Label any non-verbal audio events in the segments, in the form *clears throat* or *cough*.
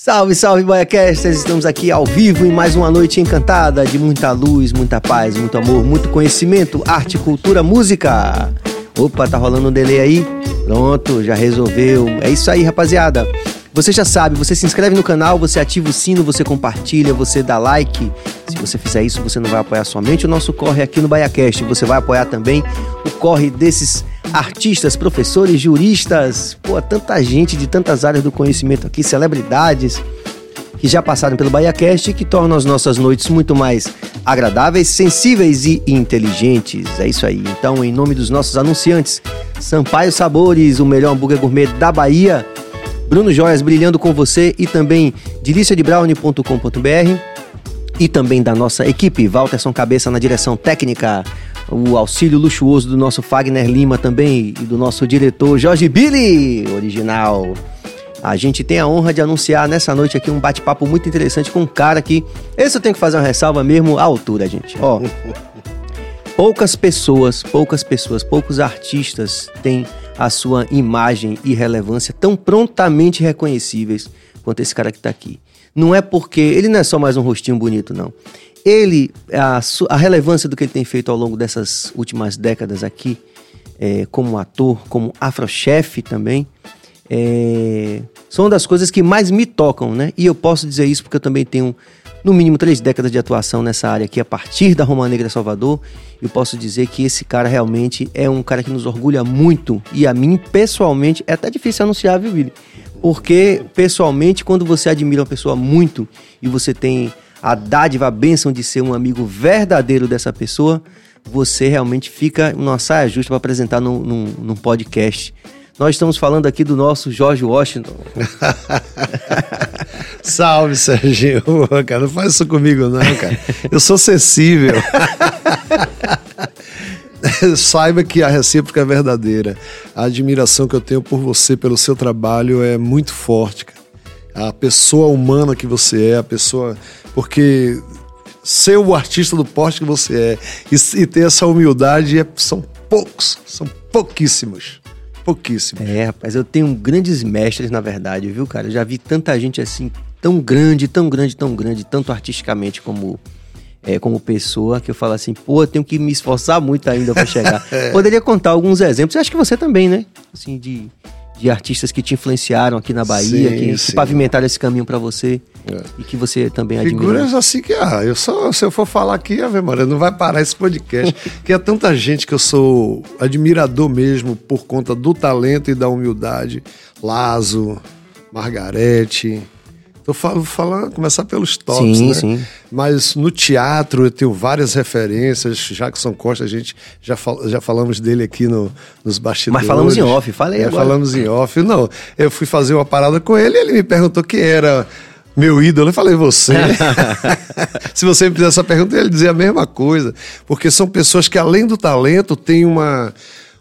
Salve, salve, Boiacasters! Estamos aqui ao vivo em mais uma noite encantada de muita luz, muita paz, muito amor, muito conhecimento, arte, cultura, música. Opa, tá rolando um delay aí? Pronto, já resolveu. É isso aí, rapaziada. Você já sabe, você se inscreve no canal, você ativa o sino, você compartilha, você dá like. Se você fizer isso, você não vai apoiar somente o nosso corre aqui no BaiaCast, você vai apoiar também o corre desses artistas, professores, juristas, pô, tanta gente de tantas áreas do conhecimento aqui, celebridades que já passaram pelo BahiaCast e que tornam as nossas noites muito mais agradáveis, sensíveis e inteligentes. É isso aí. Então, em nome dos nossos anunciantes, Sampaio Sabores, o melhor hambúrguer gourmet da Bahia, Bruno Joias brilhando com você e também deliciadebrownie.com.br e também da nossa equipe, Walterson Cabeça na direção técnica, o auxílio luxuoso do nosso Fagner Lima também e do nosso diretor Jorge Billy, original. A gente tem a honra de anunciar nessa noite aqui um bate-papo muito interessante com um cara que. Esse eu tenho que fazer uma ressalva mesmo à altura, gente. Ó. *laughs* poucas pessoas, poucas pessoas, poucos artistas têm a sua imagem e relevância tão prontamente reconhecíveis quanto esse cara que tá aqui. Não é porque. Ele não é só mais um rostinho bonito, não ele, a, a, relevância do que ele tem feito ao longo dessas últimas décadas aqui, é, como ator, como afrochefe também, é, são das coisas que mais me tocam, né? E eu posso dizer isso porque eu também tenho, no mínimo, três décadas de atuação nessa área aqui, a partir da Roma Negra Salvador. Eu posso dizer que esse cara realmente é um cara que nos orgulha muito. E a mim, pessoalmente, é até difícil anunciar, viu, Billy? Porque, pessoalmente, quando você admira uma pessoa muito e você tem a dádiva, a bênção de ser um amigo verdadeiro dessa pessoa, você realmente fica numa saia justa para apresentar num, num, num, podcast. Nós estamos falando aqui do nosso George Washington. *laughs* Salve, Serginho. Cara, não faz isso comigo, não, cara. Eu sou sensível. *laughs* Saiba que a recíproca é verdadeira. A admiração que eu tenho por você, pelo seu trabalho, é muito forte. Cara. A pessoa humana que você é, a pessoa porque ser o artista do porte que você é e, e ter essa humildade é, são poucos, são pouquíssimos. Pouquíssimos. É, rapaz, eu tenho grandes mestres, na verdade, viu, cara? Eu já vi tanta gente assim, tão grande, tão grande, tão grande, tanto artisticamente como é, como pessoa, que eu falo assim, pô, eu tenho que me esforçar muito ainda para chegar. *laughs* Poderia contar alguns exemplos, acho que você também, né? Assim, de de artistas que te influenciaram aqui na Bahia, sim, que, sim. que, pavimentaram esse caminho para você é. e que você também admira. Figuras assim que, ah, eu só, se eu for falar aqui, Ave Maria, não vai parar esse podcast, *laughs* que é tanta gente que eu sou admirador mesmo por conta do talento e da humildade. Lazo, Margarete, Tô falando, falando, começar pelos tops, sim, né? Sim. Mas no teatro eu tenho várias referências. Jackson Costa, a gente já, fal, já falamos dele aqui no, nos bastidores. Mas falamos em off, falei é, agora. Falamos em off. Não, eu fui fazer uma parada com ele e ele me perguntou quem era meu ídolo. Eu falei, você. *laughs* *laughs* Se você me fizer essa pergunta, ele dizer a mesma coisa. Porque são pessoas que, além do talento, têm uma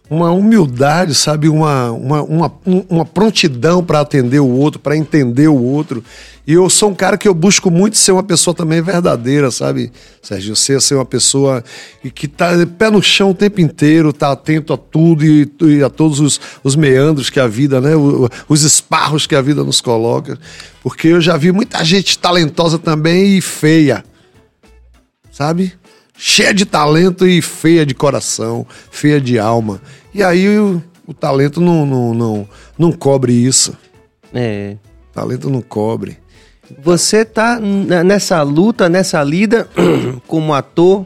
uma humildade, sabe? Uma, uma, uma, uma prontidão para atender o outro, para entender o outro. E eu sou um cara que eu busco muito ser uma pessoa também verdadeira, sabe, Sérgio? Ser, ser uma pessoa que tá pé no chão o tempo inteiro, tá atento a tudo e, e a todos os, os, meandros que a vida, né? os esparros que a vida nos coloca. Porque eu já vi muita gente talentosa também e feia, sabe? Cheia de talento e feia de coração, feia de alma. E aí o, o talento não, não, não, não cobre isso. É. O talento não cobre. Você tá nessa luta, nessa lida *clears throat* como ator.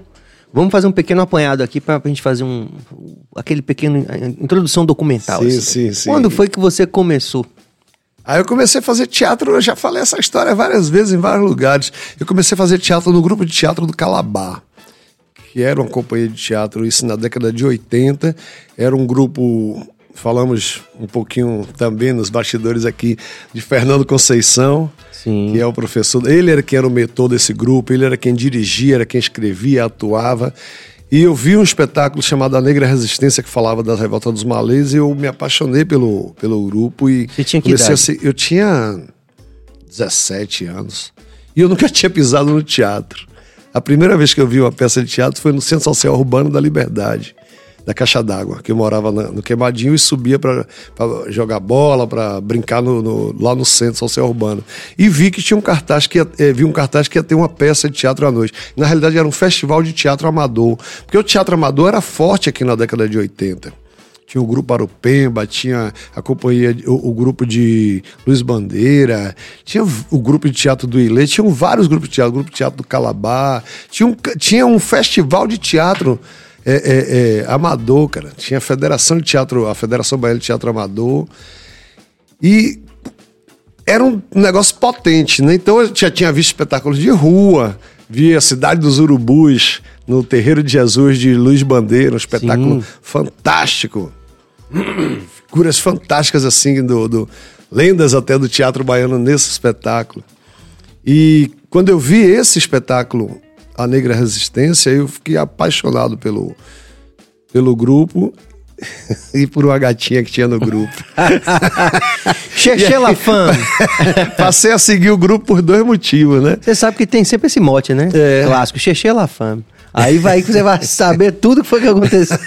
Vamos fazer um pequeno apanhado aqui para a gente fazer um aquele pequeno introdução documental. Sim, assim. sim, sim. Quando foi que você começou? Aí eu comecei a fazer teatro, eu já falei essa história várias vezes em vários lugares. Eu comecei a fazer teatro no grupo de teatro do Calabar que era uma companhia de teatro, isso na década de 80. Era um grupo, falamos um pouquinho também nos bastidores aqui, de Fernando Conceição, Sim. que é o professor. Ele era quem era o mentor desse grupo, ele era quem dirigia, era quem escrevia, atuava. E eu vi um espetáculo chamado A Negra Resistência, que falava da revolta dos malês, e eu me apaixonei pelo, pelo grupo. E Você tinha que idade? A, eu tinha 17 anos. E eu nunca *laughs* tinha pisado no teatro. A primeira vez que eu vi uma peça de teatro foi no Centro Social Urbano da Liberdade. da caixa d'água, que eu morava na, no Queimadinho e subia para jogar bola, para brincar no, no, lá no centro social urbano. E vi que tinha um cartaz que ia, eh, vi um cartaz que ia ter uma peça de teatro à noite. Na realidade era um festival de teatro amador, porque o teatro amador era forte aqui na década de 80 tinha o grupo Arupemba, tinha a companhia, o, o, grupo de Luiz Bandeira, tinha o grupo de teatro do Ilê, tinham vários grupos de teatro, o grupo de teatro do Calabar, tinha um, tinha um festival de teatro é, é, é, amador, cara. Tinha a Federação de Teatro, a Federação Baiana de Teatro Amador. E era um negócio potente, né? Então eu já tinha visto espetáculos de rua, via a Cidade dos Urubus, no Terreiro de Jesus de Luiz Bandeira, um espetáculo Sim. fantástico. *clears throat* Figuras fantásticas assim, do, do, lendas até do teatro baiano nesse espetáculo. E quando eu vi esse espetáculo a Negra Resistência, eu fiquei apaixonado pelo, pelo grupo *laughs* e por uma gatinha que tinha no grupo. *laughs* Xexê Lafam. *laughs* Passei a seguir o grupo por dois motivos, né? Você sabe que tem sempre esse mote, né? É. Clássico, Xexê. Aí vai que você vai *laughs* saber tudo que foi que aconteceu.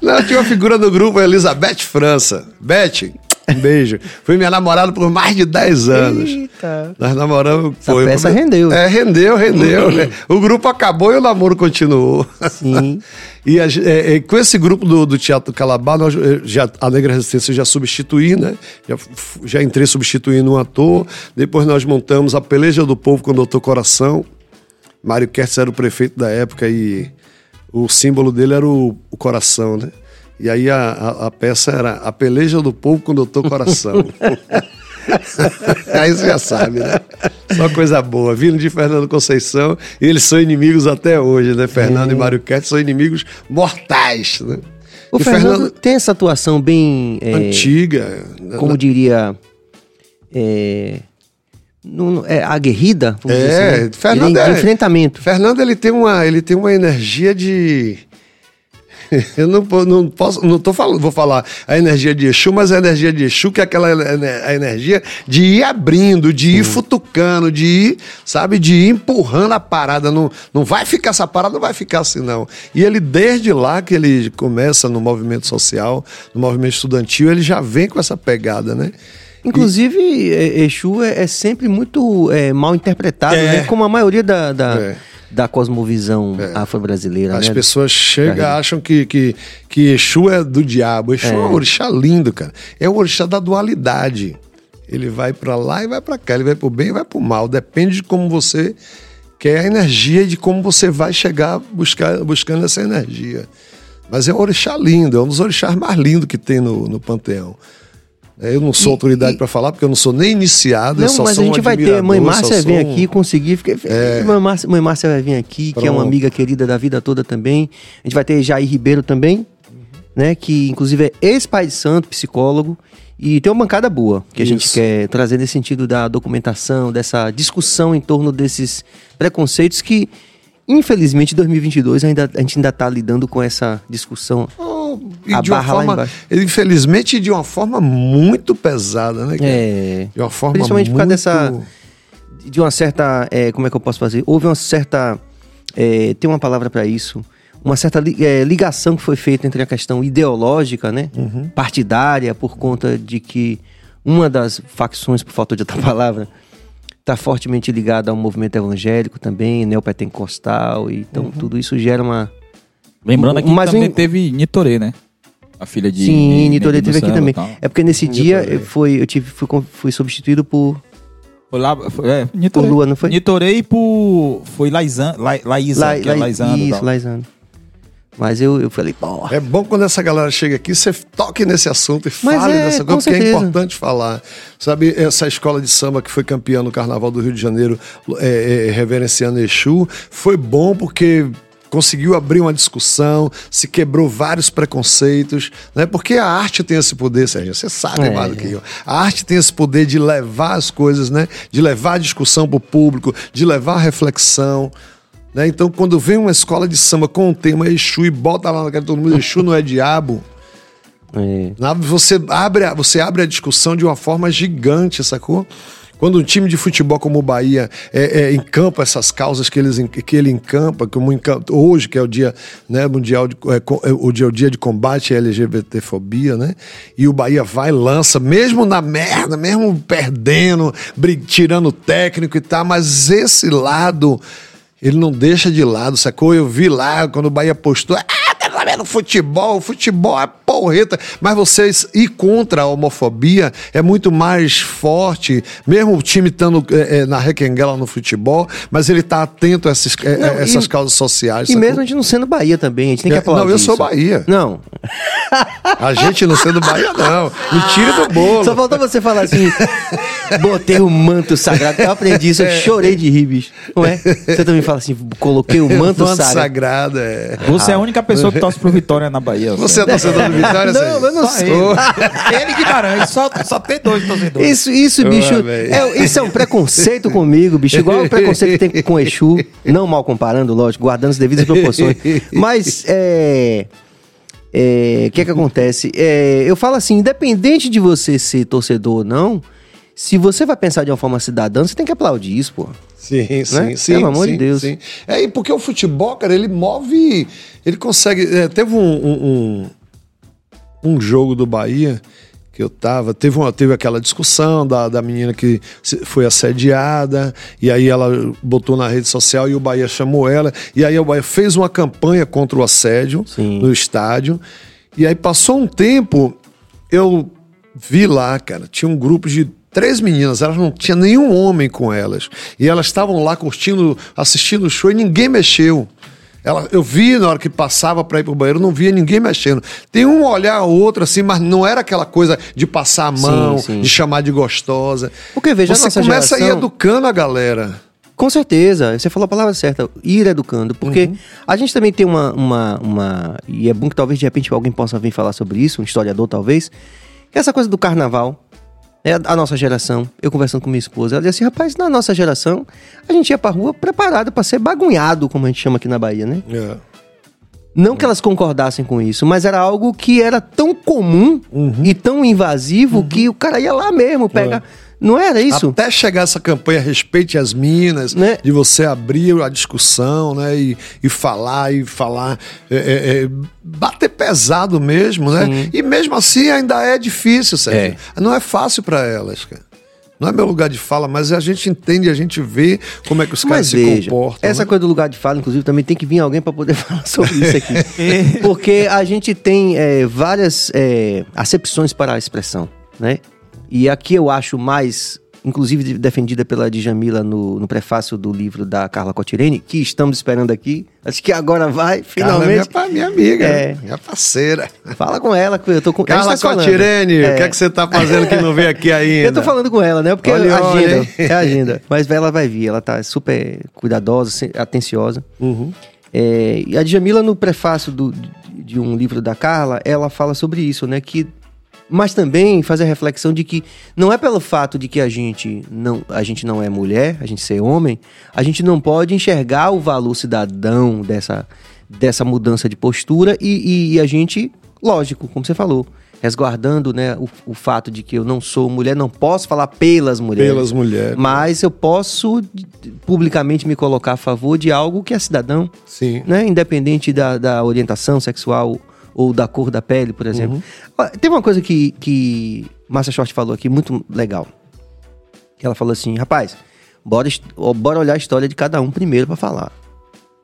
Não, tinha uma figura do grupo, Elizabeth França. Beth, um beijo. Foi minha namorada por mais de 10 anos. Eita. Nós namoramos. Essa foi, peça foi, rendeu. É, rendeu, rendeu. né? O grupo acabou e o namoro continuou. Sim. *laughs* e a, é, é, com esse grupo do, do Teatro Calabar, nós, já, a Negra Resistência já substituí, né? Já, já entrei substituindo um ator. Depois nós montamos a Peleja do Povo com o Doutor Coração. Mário Kertz era o prefeito da época e o símbolo dele era o, o coração, né? E aí a, a, a, peça era A Peleja do Povo com o Doutor Coração. *laughs* aí você já sabe, né? Só coisa boa. Vindo de Fernando Conceição, e eles são inimigos até hoje, né? Fernando é. e Mário Kertz são inimigos mortais, né? O Fernando, Fernando, tem essa atuação bem... É, Antiga. Como né? diria... É, é aguerrida? É, assim, né? Fernando é, de enfrentamento. Fernando ele tem uma, ele tem uma energia de *laughs* Eu não, não posso, não tô falando, vou falar a energia de Exu, mas a energia de Exu, que é aquela a energia de ir abrindo, de ir futucando, de ir, sabe, de ir empurrando a parada. Não, não vai ficar essa parada, não vai ficar assim, não. E ele, desde lá que ele começa no movimento social, no movimento estudantil, ele já vem com essa pegada, né? Inclusive, e... Exu é, é, sempre muito é, mal interpretado, é. né? Como a maioria da, da, é da cosmovisão é. afro-brasileira. As né? pessoas chegam, acham que, que, que Exu é do diabo. Exu é. é um orixá lindo, cara. É o orixá da dualidade. Ele vai para lá e vai para cá. Ele vai pro bem e vai pro mal. Depende de como você quer a energia e de como você vai chegar buscar, buscando essa energia. Mas é um orixá lindo, é um dos orixás mais lindos que tem no, no Panteão. É, eu não sou e, autoridade para falar, porque eu não sou nem iniciado. Não, mas a gente um vai ter. Mãe Márcia vem um... aqui conseguir. É... Mãe, Márcia, mãe Márcia vai vir aqui, Pronto. que é uma amiga querida da vida toda também. A gente vai ter Jair Ribeiro também, uhum. né? Que inclusive é ex-pai de santo, psicólogo. E tem uma bancada boa que Isso. a gente quer trazer nesse sentido da documentação, dessa discussão em torno desses preconceitos que, infelizmente, em 2022 ainda, a gente ainda está lidando com essa discussão. Oh e a de uma forma, infelizmente, de uma forma muito pesada, né? É. De uma forma Principalmente muito... por causa dessa. De uma certa. É, como é que eu posso fazer? Houve uma certa. É, tem uma palavra para isso. Uma certa é, ligação que foi feita entre a questão ideológica, né? Uhum. Partidária, por conta de que uma das facções, por falta de outra *laughs* palavra, está fortemente ligada ao movimento evangélico também, neopentecostal. Então, uhum. tudo isso gera uma Lembrando aqui Mas que também teve Nitorê, né? A filha de. Sim, Nitorê teve aqui também. É porque nesse dia eu foi, eu tive, fui, fui substituído por. Foi lá, foi, é, Nitorê. Por Lua, não foi? Nitorê e por. Foi Laizan, La, Laísa, La, que é Laizano. Isso, Laizano. Mas eu, eu falei, pô. É bom quando essa galera chega aqui, você toque nesse assunto e Mas fale é, dessa coisa, porque é importante falar. Sabe, essa escola de samba que foi campeã no Carnaval do Rio de Janeiro, é, é, reverenciando Exu, foi bom porque conseguiu abrir uma discussão, se quebrou vários preconceitos, né? Porque a arte tem esse poder, Sérgio, você sabe é. mais do que eu. A arte tem esse poder de levar as coisas, né? De levar a discussão para o público, de levar a reflexão. Né? Então, quando vem uma escola de samba com o tema Exu e bota lá na cara de todo mundo, Exu não é diabo. É. Você, abre a, você abre a discussão de uma forma gigante, sacou? Quando um time de futebol como o Bahia é, é, encampa essas causas que, eles, que ele encampa, como encampa, hoje, que é o dia né, mundial, de, é, é, o, dia, o dia de combate à LGBTfobia, né? E o Bahia vai lança, mesmo na merda, mesmo perdendo, tirando o técnico e tal, mas esse lado ele não deixa de lado, sacou? Eu vi lá quando o Bahia postou, ah, tá vendo futebol, futebol é porreta, mas vocês ir contra a homofobia é muito mais forte, mesmo o time estando é, é, na requenguela no futebol, mas ele tá atento a essas, é, não, essas e, causas sociais. E sacou? mesmo a gente não sendo Bahia também, a gente tem que aplaudir Não, eu isso. sou Bahia. Não. A gente não sendo Bahia, não. Me tira do bolo. Só faltou você falar assim, botei o manto sagrado, eu aprendi isso, eu chorei de rir, bicho. Não é? Você também fala assim, coloquei o *laughs* manto, manto sagrado. sagrado é. Você é a única pessoa que torce pro Vitória na Bahia. Você é torcedor do Vitória, Não, eu não só sou. Ele, *laughs* ele Guimarães, só, só tem dois torcedores. Isso, isso bicho, é, isso é um preconceito comigo, bicho. Igual o preconceito que tem com o Exu, não mal comparando, lógico, guardando as devidas proporções. Mas, é... O é, que é que acontece? É, eu falo assim, independente de você ser torcedor ou não, se você vai pensar de uma forma cidadã, você tem que aplaudir isso, pô. Sim, né? sim, sim. Pelo amor sim, de Deus. Sim. É, e porque o futebol, cara, ele move. Ele consegue. É, teve um, um, um, jogo do Bahia que eu tava. Teve, uma, teve aquela discussão da, da menina que foi assediada, e aí ela botou na rede social e o Bahia chamou ela. E aí o Bahia fez uma campanha contra o assédio sim. no estádio. E aí passou um tempo, eu vi lá, cara, tinha um grupo de três meninas, elas não tinha nenhum homem com elas. E elas estavam lá curtindo, assistindo o show e ninguém mexeu. Ela, eu vi na hora que passava para ir pro banheiro, não via ninguém mexendo. Tem um olhar ou outro assim, mas não era aquela coisa de passar a mão, sim, sim. de chamar de gostosa. Porque veja, você começa geração... a ir educando a galera. Com certeza, você falou a palavra certa, ir educando, porque uhum. a gente também tem uma, uma, uma. E é bom que talvez de repente alguém possa vir falar sobre isso, um historiador talvez, que é essa coisa do carnaval. É a nossa geração, eu conversando com minha esposa, ela disse assim, rapaz, na nossa geração, a gente ia pra rua preparado para ser bagunhado, como a gente chama aqui na Bahia, né? É. Não que elas concordassem com isso, mas era algo que era tão comum uhum. e tão invasivo uhum. que o cara ia lá mesmo, pega... É não era isso? Até chegar essa campanha Respeite as Minas, né? de você abrir a discussão, né? E, e falar, e falar, é, é, é bater pesado mesmo, né? Sim. E mesmo assim ainda é difícil, Sérgio. É. Não é fácil para elas, cara. Não é meu lugar de fala, mas a gente entende, a gente vê como é que os caras se veja, comportam. Essa né? coisa do lugar de fala, inclusive, também tem que vir alguém para poder *laughs* falar sobre isso aqui. *laughs* Porque a gente tem é, várias é, acepções para a expressão, né? E aqui eu acho mais, inclusive defendida pela Djamila no, no prefácio do livro da Carla Cotirene, que estamos esperando aqui. Acho que agora vai, finalmente. Carla é minha, minha amiga, é. minha parceira. Fala com ela, que eu tô com Carla tá Cotirene, é. o que é que você tá fazendo que não veio aqui ainda? Eu tô falando com ela, né? Porque olha, é agenda, olha. é agenda. Mas ela vai vir, ela tá super cuidadosa, atenciosa. Uhum. É, e a Djamila, no prefácio do, de um livro da Carla, ela fala sobre isso, né? Que mas também fazer a reflexão de que não é pelo fato de que a gente não, a gente não é mulher, a gente ser homem, a gente não pode enxergar o valor cidadão dessa, dessa mudança de postura e, e, e a gente, lógico, como você falou, resguardando né, o, o, fato de que eu não sou mulher, não posso falar pelas mulheres. Pelas mulheres. Mas eu posso publicamente me colocar a favor de algo que é cidadão. Sim. Né, independente da, da orientação sexual ou da cor da pele, por exemplo. Uhum. Tem uma coisa que, que Márcia Short falou aqui muito legal. Ela falou assim, rapaz, bora, bora olhar a história de cada um primeiro para falar.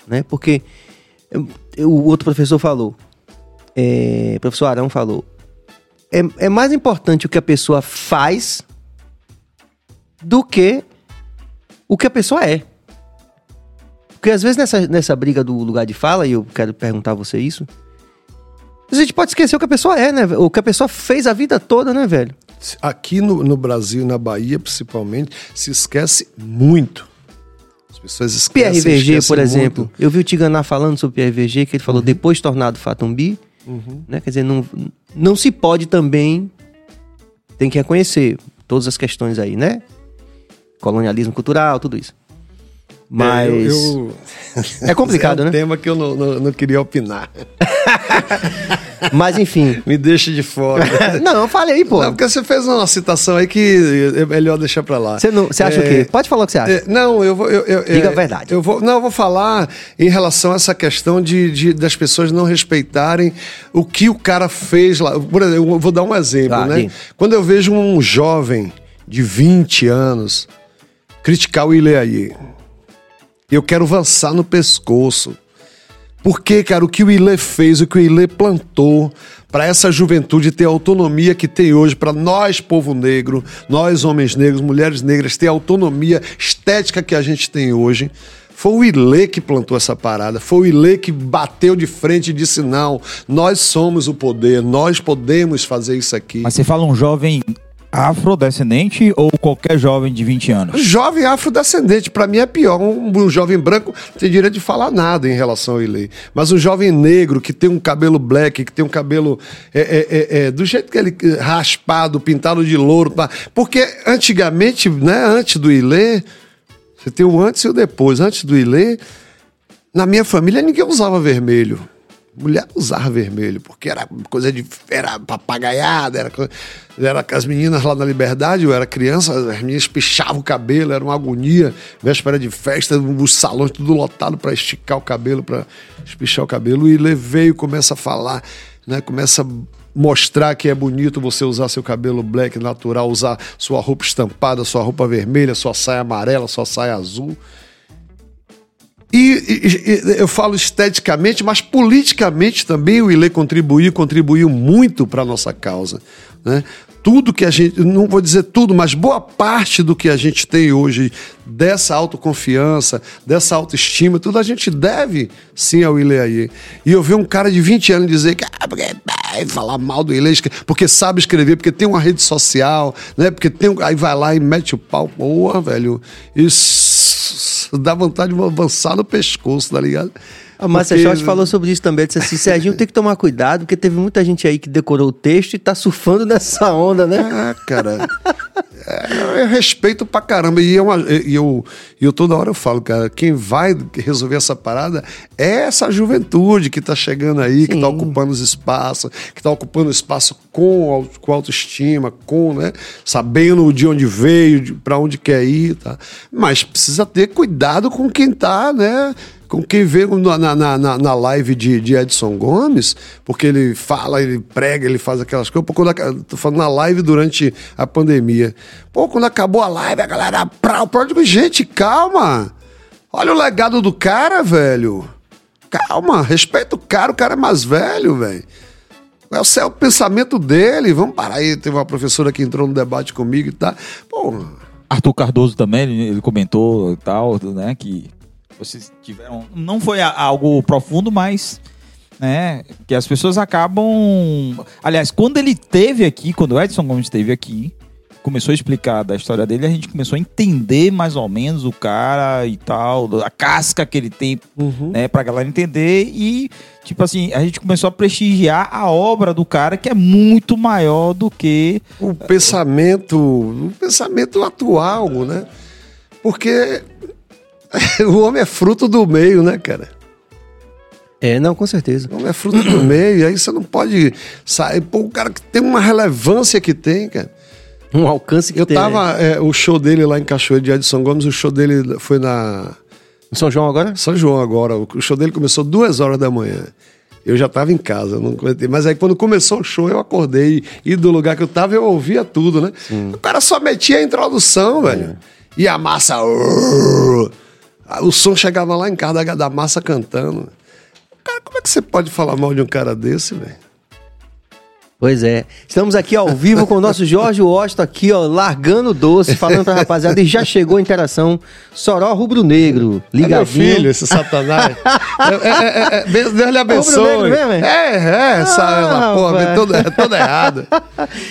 Né? Porque o outro professor falou, é, professor Arão falou, é, é mais importante o que a pessoa faz do que o que a pessoa é. Porque às vezes nessa, nessa briga do lugar de fala, e eu quero perguntar a você isso, a gente pode esquecer o que a pessoa é, né? O que a pessoa fez a vida toda, né, velho? Aqui no, no Brasil, na Bahia principalmente, se esquece muito. As pessoas esquecem. PRVG, por exemplo. Muito. Eu vi o Tiganá falando sobre PRVG, que ele falou uhum. depois tornado Fatumbi. Uhum. Né? Quer dizer, não, não se pode também. Tem que reconhecer todas as questões aí, né? Colonialismo cultural, tudo isso. Mas. É, eu, eu... *laughs* é complicado, é um né? tema que eu não, não, não queria opinar. *laughs* Mas enfim. Me deixa de fora. *laughs* não, fale aí, pô. Não, porque você fez uma citação aí que é melhor deixar pra lá. Você, não, você acha é, o quê? Pode falar o que você acha. É, não, eu vou. Eu, eu, Diga a verdade. Eu vou, não, eu vou falar em relação a essa questão de, de, das pessoas não respeitarem o que o cara fez lá. Por exemplo, eu vou dar um exemplo, ah, né? Sim. Quando eu vejo um jovem de 20 anos criticar o Ileaí, eu quero avançar no pescoço. Porque, cara, o que o Ilê fez, o que o Ilê plantou para essa juventude ter a autonomia que tem hoje, para nós, povo negro, nós, homens negros, mulheres negras, ter a autonomia estética que a gente tem hoje. Foi o Ilê que plantou essa parada, foi o Ilê que bateu de frente e disse: não, nós somos o poder, nós podemos fazer isso aqui. Mas você fala um jovem afrodescendente ou qualquer jovem de 20 anos? Jovem afrodescendente, para mim é pior. Um, um, jovem branco tem direito de falar nada em relação ao Ilê. Mas um jovem negro que tem um cabelo black, que tem um cabelo é, é, é, é do jeito que ele raspado, pintado de louro. Porque antigamente, né, antes do Ilê, você tem o antes e o depois. Antes do Ilê, na minha família ninguém usava vermelho. Mulher usava vermelho, porque era coisa de. Era papagaiada, era, era as meninas lá na Liberdade, eu era criança, as meninas pichavam o cabelo, era uma agonia. Véspera de festa, os salões tudo lotado para esticar o cabelo, para espichar o cabelo. E levei e começa a falar, né? Começa a mostrar que é bonito você usar seu cabelo black natural, usar sua roupa estampada, sua roupa vermelha, sua saia amarela, sua saia azul. E, e, eu falo esteticamente, mas politicamente também o Ile contribuiu, contribuiu muito para a nossa causa. Né? Tudo que a gente, não vou dizer tudo, mas boa parte do que a gente tem hoje, dessa autoconfiança, dessa autoestima, tudo a gente deve sim ao Ile aí. E eu vi um cara de 20 anos dizer que ah, porque, falar mal do Ile, porque sabe escrever, porque tem uma rede social, né? porque tem, aí vai lá e mete o pau. Porra, velho, isso dá vontade de avançar no pescoço, tá ligado? A Márcia porque... Short falou sobre isso também. Disse assim: Serginho tem que tomar cuidado, porque teve muita gente aí que decorou o texto e tá surfando nessa onda, né? Ah, cara. É, eu respeito pra caramba. E eu, eu, eu toda hora eu falo, cara, quem vai resolver essa parada é essa juventude que tá chegando aí, Sim. que tá ocupando os espaços, que tá ocupando espaço com, com autoestima, com, né, sabendo de onde veio, para onde quer ir, tá? Mas precisa ter cuidado com quem tá, né? Com quem vê na, na, na, na live de, de, Edson Gomes, porque ele fala, ele prega, ele faz aquelas coisas. Pô, quando, tô falando na live durante a pandemia. Pô, quando acabou a live, a galera. Pra, pra, digo, gente, calma. Olha o legado do cara, velho. Calma, respeita o cara, o cara é mais velho, velho. O, é o pensamento dele. Vamos parar aí. Teve uma professora que entrou no debate comigo e tá. Pô. Arthur Cardoso também, ele comentou tal, né? Que vocês tiveram. Não foi algo profundo, mas. Né, que as pessoas acabam. Aliás, quando ele teve aqui, quando o Edson Gomes esteve aqui, começou a explicar da história dele, a gente começou a entender mais ou menos o cara e tal, a casca que ele tem, uhum. né, pra galera entender. E, tipo assim, a gente começou a prestigiar a obra do cara, que é muito maior do que. O pensamento, o pensamento atual, né? Porque *laughs* o homem é fruto do meio, né, cara? É, não, com certeza. O homem é fruto do meio, aí você não pode sair. Pô, o cara que tem uma relevância que tem, cara. Um alcance que Eu tem. Eu tava, né? é, o show dele lá em Cachoeira de Edson Gomes, o show dele foi na. Em São João agora? São João agora. O show dele começou duas horas da manhã. Eu já estava em casa, não comentei. Mas aí quando começou o show, eu acordei. E do lugar que eu tava, eu ouvia tudo, né? Sim. O cara só metia a introdução, velho. É. E a massa. O som chegava lá em casa da, massa cantando. Cara, como é que você pode falar mal de um cara desse, velho? Pois é. Estamos aqui ao vivo com o nosso Jorge Washington aqui, ó, largando doce, falando pra rapaziada. E já chegou a interação. Soró Rubro Negro, ligadinho. É meu filho, esse satanás. *laughs* é, é, é, Deus lhe abençoe. Mesmo, é, é, essa ah, porra, é todo, é todo errado.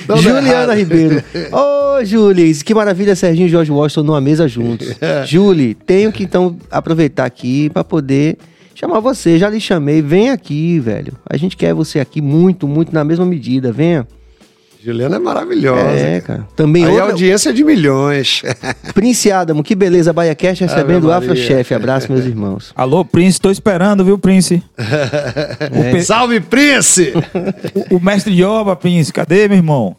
Todo Juliana. Ribeiro. *laughs* Ô, oh, que maravilha Serginho e Jorge Washington numa mesa juntos. *laughs* É. Júlia, tenho que então aproveitar aqui para poder chamar você. Já lhe chamei, vem aqui, velho. A gente quer você aqui muito, muito na mesma medida. Venha. Juliana é maravilhosa. É, cara. Também Aí a outra, audiência é de milhões. *laughs* Prince Adamo, que beleza, BaiaCast recebendo o. Afrochef. Abraço, meus irmãos. *laughs* Alô, Prince, tô esperando, viu, Prince? *laughs* O, pe- Salve, Prince! o mestre de obra, Prince, cadê, meu irmão?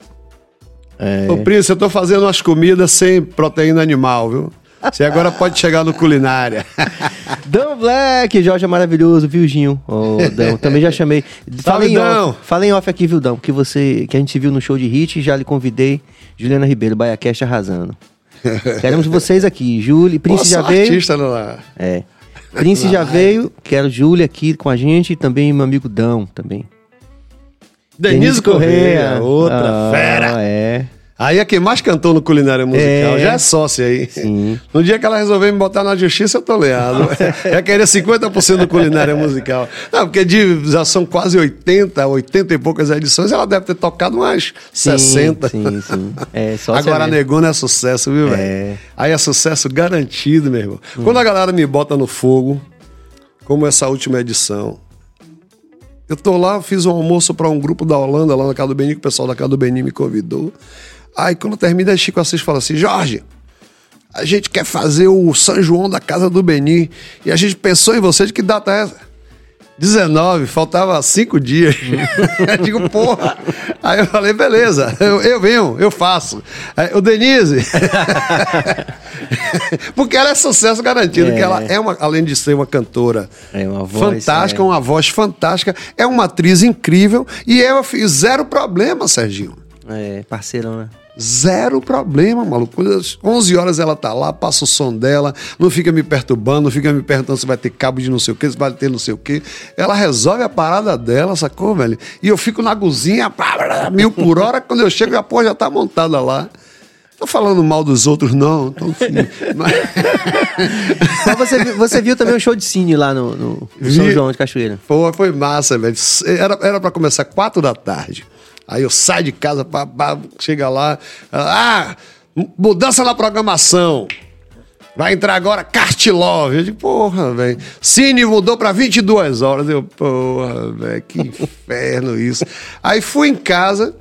Ô, Prince, eu tô fazendo umas comidas sem proteína animal, viu? Você agora pode chegar no culinária. *laughs* Dan Black, Jorge é maravilhoso, viu, Ginho? Ô, Dão, também já chamei. Falei off, falei em off aqui, viu, Dão? Que você, que a gente viu no show de hit, já lhe convidei. Juliana Ribeiro, BaiaCast arrasando. *laughs* Queremos vocês aqui. Júlia, Prince Pô, já veio. artista no lá. É. Prince já *laughs* veio, quero Júlia aqui com a gente e também meu amigo Dão também. Denise Correia, outra Ah, fera. É. Aí é quem mais cantou no culinária musical. É. Já é sócia aí. Sim. No dia que ela resolver me botar na justiça, eu tô leado. Já queria 50% do culinária musical. Não, porque de, já são quase 80, 80 e poucas edições, ela deve ter tocado umas Sim, 60. Sim, sim. É, *laughs* sócia Agora mesmo. Negona é sucesso, viu, velho? É. Aí é sucesso garantido, meu irmão. Quando a galera me bota no fogo, como essa última edição, eu tô lá, fiz um almoço para um grupo da Holanda, lá na Casa do Beni, que o pessoal da Casa do Beni me convidou. Aí quando termina, Chico Assis fala assim: Jorge, a gente quer fazer o São João da Casa do Beni. E a gente pensou em você, de que data é essa? 19, faltava cinco dias. *laughs* eu digo, porra. Aí eu falei, beleza, eu, eu venho, eu faço. Aí, o Denise. *laughs* Porque ela é sucesso garantido, É. que ela é uma, além de ser uma cantora É uma voz, fantástica, é. uma voz fantástica, é uma atriz incrível e eu fiz zero problema, Serginho. É, parceirão, né? Zero problema, maluco. Quando às 11 horas ela tá lá, passa o som dela, não fica me perturbando, não fica me perguntando se vai ter cabo de não sei o que, se vai ter não sei o que. Ela resolve a parada dela, sacou, velho? E eu fico na cozinha, mil por hora, quando eu chego, a porra já tá montada lá. Tô falando mal dos outros, não. Tô, enfim. *laughs* Mas- Mas você, viu- você viu também o show de cine lá no, no- no São Vi. João de Cachoeira. Pô, foi massa, velho. Era, era pra começar quatro da tarde. Aí eu saio de casa, pá, pá, chega lá. Ah, mudança na programação. Vai entrar agora Cartilove. Eu digo, porra, velho. Cine mudou pra 22 horas. Eu, porra, velho, que *laughs* inferno isso. Aí fui em casa.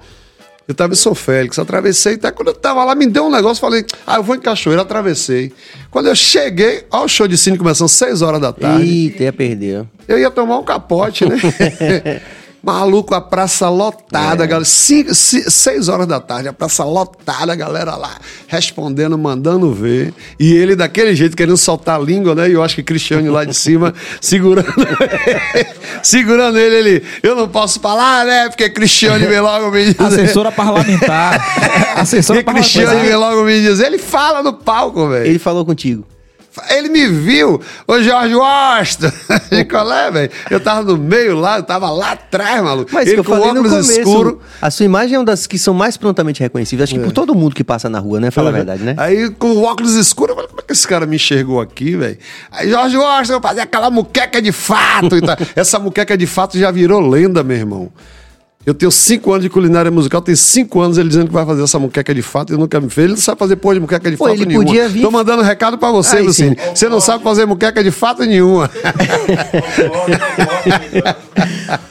Eu tava em São Félix, atravessei, até quando eu tava lá, me deu um negócio, falei, ah, eu vou em Cachoeira, atravessei. Quando eu cheguei, ó, o show de cine começando às 6 horas da tarde. Eita, ia perder. Eu ia tomar um capote, né? *laughs* Maluco, a praça lotada, galera. Cinco, se- seis horas da tarde, a praça lotada, a galera lá respondendo, mandando ver. E ele daquele jeito, querendo soltar a língua, né? E eu acho que Cristiano lá de cima, *laughs* segurando segurando ele, ele. Eu não posso falar, né? Porque Cristiano veio logo me dizer. Assessora parlamentar. *laughs* Assessora E Cristiano parlamentar. veio logo me dizer. Ele fala no palco, velho. Ele falou contigo. Ele me viu, ô Jorge Washington. De *laughs* qual é, velho? Eu tava no meio lá, eu tava lá atrás, maluco. Mas Ele que eu com falei no óculos começo, escuro. a sua imagem é uma das que são mais prontamente reconhecíveis. Acho que por todo mundo que passa na rua, né? Fala a verdade, né? Aí, com o óculos escuro, eu falei, como é que esse cara me enxergou aqui, velho? Aí, Jorge Washington, eu fazer aquela muqueca de fato e tal. *laughs* Essa muqueca de fato já virou lenda, meu irmão. Eu tenho cinco anos de culinária musical, tem cinco anos ele dizendo que vai fazer essa muqueca de fato e nunca me fez. Ele não sabe fazer porra de muqueca de Pô, fato ele nenhuma. podia vir- Tô mandando recado pra você, Aí, Lucinho. sim. Você não sabe fazer muqueca de fato nenhuma. *laughs*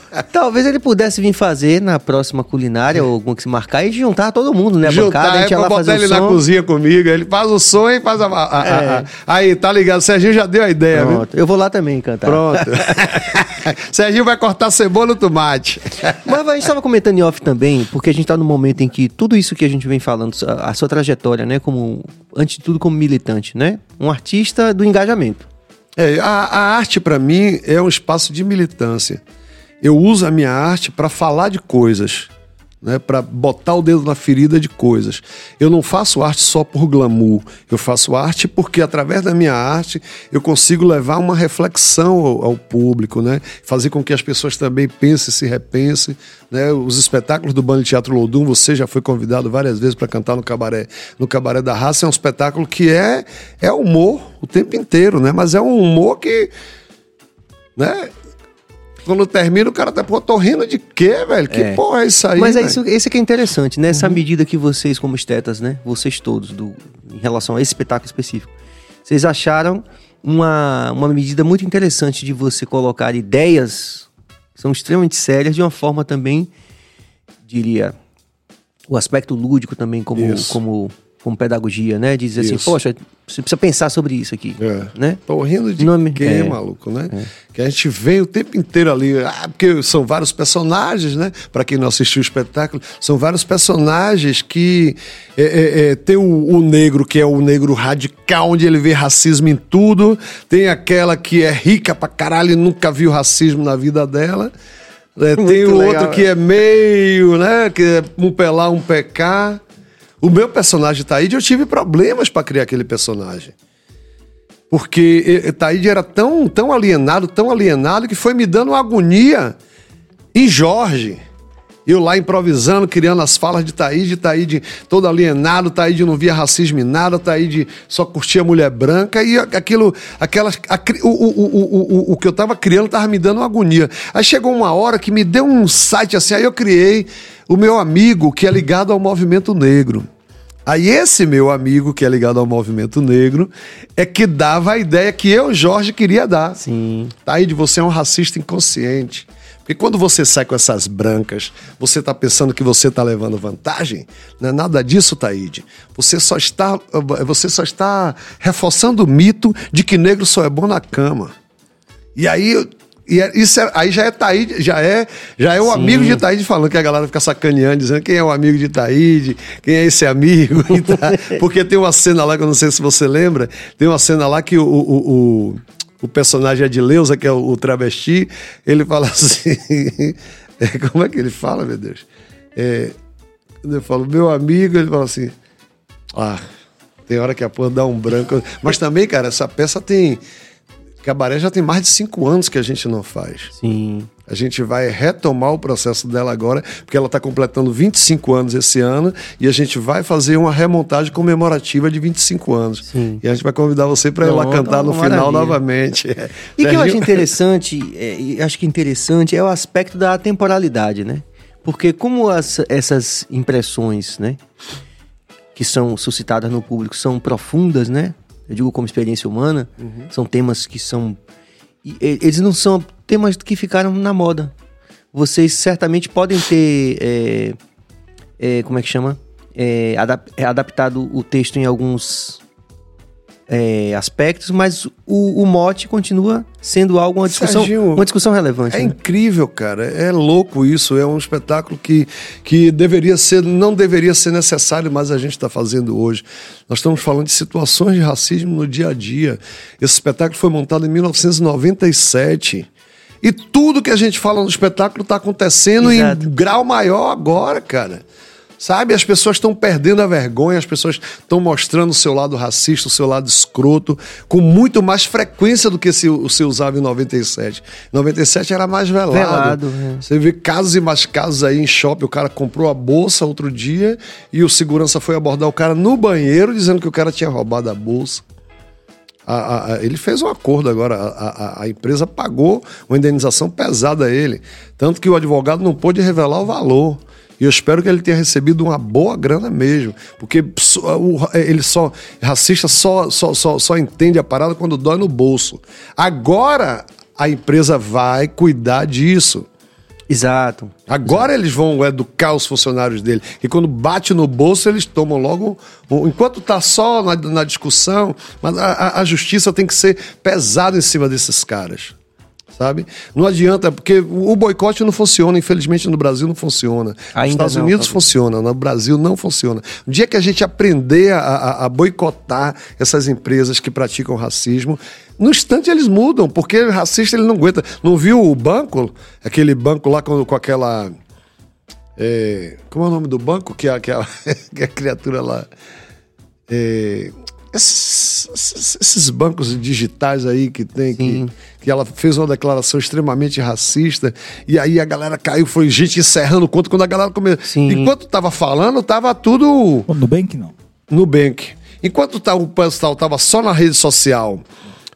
*laughs* *laughs* Talvez ele pudesse vir fazer na próxima culinária ou alguma que se marcar e juntar todo mundo, né? A Juntar, bancada, a gente ia lá botar fazer ele o na som. cozinha comigo. Ele faz o som e faz a. a- a- É. a- Aí, tá ligado? O Serginho já deu a ideia, viu? Pronto, eu vou lá também cantar. Pronto. *laughs* Serginho vai cortar cebola e tomate. Mas a gente estava comentando em off também, porque a gente está no momento em que tudo isso que a gente vem falando, a, a sua trajetória, né? Como, antes de tudo, como militante, né? Um artista do engajamento. É, a, a arte, para mim, é um espaço de militância. Eu uso a minha arte para falar de coisas, né, para botar o dedo na ferida de coisas. Eu não faço arte só por glamour. Eu faço arte porque, através da minha arte, eu consigo levar uma reflexão ao, ao público, né? fazer com que as pessoas também pensem, se repensem. Né? Os espetáculos do Bando Teatro Lodum, você já foi convidado várias vezes para cantar no cabaré, no cabaré da Raça. É um espetáculo que é, é humor o tempo inteiro, né? mas é um humor que. Né? Quando termina, o cara tá, pô, tô rindo de quê, velho? Que É. porra é isso aí? Mas é isso, esse que é interessante, né? Essa Uhum. medida que vocês, como estetas, né? Vocês todos, do, em relação a esse espetáculo específico, vocês acharam uma, uma medida muito interessante de você colocar ideias que são extremamente sérias de uma forma também, diria, o aspecto lúdico também como, Isso. como, como pedagogia, né? De dizer assim, Isso. poxa, você precisa pensar sobre isso aqui, É. né? Tô rindo de Nome- quê, é. maluco, né? Que a gente vem o tempo inteiro ali, ah, porque são vários personagens, né? Para quem não assistiu o espetáculo, são vários personagens que é, é, é, tem o, o negro que é o negro radical, onde ele vê racismo em tudo, tem aquela que é rica pra caralho e nunca viu racismo na vida dela. É, tem o legal, outro que é meio, né? Que é um lá, um cá. O meu personagem Taíde, eu tive problemas para criar aquele personagem. Porque Taíde era tão, tão alienado, tão alienado, que foi me dando agonia em Jorge. Eu lá improvisando, criando as falas de Taíde, Taíde todo alienado, Taíde não via racismo em nada, Taíde só curtia mulher branca, e aquilo, aquelas, o, o, o, o, que eu tava criando tava me dando agonia. Aí chegou uma hora que me deu um site assim, aí eu criei o meu amigo que é ligado ao movimento negro. Aí esse meu amigo que é ligado ao movimento negro é que dava a ideia que eu, Jorge, queria dar. Sim. Taíde, você é um racista inconsciente. Porque quando você sai com essas brancas, você está pensando que você está levando vantagem? Não é nada disso, Taíde. Você só está, você só está reforçando o mito de que negro só é bom na cama. E aí, e é- isso é- aí já é Taíde, já é, já é o Sim. amigo de Taíde falando que a galera fica sacaneando, dizendo quem é o amigo de Taíde, quem é esse amigo. *laughs* tá. Porque tem uma cena lá, que eu não sei se você lembra, tem uma cena lá que o, o, o, o personagem Adileuza, que é o, o travesti, ele fala *laughs* assim. é, como é que ele fala, meu Deus? É, eu falo, meu amigo, ele fala assim. Ah, tem hora que a porra dá um branco. Mas também, cara, essa peça tem. Cabaré já tem mais de cinco anos que a gente não faz. Sim. A gente vai retomar o processo dela agora, porque ela está completando 25 anos esse ano, e a gente vai fazer uma remontagem comemorativa de 25 anos. Sim. E a gente vai convidar você para Não, cantar no uma final maravilha. novamente. E o *laughs* que eu acho interessante, é, e acho que interessante é o aspecto da temporalidade, né? Porque como as- essas impressões, né, que são suscitadas no público são profundas, né? Eu digo como experiência humana, são temas que são eles não são temas que ficaram na moda. Vocês certamente podem ter é, é, como é que chama? É, adap- é, adaptado o texto em alguns é, aspectos, mas o, o mote continua sendo algo uma discussão, Serginho, uma discussão relevante. É né? incrível, cara. É louco isso. É um espetáculo que, que deveria ser, não deveria ser necessário, mas a gente está fazendo hoje. Nós estamos falando de situações de racismo no dia a dia. Esse espetáculo foi montado em 1997. E tudo que a gente fala no espetáculo está acontecendo Exato. em grau maior agora, cara. Sabe, as pessoas estão perdendo a vergonha, as pessoas estão mostrando o seu lado racista, o seu lado escroto, com muito mais frequência do que se, se usava em 97. 97 era mais velado. Velado, é. Você vê casos e mais casos aí em shopping. O cara comprou a bolsa outro dia e o segurança foi abordar o cara no banheiro dizendo que o cara tinha roubado a bolsa. A- a- a- ele fez um acordo agora, a, empresa pagou uma indenização pesada a ele. Tanto que o advogado não pôde revelar o valor. E eu espero que ele tenha recebido uma boa grana mesmo. Porque o- ele só. Racista só, só, só, só entende a parada quando dói no bolso. Agora a empresa vai cuidar disso. Exato. Agora eles vão educar os funcionários dele. E quando bate no bolso, eles tomam logo. Enquanto está só na, na discussão, mas a- a justiça tem que ser pesada em cima desses caras. Sabe? Não adianta, porque o boicote não funciona, infelizmente no Brasil não funciona. Nos Ainda Estados não, Unidos Fábio. funciona, no Brasil não funciona. O dia que a gente aprender a, a- a boicotar essas empresas que praticam racismo, no instante eles mudam, porque racista ele não aguenta. Não viu o banco? Aquele banco lá com, com aquela. é, como é o nome do banco? Que a, que a, *laughs* que a criatura lá. é, esses, esses- bancos digitais aí que tem, que, que ela fez uma declaração extremamente racista, e aí a galera caiu, foi gente encerrando o conto, quando a galera começou. Sim. Enquanto tava falando, tava tudo No Nubank, não. Nubank. Enquanto tá- o pessoal tava só na rede social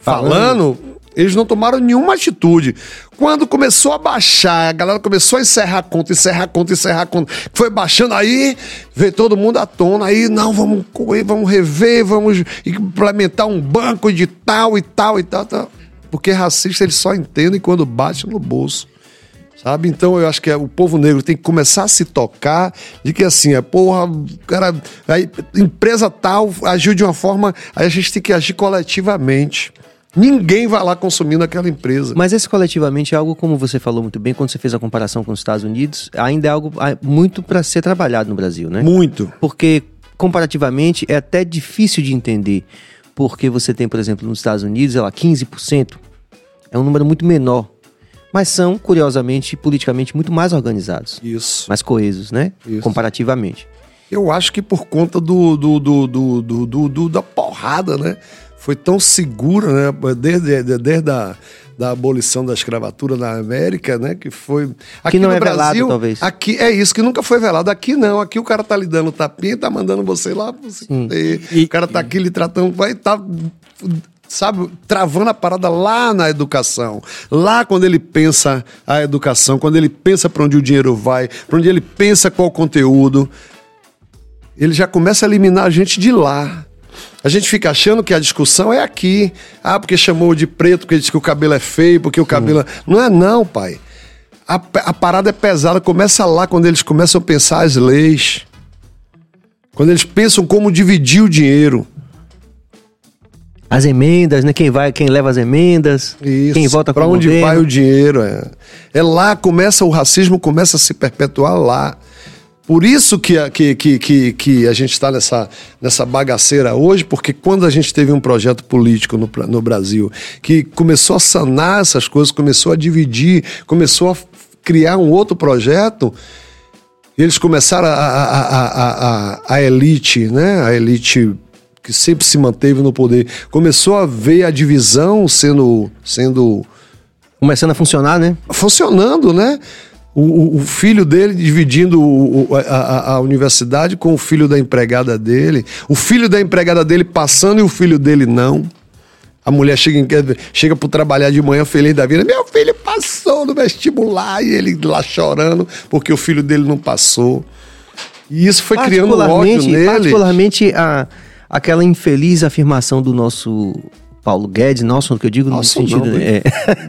falando, eles não tomaram nenhuma atitude. Quando começou a baixar, a galera começou a encerrar a conta, encerrar a conta, encerrar a conta, foi baixando aí, veio todo mundo à tona, aí não, vamos correr, vamos rever, vamos implementar um banco de tal e tal e tal, tal. Porque racista eles só entendem quando bate no bolso. Sabe? Então eu acho que é, o povo negro tem que começar a se tocar de que assim, é porra, cara, a empresa tal agiu de uma forma, aí a gente tem que agir coletivamente. Ninguém vai lá consumir naquela empresa. Mas esse coletivamente é algo, como você falou muito bem, quando você fez a comparação com os Estados Unidos, ainda é algo ah, muito para ser trabalhado no Brasil, né? Muito. Porque, comparativamente, é até difícil de entender. Porque você tem, por exemplo, nos Estados Unidos, lá, 15%. É um número muito menor mas são, curiosamente, politicamente muito mais organizados. Isso. Mais coesos, né? Isso. Comparativamente. Eu acho que por conta do, do, do, do, do, do- do- da porrada, né? Foi tão segura, né? Desde, desde, a da abolição da escravatura na América, né? Que foi. Aqui não no é velado, Brasil, talvez. Aqui é isso que nunca foi velado. Aqui não. Aqui o cara tá lhe dando tapinha e tá mandando você lá. Você. E- o cara tá aqui lhe tratando. Vai tá. Sabe, travando a parada lá na educação. Lá quando ele pensa a educação, quando ele pensa para onde o dinheiro vai, para onde ele pensa qual o conteúdo ele já começa a eliminar a gente de lá. A gente fica achando que a discussão é aqui. Ah, porque chamou de preto, porque disse que o cabelo é feio, porque o cabelo. é- Não é, não, pai. A, a parada é pesada. Começa lá quando eles começam a pensar as leis. Quando eles pensam como dividir o dinheiro. As emendas, né? Quem vai, quem leva as emendas, Isso. quem vota o onde governo. vai o dinheiro? É. é lá começa o racismo começa a se perpetuar lá. Por isso que a, que, que, que, que a gente está nessa, nessa bagaceira hoje, porque quando a gente teve um projeto político no, no Brasil que começou a sanar essas coisas, começou a dividir, começou a criar um outro projeto, eles começaram a, a, a, a, a, a elite, né? A elite que sempre se manteve no poder, começou a ver a divisão sendo, sendo Começando a funcionar, né? funcionando, né? O, o- filho dele dividindo o- a, a- a universidade com o filho da empregada dele, o filho da empregada dele passando e o filho dele não. A mulher chega, em, chega para trabalhar de manhã feliz da vida. Meu filho passou no vestibular e ele lá chorando porque o filho dele não passou. E isso foi criando um ódio nele. Particularmente a, aquela infeliz afirmação do nosso Paulo Guedes, nosso, que eu digo Nossa, no sentido. não, é,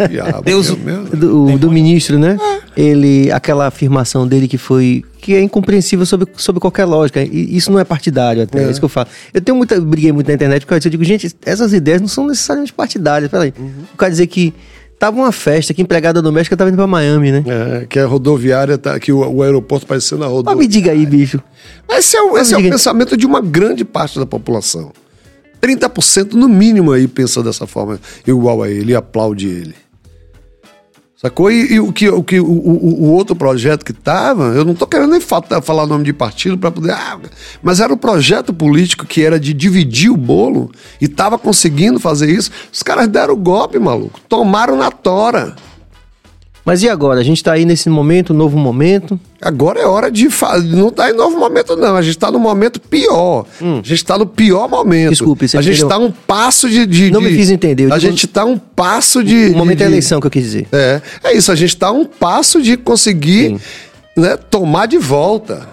Diabo, *laughs* Deus- do, do ministro, né? Ele, aquela afirmação dele que foi que é incompreensível sobre, sobre qualquer lógica. E isso não é partidário, até é. isso que eu falo. Eu tenho muita, briguei muito na internet porque eu digo, gente, essas ideias não são necessariamente partidárias. Peraí. O cara dizer que tava uma festa, que empregada doméstica tava indo pra Miami, né? É, que a rodoviária, tá, que o, o aeroporto parecendo a Mas me rodoviária. diga aí, bicho. Esse é o, esse é o pensamento de uma grande parte da população. 30% no mínimo aí pensa dessa forma, igual a ele, aplaude ele. Sacou? E, e o que, o, que o, o, o outro projeto que tava, eu não tô querendo nem fa- falar o nome de partido para poder. Ah, mas era o projeto político que era de dividir o bolo e tava conseguindo fazer isso. Os caras deram o golpe, maluco. Tomaram na tora. Mas e agora? A gente tá aí nesse momento, novo momento. Agora é hora de fazer. Não tá em novo momento, não. A gente tá no momento pior. A gente tá no pior momento. Hum. Desculpe, você A gente entendeu? tá um passo de. de- Não me fiz entender, A digo- gente tá um passo de. O momento de, é de- eleição que eu quis dizer. É, é isso. A gente tá um passo de conseguir né, tomar de volta.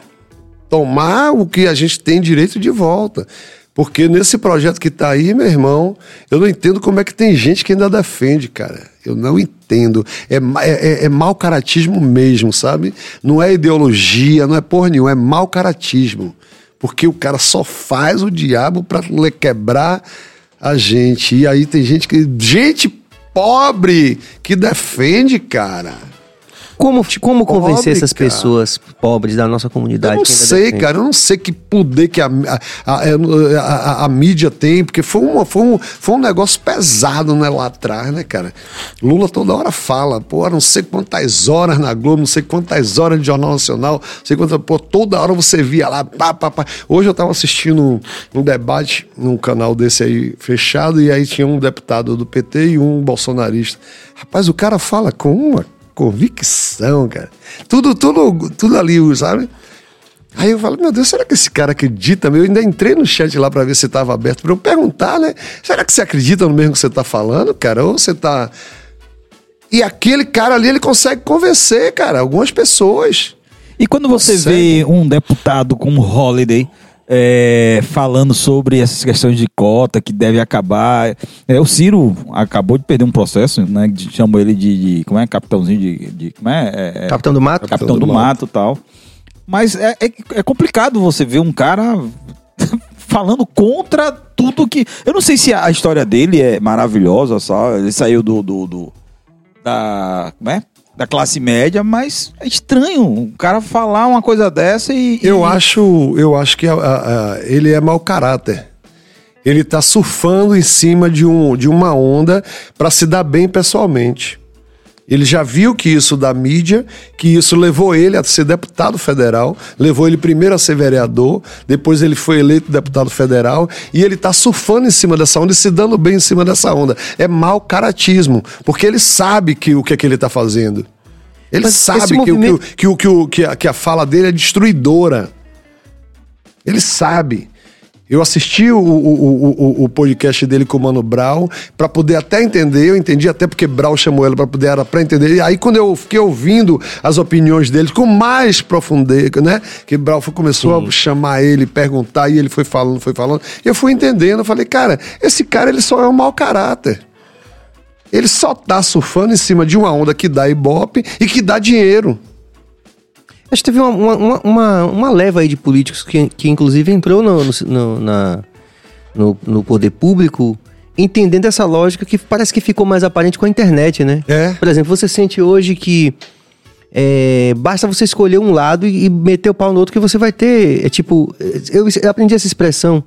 Tomar o que a gente tem direito de volta. Porque nesse projeto que tá aí, meu irmão, eu não entendo como é que tem gente que ainda defende, cara. Eu não entendo. É, é, é, é mau caratismo mesmo, sabe? Não é ideologia, não é porra nenhuma, é mau caratismo. Porque o cara só faz o diabo le- quebrar a gente. E aí tem gente que. Gente pobre que defende, cara. Como, como pobre, convencer essas cara. pessoas pobres da nossa comunidade? Eu não sei, defende? cara, eu não sei que poder que a, a, a, a- a mídia tem, porque foi, uma, foi, um, foi um negócio pesado né, lá atrás, né, cara? Lula toda hora fala, pô, não sei quantas horas na Globo, não sei quantas horas de Jornal Nacional, não sei quantas, pô, toda hora você via lá, pá, pá, pá. Hoje eu tava assistindo um debate num canal desse aí fechado, e aí tinha um deputado do PT e um bolsonarista. Rapaz, o cara fala com uma convicção, cara. Tudo, tudo, tudo ali, sabe? Aí eu falo, meu Deus, será que esse cara acredita mesmo? Eu ainda entrei no chat lá pra ver se estava aberto pra eu perguntar, né? Será que você acredita no mesmo que você tá falando, cara? Ou você tá. E aquele cara ali, ele consegue convencer, cara, algumas pessoas. E quando você Consegue. vê um deputado como Holiday é, falando sobre essas questões de cota que deve acabar. É, o Ciro acabou de perder um processo, né? de- Chamou ele de, de- como é, capitãozinho de, de- como é, É, é, Capitão do Mato? capitão do, mato e tal. Mas é, é, é complicado você ver um cara *laughs* falando contra tudo que. Eu não sei se a história dele é maravilhosa, só. Ele saiu do. do, do- da. Como é? Da classe média, mas é estranho um cara falar uma coisa dessa e. Eu e- acho, eu acho que a- a- a- ele é mau caráter. Ele tá surfando em cima de, um, de uma onda para se dar bem pessoalmente. Ele já viu que isso da mídia, que isso levou ele a ser deputado federal, levou ele primeiro a ser vereador, depois ele foi eleito deputado federal, e ele tá surfando em cima dessa onda e se dando bem em cima dessa onda. É mau caratismo, porque ele sabe que o que é que ele tá fazendo. Ele Mas sabe que, o- que, movimento- que, o- que, o- que, a, que a fala dele é destruidora. Ele sabe. Eu assisti o, o, o, o- podcast dele com o Mano Brown para poder até entender. Eu entendi até porque Brown chamou ele para poder era para entender. E aí quando eu fiquei ouvindo as opiniões dele com mais profundeza, né? Que Brown foi- começou a chamar ele, perguntar e ele foi falando, foi falando. E eu fui entendendo. Eu falei, cara, esse cara ele só é um mau caráter. Ele só tá surfando em cima de uma onda que dá ibope e que dá dinheiro. Acho que teve uma, uma, uma, uma- leva aí de políticos que, que inclusive entrou no, no, no- na- no- no poder público entendendo essa lógica que parece que ficou mais aparente com a internet, né? É. Por exemplo, você sente hoje que é, basta você escolher um lado e, e meter o pau no outro que você vai ter. É tipo, eu, eu aprendi essa expressão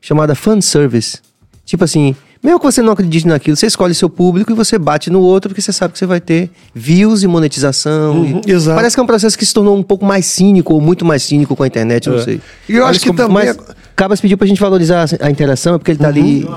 chamada fan service. Tipo assim, mesmo que você não acredite naquilo, você escolhe seu público e você bate no outro porque você sabe que você vai ter views e monetização. Uhum, e- exato. Parece que é um processo que se tornou um pouco mais cínico ou muito mais cínico com a internet, eu não sei. E eu acho que também. Mas Cabas pediu pra gente valorizar a interação, é porque ele tá ali.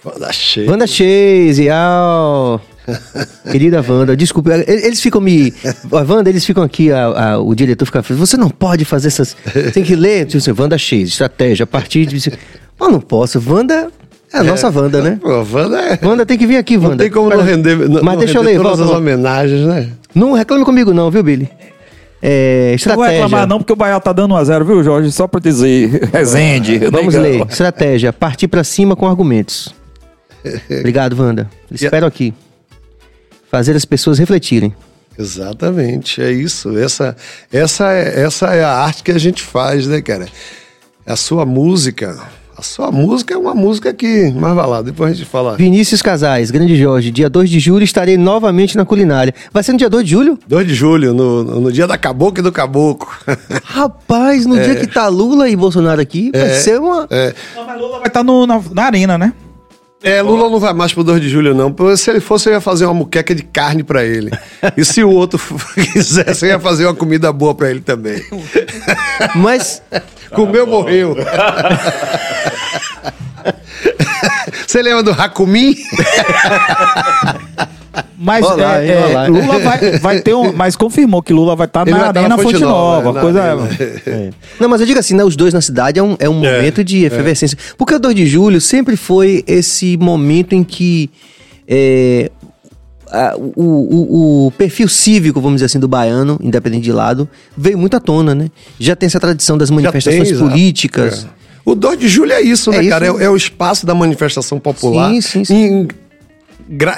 Foda cheio. Wanda Chase, au. *laughs* Querida Wanda, desculpa, e- eles ficam me. A Wanda, eles ficam aqui, a- a- o diretor fica. Você não pode fazer essas. Tem que ler, tipo assim, Wanda Chase, estratégia, a partir de. *laughs* Mas não posso, Wanda é a nossa Wanda, né? Pô, Wanda é. Wanda tem que vir aqui, Wanda. Não tem como não render. Não, Mas não deixa eu ler, todas as homenagens, né? Não reclame comigo, não, viu, Billy? É, Não vou estratégia. reclamar não, porque o Bahia tá dando 1x0, viu, Jorge? Só pra dizer. *laughs* Resende. Vamos ler. Estratégia. Partir pra cima com argumentos. *laughs* Obrigado, Wanda. Espero aqui. Fazer as pessoas refletirem. Exatamente, é isso. Essa, essa, é, essa é a arte que a gente faz, né, cara? A sua música. A sua música é uma música que. Mas vai lá, depois a gente fala. Vinícius Casais, Grande Jorge, dia 2 de julho estarei novamente na culinária. Vai ser no dia 2 de julho? 2 de julho, no, no dia da cabocla e do caboclo. *laughs* Rapaz, no dia que tá Lula e Bolsonaro aqui, vai ser uma. É, Não, mas Lula vai estar no, na, na arena, né? É, Lula não vai mais pro 2 de julho, não. Porque Se ele fosse, eu ia fazer uma muqueca de carne pra ele. E se o outro *laughs* quisesse, eu ia fazer uma comida boa pra ele também. *laughs* Mas. Comeu, morreu. *laughs* Você lembra do Hakumi? Mas Olha lá, é, é, olha lá. Lula vai, vai ter um. Mas confirmou que Lula vai estar Ele na vai Arena na Fonte Fonte Nova, Nova. é, coisa. arena. Não, mas eu digo assim, né, os dois na cidade é um, é um momento de efervescência. Porque o 2 de julho sempre foi esse momento em que é, a- o, o- o perfil cívico, vamos dizer assim, do baiano, independente de lado, veio muito à tona, né? Já tem essa tradição das manifestações tem, políticas. É. O 2 de julho é isso, né, É isso. cara? É, é o espaço da manifestação popular. Sim, sim, sim. Em,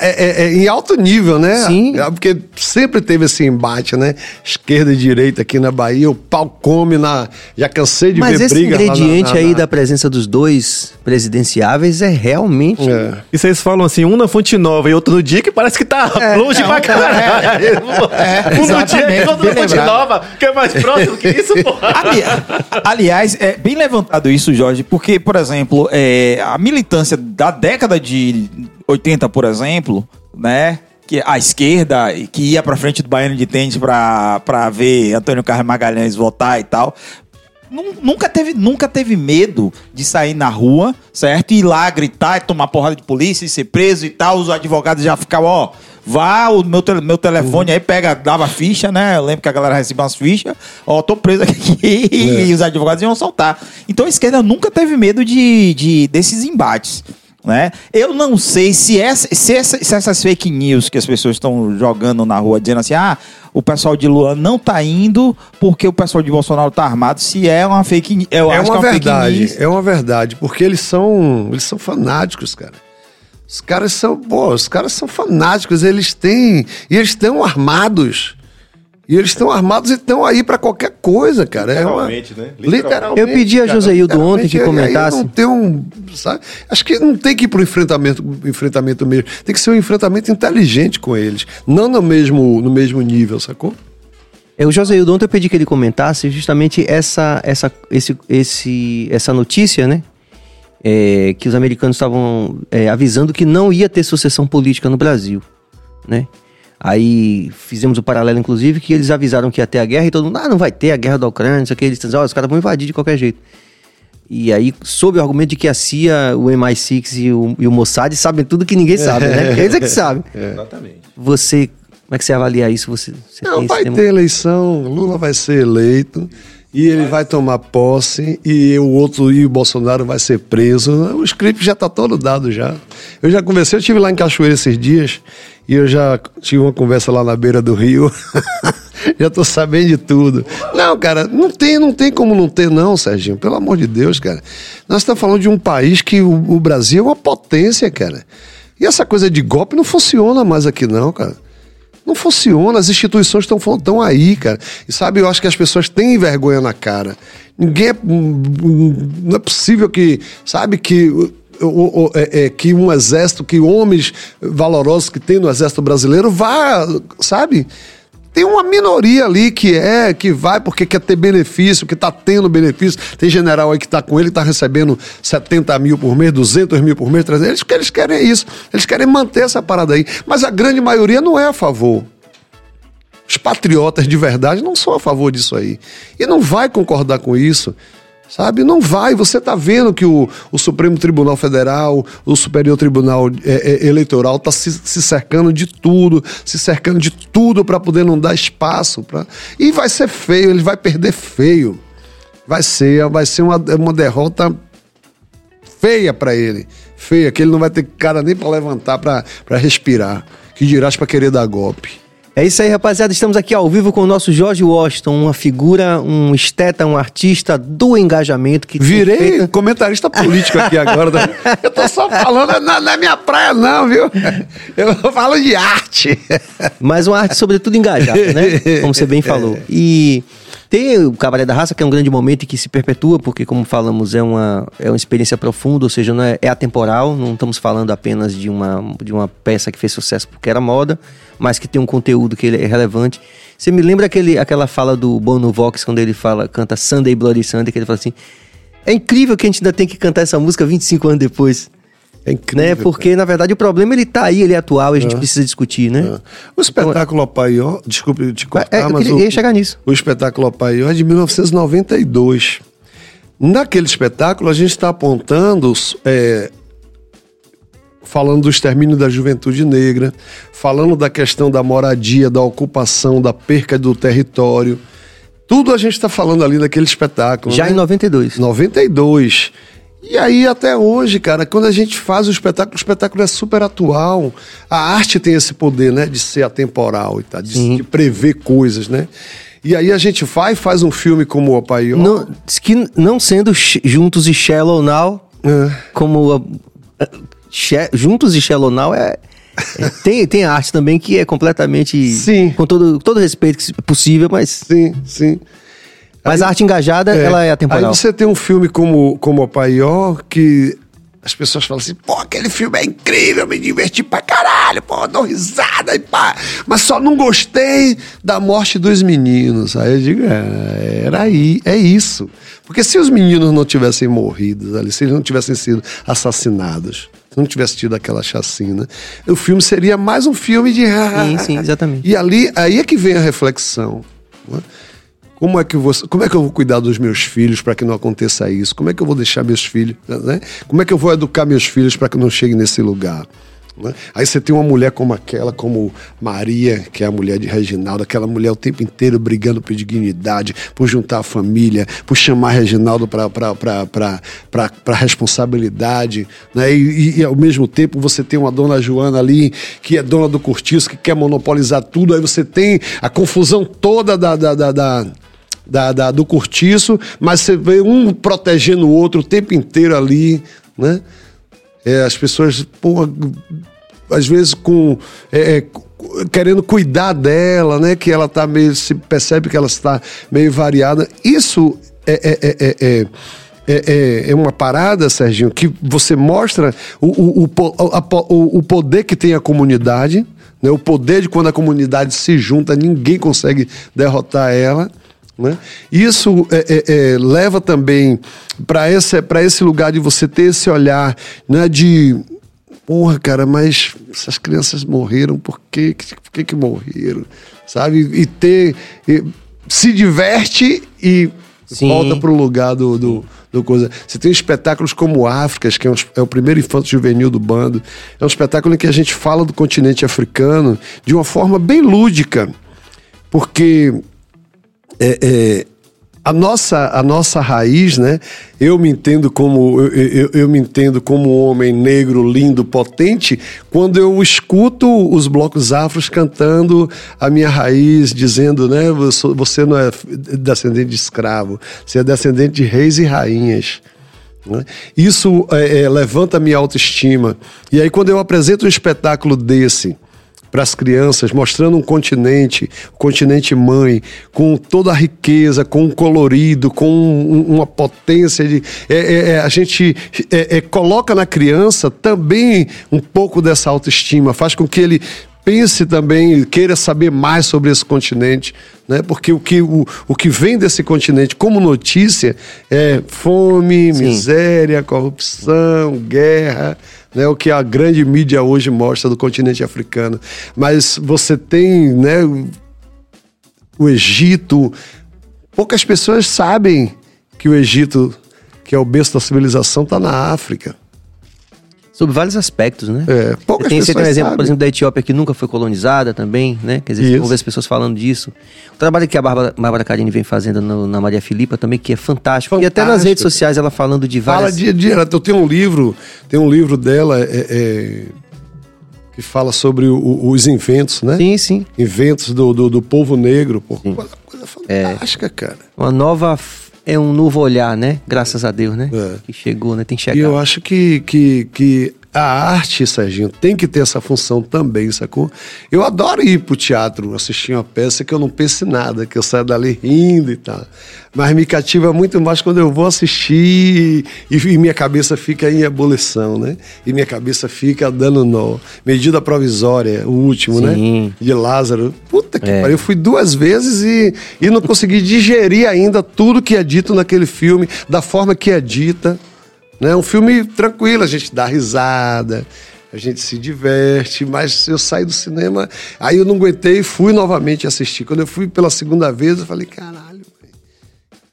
é- é- é em alto nível, né? Sim. É, Porque sempre teve esse embate, né? Esquerda e direita aqui na Bahia, o pau come na. Já cansei de Mas ver esse briga lá na- ingrediente na- aí na- da presença dos dois presidenciáveis é realmente. É. E vocês falam assim, um na Fonte Nova e outro no dia, que parece que tá longe pra caralho. um no dia e outro na Fonte. Nova, que é mais próximo que isso, *laughs* porra. Ali- aliás, é bem levantado isso, Jorge, porque, por exemplo, é, a militância da década de 80, por exemplo, né? Que a esquerda que ia pra frente do Baiano de Tênis pra, pra ver Antônio Carlos Magalhães votar e tal. nun- Nunca teve, nunca teve medo de sair na rua, certo? E ir lá gritar e tomar porrada de polícia e ser preso e tal. Os advogados já ficavam, ó, vá, o meu, tele- meu telefone aí pega, dava ficha, né? Eu lembro que a galera recebia umas fichas, ó, tô preso aqui *laughs* e os advogados iam soltar. Então a esquerda nunca teve medo de, de desses embates. Né? Eu não sei se, essa, se, essa- se essas fake news que as pessoas estão jogando na rua, dizendo assim, ah, o pessoal de Lula não tá indo porque o pessoal de Bolsonaro tá armado, se é uma fake news. Eu É acho uma que é uma fake verdade, news. é uma verdade, porque eles são, eles são fanáticos, cara. Os caras são, pô, os caras são fanáticos, eles têm, e eles estão armados. E eles estão armados e estão aí pra qualquer coisa, cara. É uma- Literalmente, né? Literalmente. Eu pedi a cara, Joseildo ontem que literalmente, comentasse. Não tem um, sabe? Acho que não tem que ir pro enfrentamento, enfrentamento mesmo. Tem que ser um enfrentamento inteligente com eles, não no mesmo, no mesmo nível, sacou? É, o Joseildo, ontem eu pedi que ele comentasse justamente essa, essa, esse, esse, essa notícia, né? É, que os americanos estavam é, avisando que não ia ter sucessão política no Brasil, né? Aí fizemos o paralelo, inclusive, que eles avisaram que ia ter a guerra e todo mundo, ah, não vai ter a guerra da Ucrânia, não sei o que. Eles disseram, "Ó, os caras vão invadir de qualquer jeito. E aí, sob o argumento de que a CIA, o MI6 e o, e o Mossad sabem tudo que ninguém sabe, né? *laughs* Eles é que sabem. Exatamente. Você, como é que você avalia isso? Você, você Não, vai ter eleição, Lula vai ser eleito e ele vai tomar posse e o outro e o Bolsonaro vai ser preso. O script já tá todo dado já. Eu já conversei, eu estive lá em Cachoeira esses dias e eu já tive uma conversa lá na beira do rio. *laughs* já tô sabendo de tudo. Não, cara, não tem, não tem como não ter não, Serginho. Pelo amor de Deus, cara. Nós estamos falando de um país que o, o Brasil é uma potência, cara. E essa coisa de golpe não funciona mais aqui não, cara. Não funciona, as instituições estão tão aí, cara. E sabe, eu acho que as pessoas têm vergonha na cara. Ninguém é. hum, hum, Não é possível que, sabe, que. o- o- é- é, que um exército, que homens valorosos que tem no exército brasileiro vá, sabe? Tem uma minoria ali que é, que vai porque quer ter benefício, que tá tendo benefício. Tem general aí que tá com ele, tá recebendo 70 mil por mês, 200 mil por mês, 300. Eles, eles querem isso. Eles querem manter essa parada aí. Mas a grande maioria não é a favor. Os patriotas de verdade não são a favor disso aí. E não vai concordar com isso. Sabe? Não vai. Você está vendo que o, o Supremo Tribunal Federal, o Superior Tribunal é, é, Eleitoral está se, se cercando de tudo, se cercando de tudo para poder não dar espaço. Pra... E vai ser feio, ele vai perder feio. Vai ser, vai ser uma, uma derrota feia para ele. Feia, que ele não vai ter cara nem para levantar, para respirar. Que dirás para querer dar golpe. É isso aí, rapaziada. Estamos aqui ao vivo com o nosso Jorge Washington, uma figura, um esteta, um artista do engajamento que Virei feito- comentarista político aqui agora. né? *laughs* Eu tô só falando na, na minha praia, não, viu? Eu falo de arte. mas uma arte sobretudo engajada, né? Como você bem falou. *laughs* E tem o Cabaré da Raça, que é um grande momento e que se perpetua, porque, como falamos, é uma, é uma experiência profunda, ou seja, não é, é atemporal, não estamos falando apenas de uma, de uma peça que fez sucesso porque era moda, mas que tem um conteúdo que é relevante. Você me lembra aquele, aquela fala do Bono Vox, quando ele fala, canta Sunday Bloody Sunday, que ele fala assim, é incrível que a gente ainda tem que cantar essa música 25 anos depois. É incrível. Né? Porque, na verdade, o problema ele tá aí, ele é atual e a gente precisa discutir, né? O espetáculo Opaió, desculpe te cortar, É, eu mas o, ia chegar nisso. o espetáculo Opaió é de 1992. Naquele espetáculo, a gente está apontando, é, falando do extermínio da juventude negra, falando da questão da moradia, da ocupação, da perca do território. Tudo a gente está falando ali naquele espetáculo. Já né? em 92. 92. E aí, até hoje, cara, quando a gente faz o espetáculo, o espetáculo é super atual. A arte tem esse poder, né, de ser atemporal e tal, de, Sim. de prever coisas, né? E aí a gente vai e faz um filme como o Opaió. Não, que não sendo juntos e Shallow Now, É. como a- She- juntos e Shallow Now é, é- *laughs* tem, tem arte também que é completamente Sim. com todo, todo respeito possível, mas, Sim, sim. mas a arte engajada ela é atemporal. Aí você tem um filme como, como Opaió que as pessoas falam assim, pô, aquele filme é incrível, me diverti pra caralho, pô, dou risada e pá. Mas só não gostei da morte dos meninos. Aí eu digo, é, era aí, é isso. Porque se os meninos não tivessem morrido ali, se eles não tivessem sido assassinados, se não tivesse tido aquela chacina, o filme seria mais um filme de... Sim, sim, exatamente. E ali, aí é que vem a reflexão. não é? Como é, que eu vou, como é que eu vou cuidar dos meus filhos para que não aconteça isso? Como é que eu vou deixar meus filhos? Né? Como é que eu vou educar meus filhos para que não cheguem nesse lugar? Né? Aí você tem uma mulher como aquela, como Maria, que é a mulher de Reginaldo, aquela mulher o tempo inteiro brigando por dignidade, por juntar a família, por chamar Reginaldo para responsabilidade. Né? E, e, e, ao mesmo tempo você tem uma dona Joana ali, que é dona do cortiço, que quer monopolizar tudo. Aí você tem a confusão toda da, da, da, da da, da, do cortiço, mas você vê um protegendo o outro o tempo inteiro ali, né? É, as pessoas, às vezes com. É, é, querendo cuidar dela, né? Que ela tá meio. se percebe que ela está meio variada. Isso é, é, é, é, é uma parada, Serginho, que você mostra o, o, o, a, o poder que tem a comunidade, né? o poder de quando a comunidade se junta, ninguém consegue derrotar ela. Né? Isso é, é, é, leva também para esse, esse lugar de você ter esse olhar né, de porra, cara, mas essas crianças morreram, por que por que, que morreram? Sabe? E ter. E, se diverte e Sim. volta pro lugar do, do, do, coisa. Você tem espetáculos como Áfricas, que é, um, é o primeiro infanto juvenil do bando. É um espetáculo em que a gente fala do continente africano de uma forma bem lúdica. Porque é, é, a nossa, a nossa raiz, né? Eu me entendo como eu, eu, eu, me entendo como um homem negro, lindo, potente, quando eu escuto os blocos afros cantando a minha raiz, dizendo, né? Você não é descendente de escravo, você é descendente de reis e rainhas. Né? Isso é, é, levanta a minha autoestima. E aí, quando eu apresento um espetáculo desse, para as crianças, mostrando um continente, o continente mãe, com toda a riqueza, com um colorido, com um, uma potência de. É, é, é a gente é, é, coloca na criança também um pouco dessa autoestima, faz com que ele pense também, queira saber mais sobre esse continente, né? Porque o que, o, o que vem desse continente como notícia é fome, Sim. miséria, corrupção, guerra né, o que a grande mídia hoje mostra do continente africano. Mas você tem né, o Egito. Poucas pessoas sabem que o Egito, que é o berço da civilização, está na África. Sobre vários aspectos, né? É, poucas tem, você tem um exemplo, sabem. por exemplo, da Etiópia que nunca foi colonizada também, né? Quer dizer, ouve as pessoas falando disso. O trabalho que a Bárbara, Bárbara Carini vem fazendo no, na Maria Filipa também, que é fantástico. fantástico. E até nas redes sociais ela falando de várias... Fala de direto. Eu tenho um livro, tem um livro dela, é, é, que fala sobre o, os inventos, né? Sim, sim. Inventos do, do, do povo negro. Pô, coisa, coisa fantástica, é. cara. Uma nova é um novo olhar, né? Graças a Deus, né? É. Que chegou, né? Tem que chegar. E eu acho que, que, que a arte, Serginho, tem que ter essa função também, sacou? Eu adoro ir pro teatro, assistir uma peça que eu não pense nada, que eu saio dali rindo e tal. Mas me cativa muito mais quando eu vou assistir e, e minha cabeça fica em ebulição, né? E minha cabeça fica dando nó. Medida provisória, o último, né? Sim. né? De Lázaro. Puta que é. pariu. Eu fui duas vezes e, e não consegui digerir ainda tudo que é dito naquele filme, da forma que é dita. É um filme tranquilo, a gente dá risada, a gente se diverte, mas eu saí do cinema, aí eu não aguentei e fui novamente assistir. Quando eu fui pela segunda vez, eu falei, caralho,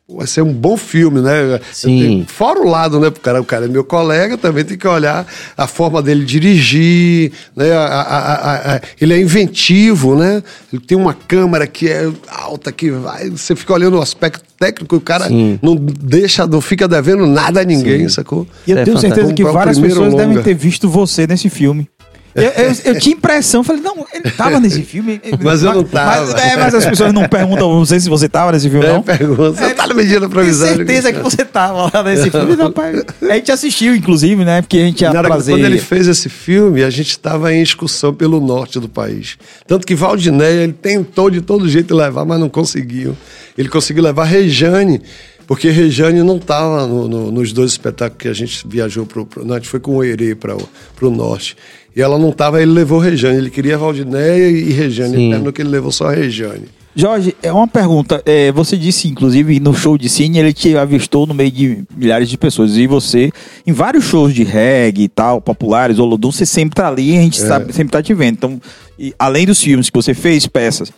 vai ser um bom filme, né? Sim. Tenho, fora o lado, né? O cara, o cara é meu colega, também tem que olhar a forma dele dirigir, né? A, a, a, ele é inventivo, né? Ele tem uma câmera que é alta, que vai. Você fica olhando o aspecto técnico, o cara Sim. não deixa, não fica devendo nada a ninguém, Sim. sacou? E eu é tenho certeza que várias pessoas longa. devem ter visto você nesse filme. Eu, eu, eu, tinha impressão, falei, não, ele tava nesse filme. *laughs* Mas eu não tava. Mas, é, mas as pessoas não perguntam, não sei se você tava nesse filme, é, não. Pergunta, você é, tá na medida provisória. Tenho certeza que você tava lá nesse filme. Pai, a gente assistiu, inclusive, né? Porque a gente ia trazer... Quando ele fez esse filme, a gente estava em excursão pelo norte do país. Tanto que Valdinéia, ele tentou de todo jeito levar, mas não conseguiu. Ele conseguiu levar Rejane, porque Rejane não estava no, no, nos dois espetáculos que a gente viajou para o. A gente foi com o Oerê para o norte. E ela não estava, ele levou Rejane. Ele queria Valdinéia e Rejane. Sim. Terminou que ele levou só a Rejane. Jorge, é uma pergunta. É, você disse, inclusive, no show de cine, ele te avistou no meio de milhares de pessoas. E você, em vários shows de reggae e tal, populares, Olodum, você sempre tá ali e a gente é. sabe, sempre tá te vendo. Então, e, além dos filmes que você fez, peças.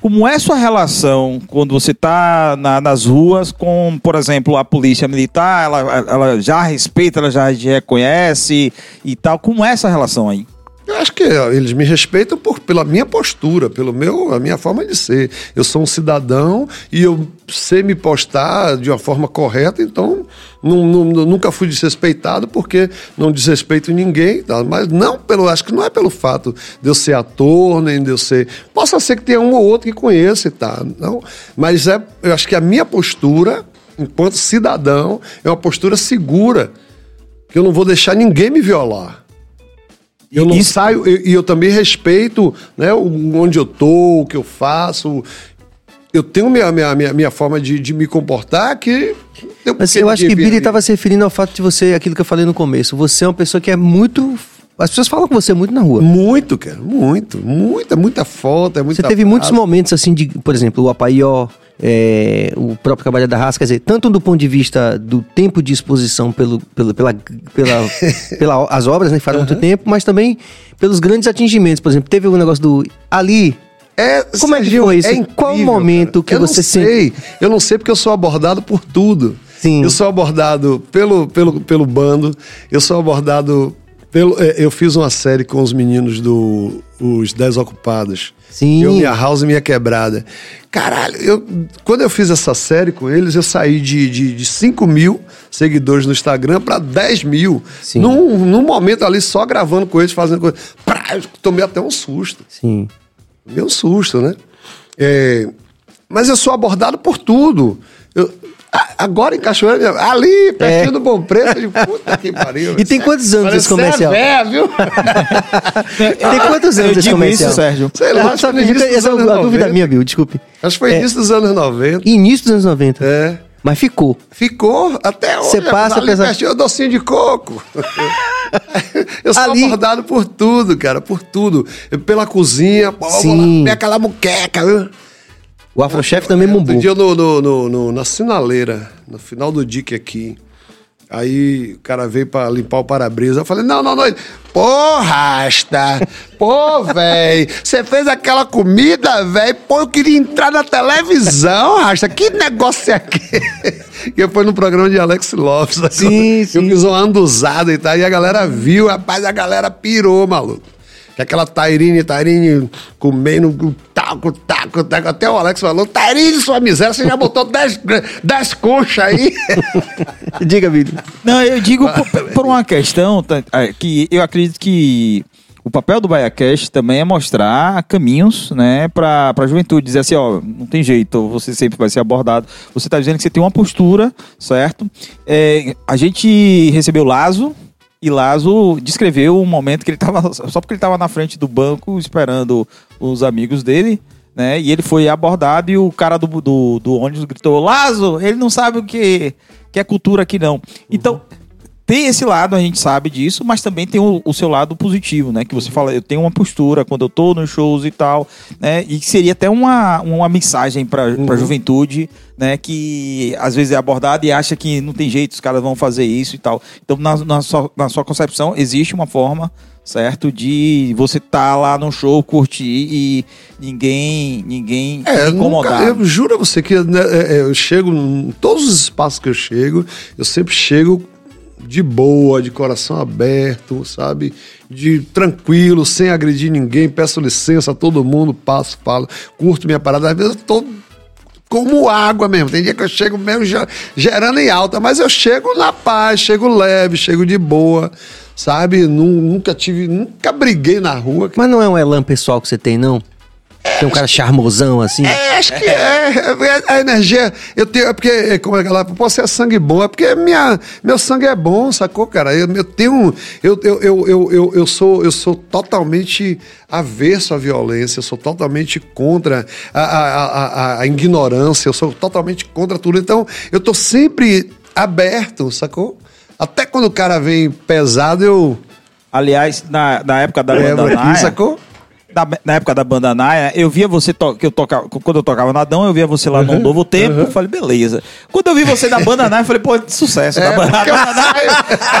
Como é sua relação quando você está na, nas ruas com, por exemplo, a polícia militar? Ela, ela já respeita, ela já reconhece e tal. Como é essa relação aí? Eu acho que eles me respeitam por, pela minha postura, pelo meu, a minha forma de ser. Eu sou um cidadão e eu sei me postar de uma forma correta, então não, não, nunca fui desrespeitado porque não desrespeito ninguém, tá? mas não pelo, acho que não é pelo fato de eu ser ator, nem de eu ser. Possa ser que tenha um ou outro que conheça, tá? Não, mas é, eu acho que a minha postura, enquanto cidadão, é uma postura segura, que eu não vou deixar ninguém me violar. Eu não Isso... saio, e eu, eu, também respeito né, onde eu tô, o que eu faço. Eu tenho minha, minha, minha, minha forma de, de me comportar que. Mas eu acho que Billy estava se referindo ao fato de você, aquilo que eu falei no começo. Você é uma pessoa que é muito as pessoas falam com você muito na rua. Muito, cara. Muito. Muita, muita foto. É muita você teve muitos momentos assim de, por exemplo, o Apaió, é, o próprio Cabalho da Raça, quer dizer, tanto do ponto de vista do tempo de exposição pelo, pelo, pela, pela, *laughs* pela, as obras, né, que faz uhum. muito tempo, mas também pelos grandes atingimentos. Por exemplo, teve o um negócio do Ali. É, Como é que foi isso? É incrível, Qual momento cara. que eu você sei. Eu não sei porque eu sou abordado por tudo. Sim. Eu sou abordado pelo, pelo, pelo bando, eu sou abordado pelo, é, eu fiz uma série com os meninos do Os Dez Ocupados. Sim. Eu, minha house e minha quebrada. Caralho, eu, quando eu fiz essa série com eles, eu saí de, de, de 5 mil seguidores no Instagram para 10 mil. Sim. Num, num momento ali, só gravando com eles, fazendo coisa. Prá, eu tomei até um susto. Sim. Tomei um susto, né? É, mas eu sou abordado por tudo. Agora em Cachoeira, ali, pertinho é. do Bom Preço, de puta que pariu. E tem quantos anos esse comercial? É viu? *laughs* tem quantos anos esse comercial? Isso, Sérgio. Sei lá, acho que essa é a dúvida minha, Bill, desculpe. Acho que foi é. início dos anos 90. Início dos anos 90. É. Mas ficou. Ficou até hoje. Você passa ali apesar... pertinho, docinho de coco. *laughs* eu sou ali... abordado por tudo, cara, por tudo. Pela cozinha, pô, Sim. Lá, aquela muqueca, viu? O Afrochef também bombou. Outro dia no, no, no, no, na sinaleira, no final do dique aqui. Aí o cara veio pra limpar o para-brisa. Eu falei, não, não, não. Pô, rasta. Pô, velho. Você fez aquela comida, velho. Pô, eu queria entrar na televisão, rasta. Que negócio é aquele? *laughs* que foi no programa de Alex Lopes. Sim, sim. Eu fiz uma anduzada e tal. E a galera viu, rapaz, a galera pirou, maluco. Que aquela Tairine, Tairine comendo taco, taco, taco. Até o Alex falou: Tairine, sua miséria, você já botou 10 conchas aí. *laughs* Diga, Vitor. Não, eu digo por, por, uma questão é, que eu acredito que o papel do BaiaCast também é mostrar caminhos, né, para a juventude. Dizer assim, ó, não tem jeito, você sempre vai ser abordado. Você está dizendo que você tem uma postura, certo? É, a gente recebeu o Lazo, e Lazo descreveu um momento que ele estava *laughs* só porque ele estava na frente do banco esperando os amigos dele, né? E ele foi abordado e o cara do, do, do ônibus gritou: Lazo, ele não sabe o que, que é cultura aqui não. Então, uhum. Tem esse lado, a gente sabe disso, mas também tem o, o, seu lado positivo, né? Que você fala, eu tenho uma postura quando eu tô nos shows e tal, né? E seria até uma, uma mensagem para uhum. a juventude, né? Que às vezes é abordada e acha que não tem jeito, os caras vão fazer isso e tal. Então, na, na, sua, na sua concepção, existe uma forma, certo? De você tá lá no show, curtir e ninguém ninguém é, incomodar. Nunca, eu juro a você que né, é, é, eu chego, em todos os espaços que eu chego, eu sempre chego de boa, de coração aberto, sabe? De tranquilo, sem agredir ninguém, peço licença a todo mundo, passo, falo, curto minha parada. Às vezes eu tô como água mesmo. Tem dia que eu chego mesmo gerando em alta, mas eu chego na paz, chego leve, chego de boa, sabe? Nunca tive, nunca briguei na rua. Mas não é um elan pessoal que você tem, não? Tem um cara charmosão assim? É, acho que é. é a energia. Eu tenho. É porque, é, como é que ela. Posso ser sangue bom. É porque minha, meu sangue é bom, sacou, cara? Eu, eu tenho. Eu, eu, eu, eu, eu, eu, sou, eu sou totalmente averso à violência, eu sou totalmente contra a, a, a, a ignorância, eu sou totalmente contra tudo. Então, eu tô sempre aberto, sacou? Até quando o cara vem pesado, eu. Aliás, na, na época da é, Naia, sacou? Da, na época da banda Naia, eu via você, to, que eu tocava, quando eu tocava Nadão, eu via você lá uhum, no Novo Tempo, uhum. falei, beleza. Quando eu vi você na banda Naia, eu falei, pô, sucesso é, da banda Naia.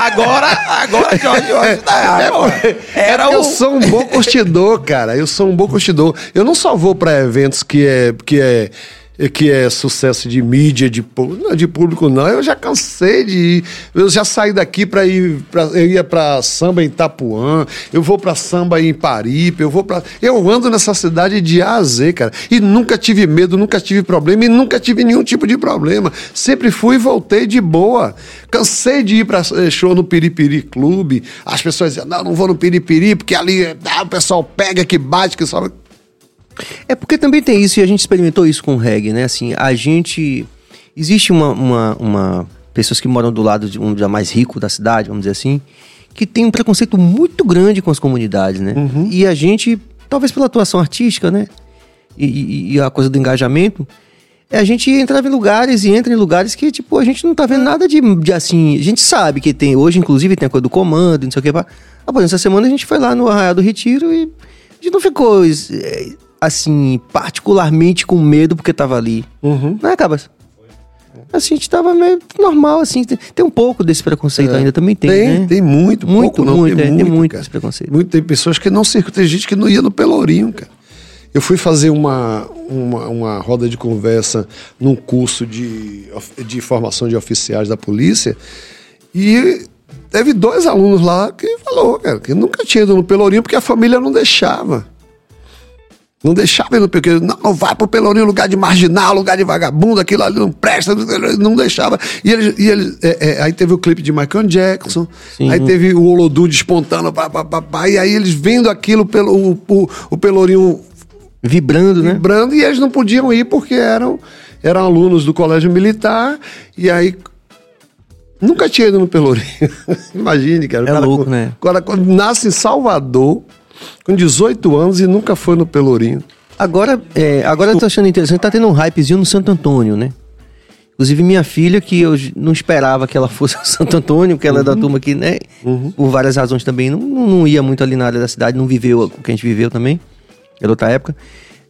Agora, agora Jorge Jorge é, é, Era o... Eu sou um bom curtidor, cara, eu sou um bom curtidor. Eu não só vou pra eventos que é, que é que é sucesso de mídia, de, não, de público não. Eu já cansei de ir. Eu já saí daqui para ir. Pra, eu ia para samba em Itapuã, eu vou para samba em Paripe, eu vou para. Eu ando nessa cidade de A a Z, cara. E nunca tive medo, nunca tive problema e nunca tive nenhum tipo de problema. Sempre fui e voltei de boa. Cansei de ir para show no Piripiri Clube. As pessoas diziam: não, não vou no Piripiri, porque ali ah, o pessoal pega que bate, que sobe. É porque também tem isso, e a gente experimentou isso com o reggae, né? Assim, a gente. Existe uma, uma, uma- pessoas que moram do lado de um já mais rico da cidade, vamos dizer assim, que tem um preconceito muito grande com as comunidades, né? E a gente, talvez pela atuação artística, né? E, e- e a coisa do engajamento, é a gente entrava em lugares e entra em lugares que, tipo, a gente não tá vendo nada de, de assim. A gente sabe que tem, hoje, inclusive, tem a coisa do comando, não sei o que. Ah, por exemplo, essa semana a gente foi lá no Arraial do Retiro e a gente não ficou, eh, assim, particularmente com medo porque tava ali. Não é, Cabas? Assim, a gente tava meio normal, assim. Tem, tem um pouco desse preconceito ainda, também tem, Tem, né? tem muito, Muito, pouco não, muito, tem é, muito, tem muito esse preconceito. Muito, tem pessoas que não circulam, tem gente que não ia no Pelourinho, cara. Eu fui fazer uma, uma, uma roda de conversa num curso de, de formação de oficiais da polícia e teve dois alunos lá que falou, cara, que nunca tinha ido no Pelourinho porque a família não deixava. Não deixava ir no porque não, vai pro Pelourinho, lugar de marginal, lugar de vagabundo, aquilo ali não presta, não deixava. E ele, e ele é, é, aí teve o clipe de Michael Jackson, Sim. aí teve o Olodum despontando, pá, pá, pá, pá, e aí eles vendo aquilo pelo o, o, o Pelourinho Vibrando, né? vibrando, e eles não podiam ir porque eram, eram alunos do colégio militar, e aí nunca tinha ido no Pelourinho. *laughs* Imagine, cara. É cara louco, com- né? cara quando nasce em Salvador, com 18 anos e nunca foi no Pelourinho. Agora, é, agora eu tô achando interessante, tá tendo um hypezinho no Santo Antônio, né? Inclusive minha filha, que eu não esperava que ela *laughs* fosse ao Santo Antônio, porque ela é da turma que, né? Por várias razões também, não, não, não ia muito ali na área da cidade, não viveu o que a gente viveu também. Era outra época.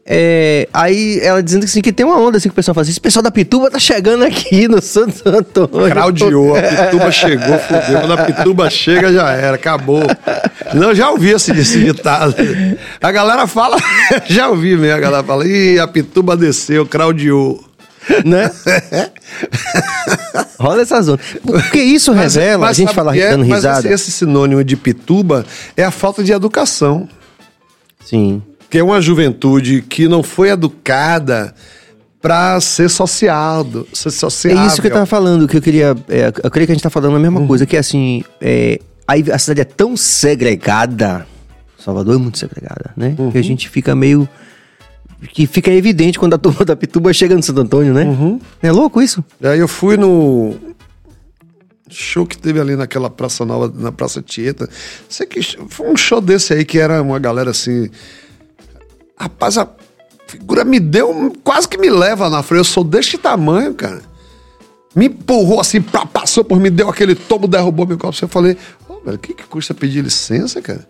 É, aí ela dizendo assim, que tem uma onda assim que o pessoal fala assim, esse pessoal da Pituba tá chegando aqui no Santo Antônio. Craudiou, a Pituba chegou, fudeu. Quando a Pituba chega, já era, acabou. Não, já ouvi esse, esse ditado. A galera fala, *laughs* já ouvi mesmo, a galera fala, ih, a Pituba desceu, craudiou. né? *laughs* Rola essa zona. Porque isso revela, a gente fala é? dando Mas risada. esse, esse sinônimo de Pituba é a falta de educação. Sim. Que é uma juventude que não foi educada para ser sociado, ser É sociável. isso que eu tava falando, que eu queria. é, eu creio que a gente tá falando a mesma coisa, que assim, é, a cidade é tão segregada, Salvador é muito segregada, né? Que a gente fica meio. Que fica evidente quando a turma da Pituba chega no Santo Antônio, né? É louco isso? Aí eu fui no show que teve ali naquela Praça Nova, na Praça Tieta. Sei que foi um show desse aí que era uma galera assim. Rapaz, a figura me deu, quase que me leva na frente. Eu sou deste tamanho, cara. Me empurrou assim, pá, passou por mim, deu aquele tombo, derrubou meu copo. Eu falei, ô, velho, o que, que custa pedir licença, cara?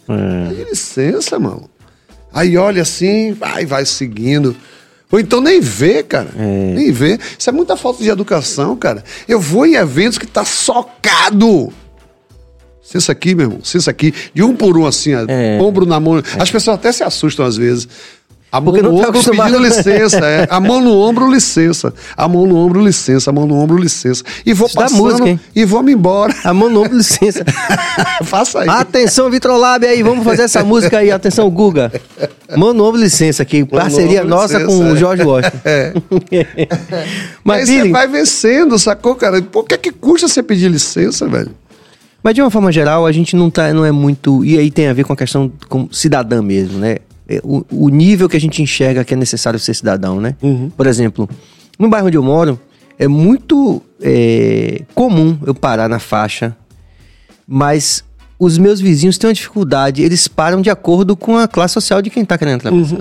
Pedir licença, mano. Aí olha assim, vai, vai seguindo. Ou então nem vê, cara. Nem vê. Isso é muita falta de educação, cara. Eu vou em eventos que tá socado. Licença aqui, meu irmão. Licença aqui. De um por um, assim, ó, É. ombro na mão. As pessoas até se assustam às vezes. A mão Porque no tá ombro acostumado. pedindo licença, é. A mão no ombro, licença. A mão no ombro, licença. A mão no ombro, licença. E vou Isso passando música, hein? e vou me embora. A mão no ombro, licença. *laughs* Faça aí. Atenção, Vitrolab aí, vamos fazer essa música aí. Atenção, Guga. Mão no ombro, licença aqui. Parceria ombro, nossa licença, com o é. Jorge Washington. *laughs* É. Mas, aí você vai vencendo, sacou, cara? Por que, que custa você pedir licença, velho? Mas de uma forma geral, a gente não, tá, não é muito. E aí tem a ver com a questão como cidadã mesmo, né? É, O, o nível que a gente enxerga que é necessário ser cidadão, né? Por exemplo, no bairro onde eu moro, é muito é, comum eu parar na faixa, mas os meus vizinhos têm uma dificuldade, eles param de acordo com a classe social de quem tá querendo atravessar.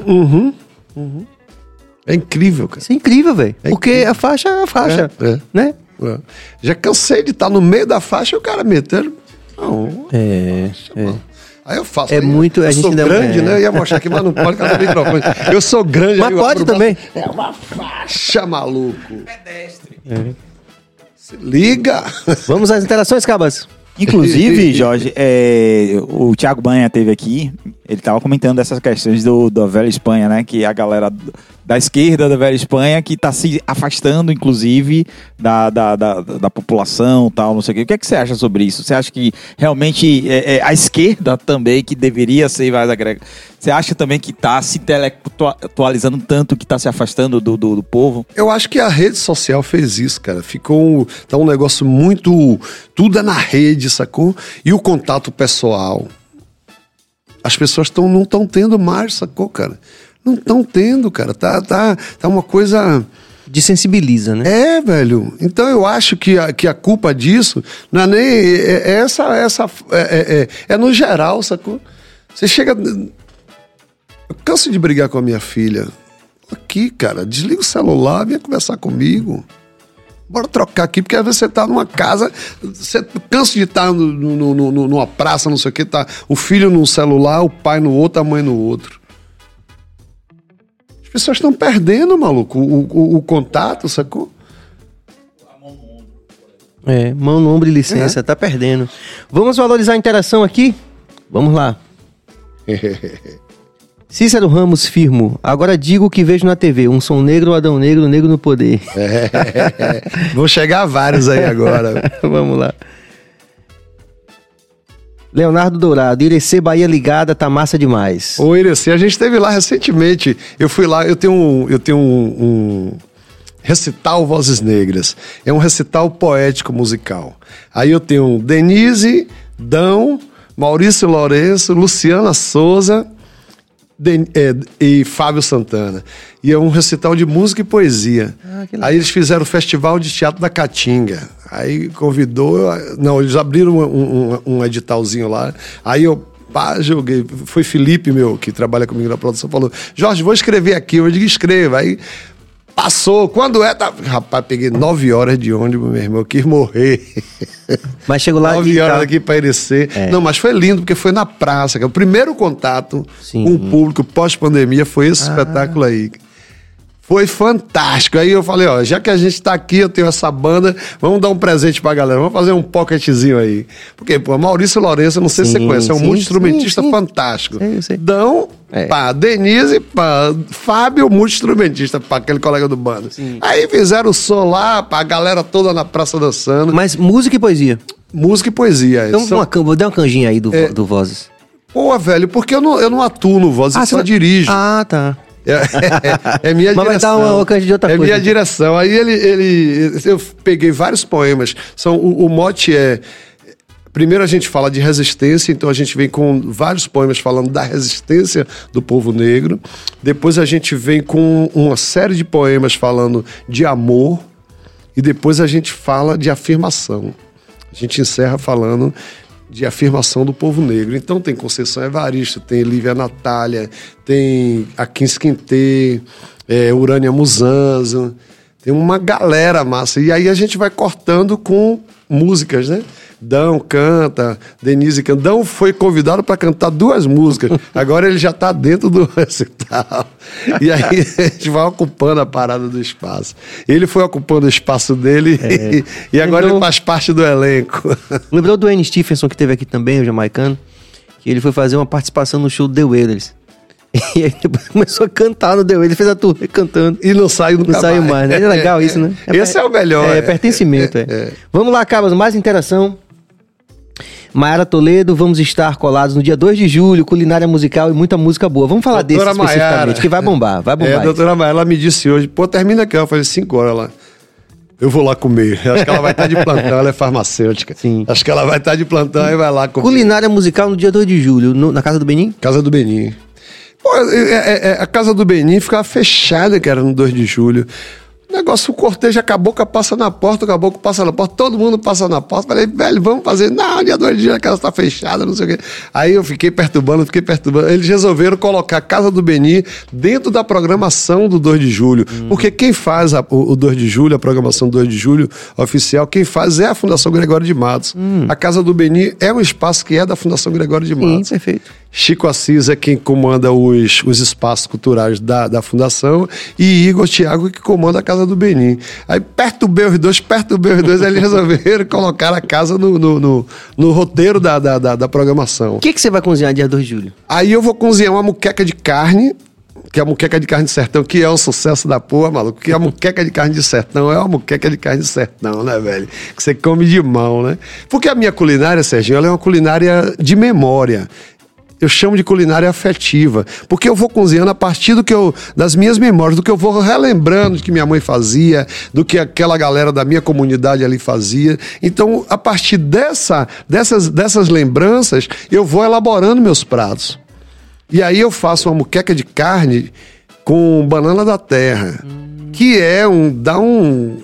É incrível, cara. Isso é incrível, velho. É Porque a faixa é a faixa, É, é. né? É. Já cansei de estar no meio da faixa e o cara metendo. Não, É, é. Aí eu faço. É aí muito- a Eu gente sou grande, é. né? Eu ia mostrar aqui, mas não pode cada microfone. Eu sou grande. Mas pode braço. também. É uma faixa, maluco. Pedestre. Se liga. Vamos às interações, Cabas. Inclusive, *laughs* Jorge, é, o Thiago Banha teve aqui ele estava comentando essas questões do, da velha Espanha, né? Que a galera da esquerda da velha Espanha que está se afastando, inclusive, da, da, da, da, população tal, não sei o quê. O que, é que você acha sobre isso? Você acha que realmente é, é a esquerda também, que deveria ser mais agrega, você acha também que está se intelectualizando tanto que está se afastando do, do, do, povo? Eu acho que a rede social fez isso, cara. Ficou tá um negócio muito. Tudo é na rede, sacou? E o contato pessoal as pessoas tão, não estão tendo mais, sacou, cara? Não estão tendo, cara. Tá, tá, tá uma coisa. Desensibiliza, né? É, velho. Então eu acho que a, que a culpa disso não é nem. É, é essa. essa é, é, é, é no geral, sacou? Você chega. Eu canso de brigar com a minha filha. Aqui, cara, desliga o celular, vem conversar comigo. Bora trocar aqui, porque às vezes você tá numa casa, você cansa de estar tá no, no, no, numa praça, não sei o que, tá o filho num celular, o pai no outro, a mãe no outro. As pessoas estão perdendo, maluco, o, o, o, contato, sacou? É, mão no ombro e licença, é. tá perdendo. Vamos valorizar a interação aqui? Vamos lá. *laughs* Cícero Ramos Firmo. Agora digo o que vejo na TV: um som negro, um Adão Negro, negro no poder. *laughs* É, vão chegar vários aí agora. *laughs* Vamos lá. Leonardo Dourado, Irecê Bahia Ligada, tá massa demais. Ô Irecê, a gente esteve lá recentemente. Eu fui lá, eu tenho um, eu tenho um, um recital Vozes Negras. É um recital poético musical. Aí eu tenho Denise, Dão, Maurício Lourenço, Luciana Souza Den, é, e Fábio Santana. E é um recital de música e poesia. Ah, Aí eles fizeram o Festival de Teatro da Caatinga. Aí convidou. Não, eles abriram um, um, um editalzinho lá. Aí eu pá, joguei. Foi Felipe, meu, que trabalha comigo na produção, falou: Jorge, vou escrever aqui. Eu digo: escreva. Aí Passou. Quando é? Tá... Rapaz, peguei nove horas de ônibus, meu irmão. Eu quis morrer. *laughs* Mas chegou lá Nove horas tá... aqui para Irecê. É. Não, mas foi lindo, porque foi na praça. Que o primeiro contato Sim. com o público pós-pandemia foi esse ah. espetáculo aí. Foi fantástico. Aí eu falei, ó, já que a gente tá aqui, eu tenho essa banda, vamos dar um presente pra galera, vamos fazer um pocketzinho aí. Porque, pô, Maurício Lourenço, não sei sim, se você conhece, é um multi-instrumentista fantástico. Sim, sim. Dão, é. pá, Denise, pá, Fábio, multi-instrumentista, pá, aquele colega do bando. Sim. Aí fizeram o som lá, pá, a galera toda na praça dançando. Mas música e poesia? Música e poesia. Então, São... uma, vou dar uma canjinha aí do, é... do Vozes. Pô, velho, porque eu não, eu não atuo no Vozes, ah, eu só dirijo. Ah, tá. É, é, é, minha Mas direção. vai dar uma, de outra é coisa. minha direção. Aí ele, ele. Eu peguei vários poemas. São, o, o mote é. Primeiro a gente fala de resistência, então a gente vem com vários poemas falando da resistência do povo negro. Depois a gente vem com uma série de poemas falando de amor. E depois a gente fala de afirmação. A gente encerra falando de afirmação do povo negro. Então tem Conceição Evaristo, tem Lívia Natália, tem Aquins Quintê, é, Urânia Musanzo, tem uma galera massa. E aí a gente vai cortando com músicas, né? Dão canta, Denise canta. Dão foi convidado para cantar duas músicas. *laughs* Agora ele já está dentro do recital. E aí a gente vai ocupando a parada do espaço. Ele foi ocupando o espaço dele é. e, *laughs* e, agora Lembrou... ele faz parte do elenco. *laughs* Lembrou do Anne Stephenson que teve aqui também, o jamaicano? Que ele foi fazer uma participação no show The Wailers. E aí depois começou a cantar no The Ele fez a turnê cantando. E não saiu nunca Não saiu mais, né? É legal isso, né? É, Esse é o melhor. É, é pertencimento, é, é. Vamos lá, Cabas, mais interação. Mayara Toledo, vamos estar colados no dia 2 de julho, culinária musical e muita música boa. Vamos falar doutora desse especificamente, Mayara. que vai bombar, vai bombar. É, a doutora Mayara, ela me disse hoje, pô, termina aqui, eu falei 5 horas lá. Eu vou lá comer. Acho que ela vai estar de plantão, ela é farmacêutica. Sim. Acho que ela vai estar de plantão e vai lá comer. Culinária musical no dia 2 de julho, no, na Casa do Benin? Casa do Benin. Pô, é, é, é, a Casa do Benin ficava fechada, que era no 2 de julho. O negócio, o cortejo, a cabocla passa na porta, o caboclo passa na porta, todo mundo passa na porta. Falei, velho, vamos fazer. Não, dia dois dias a casa está fechada, não sei o quê. Aí eu fiquei perturbando, fiquei perturbando. Eles resolveram colocar a Casa do Beni dentro da programação do 2 de julho. Hum. Porque quem faz a, o, o 2 de julho, a programação do 2 de julho oficial, quem faz é a Fundação Gregório de Matos. Hum. A Casa do Beni é um espaço que é da Fundação Gregório de Matos. Sim, perfeito. Chico Assis é quem comanda os, os espaços culturais da, da fundação e Igor Thiago que comanda a Casa do Benin. Aí perturbei os dois, perturbei os dois, aí eles *laughs* resolveram colocar a casa no, no, no, no roteiro da, da, da, da programação. O que, que você vai cozinhar dia 2 de julho? Aí eu vou cozinhar uma muqueca de carne, que é a muqueca de carne de sertão, que é um sucesso da porra, maluco. Que a muqueca de carne de sertão é uma muqueca de carne de sertão, né, velho? Que você come de mão, né? Porque a minha culinária, Serginho, ela é uma culinária de memória eu chamo de culinária afetiva, porque eu vou cozinhando a partir do que eu, das minhas memórias, do que eu vou relembrando do que minha mãe fazia, do que aquela galera da minha comunidade ali fazia. Então, a partir dessa, dessas, dessas lembranças, eu vou elaborando meus pratos. E aí eu faço uma muqueca de carne com banana da terra, hum. que é um dá um,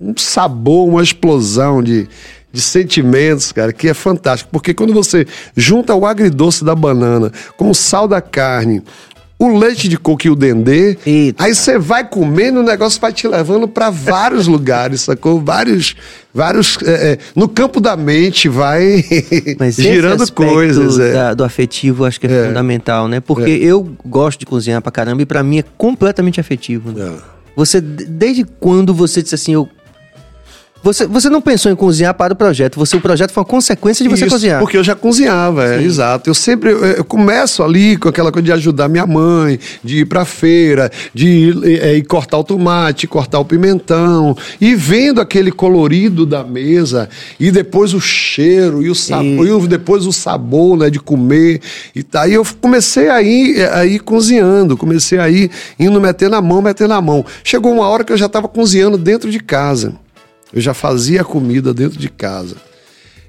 um sabor, uma explosão de de sentimentos, cara, que é fantástico. Porque quando você junta o agridoce da banana com o sal da carne, o leite de coco e o dendê, Eita. aí você vai comendo, o negócio vai te levando para vários *laughs* lugares, sacou? Vários, vários, é, é, no campo da mente vai *laughs* Mas girando coisas. É. Da, do afetivo acho que é, é. fundamental, né? Porque é. eu gosto de cozinhar pra caramba e pra mim é completamente afetivo. Né? É. Você, desde quando você disse assim, eu você, você não pensou em cozinhar para o projeto, você, o projeto foi uma consequência de você Isso, cozinhar. Porque eu já cozinhava, é, exato. Eu sempre eu, eu, começo ali com aquela coisa de ajudar minha mãe, de ir para feira, de ir, é, ir, cortar o tomate, cortar o pimentão, e vendo aquele colorido da mesa, e depois o cheiro, e o sabor, e... e depois o sabor né, de comer. E tá. aí eu comecei a ir, a ir cozinhando, comecei a ir indo metendo a mão, metendo a mão. Chegou uma hora que eu já estava cozinhando dentro de casa. Eu já fazia comida dentro de casa.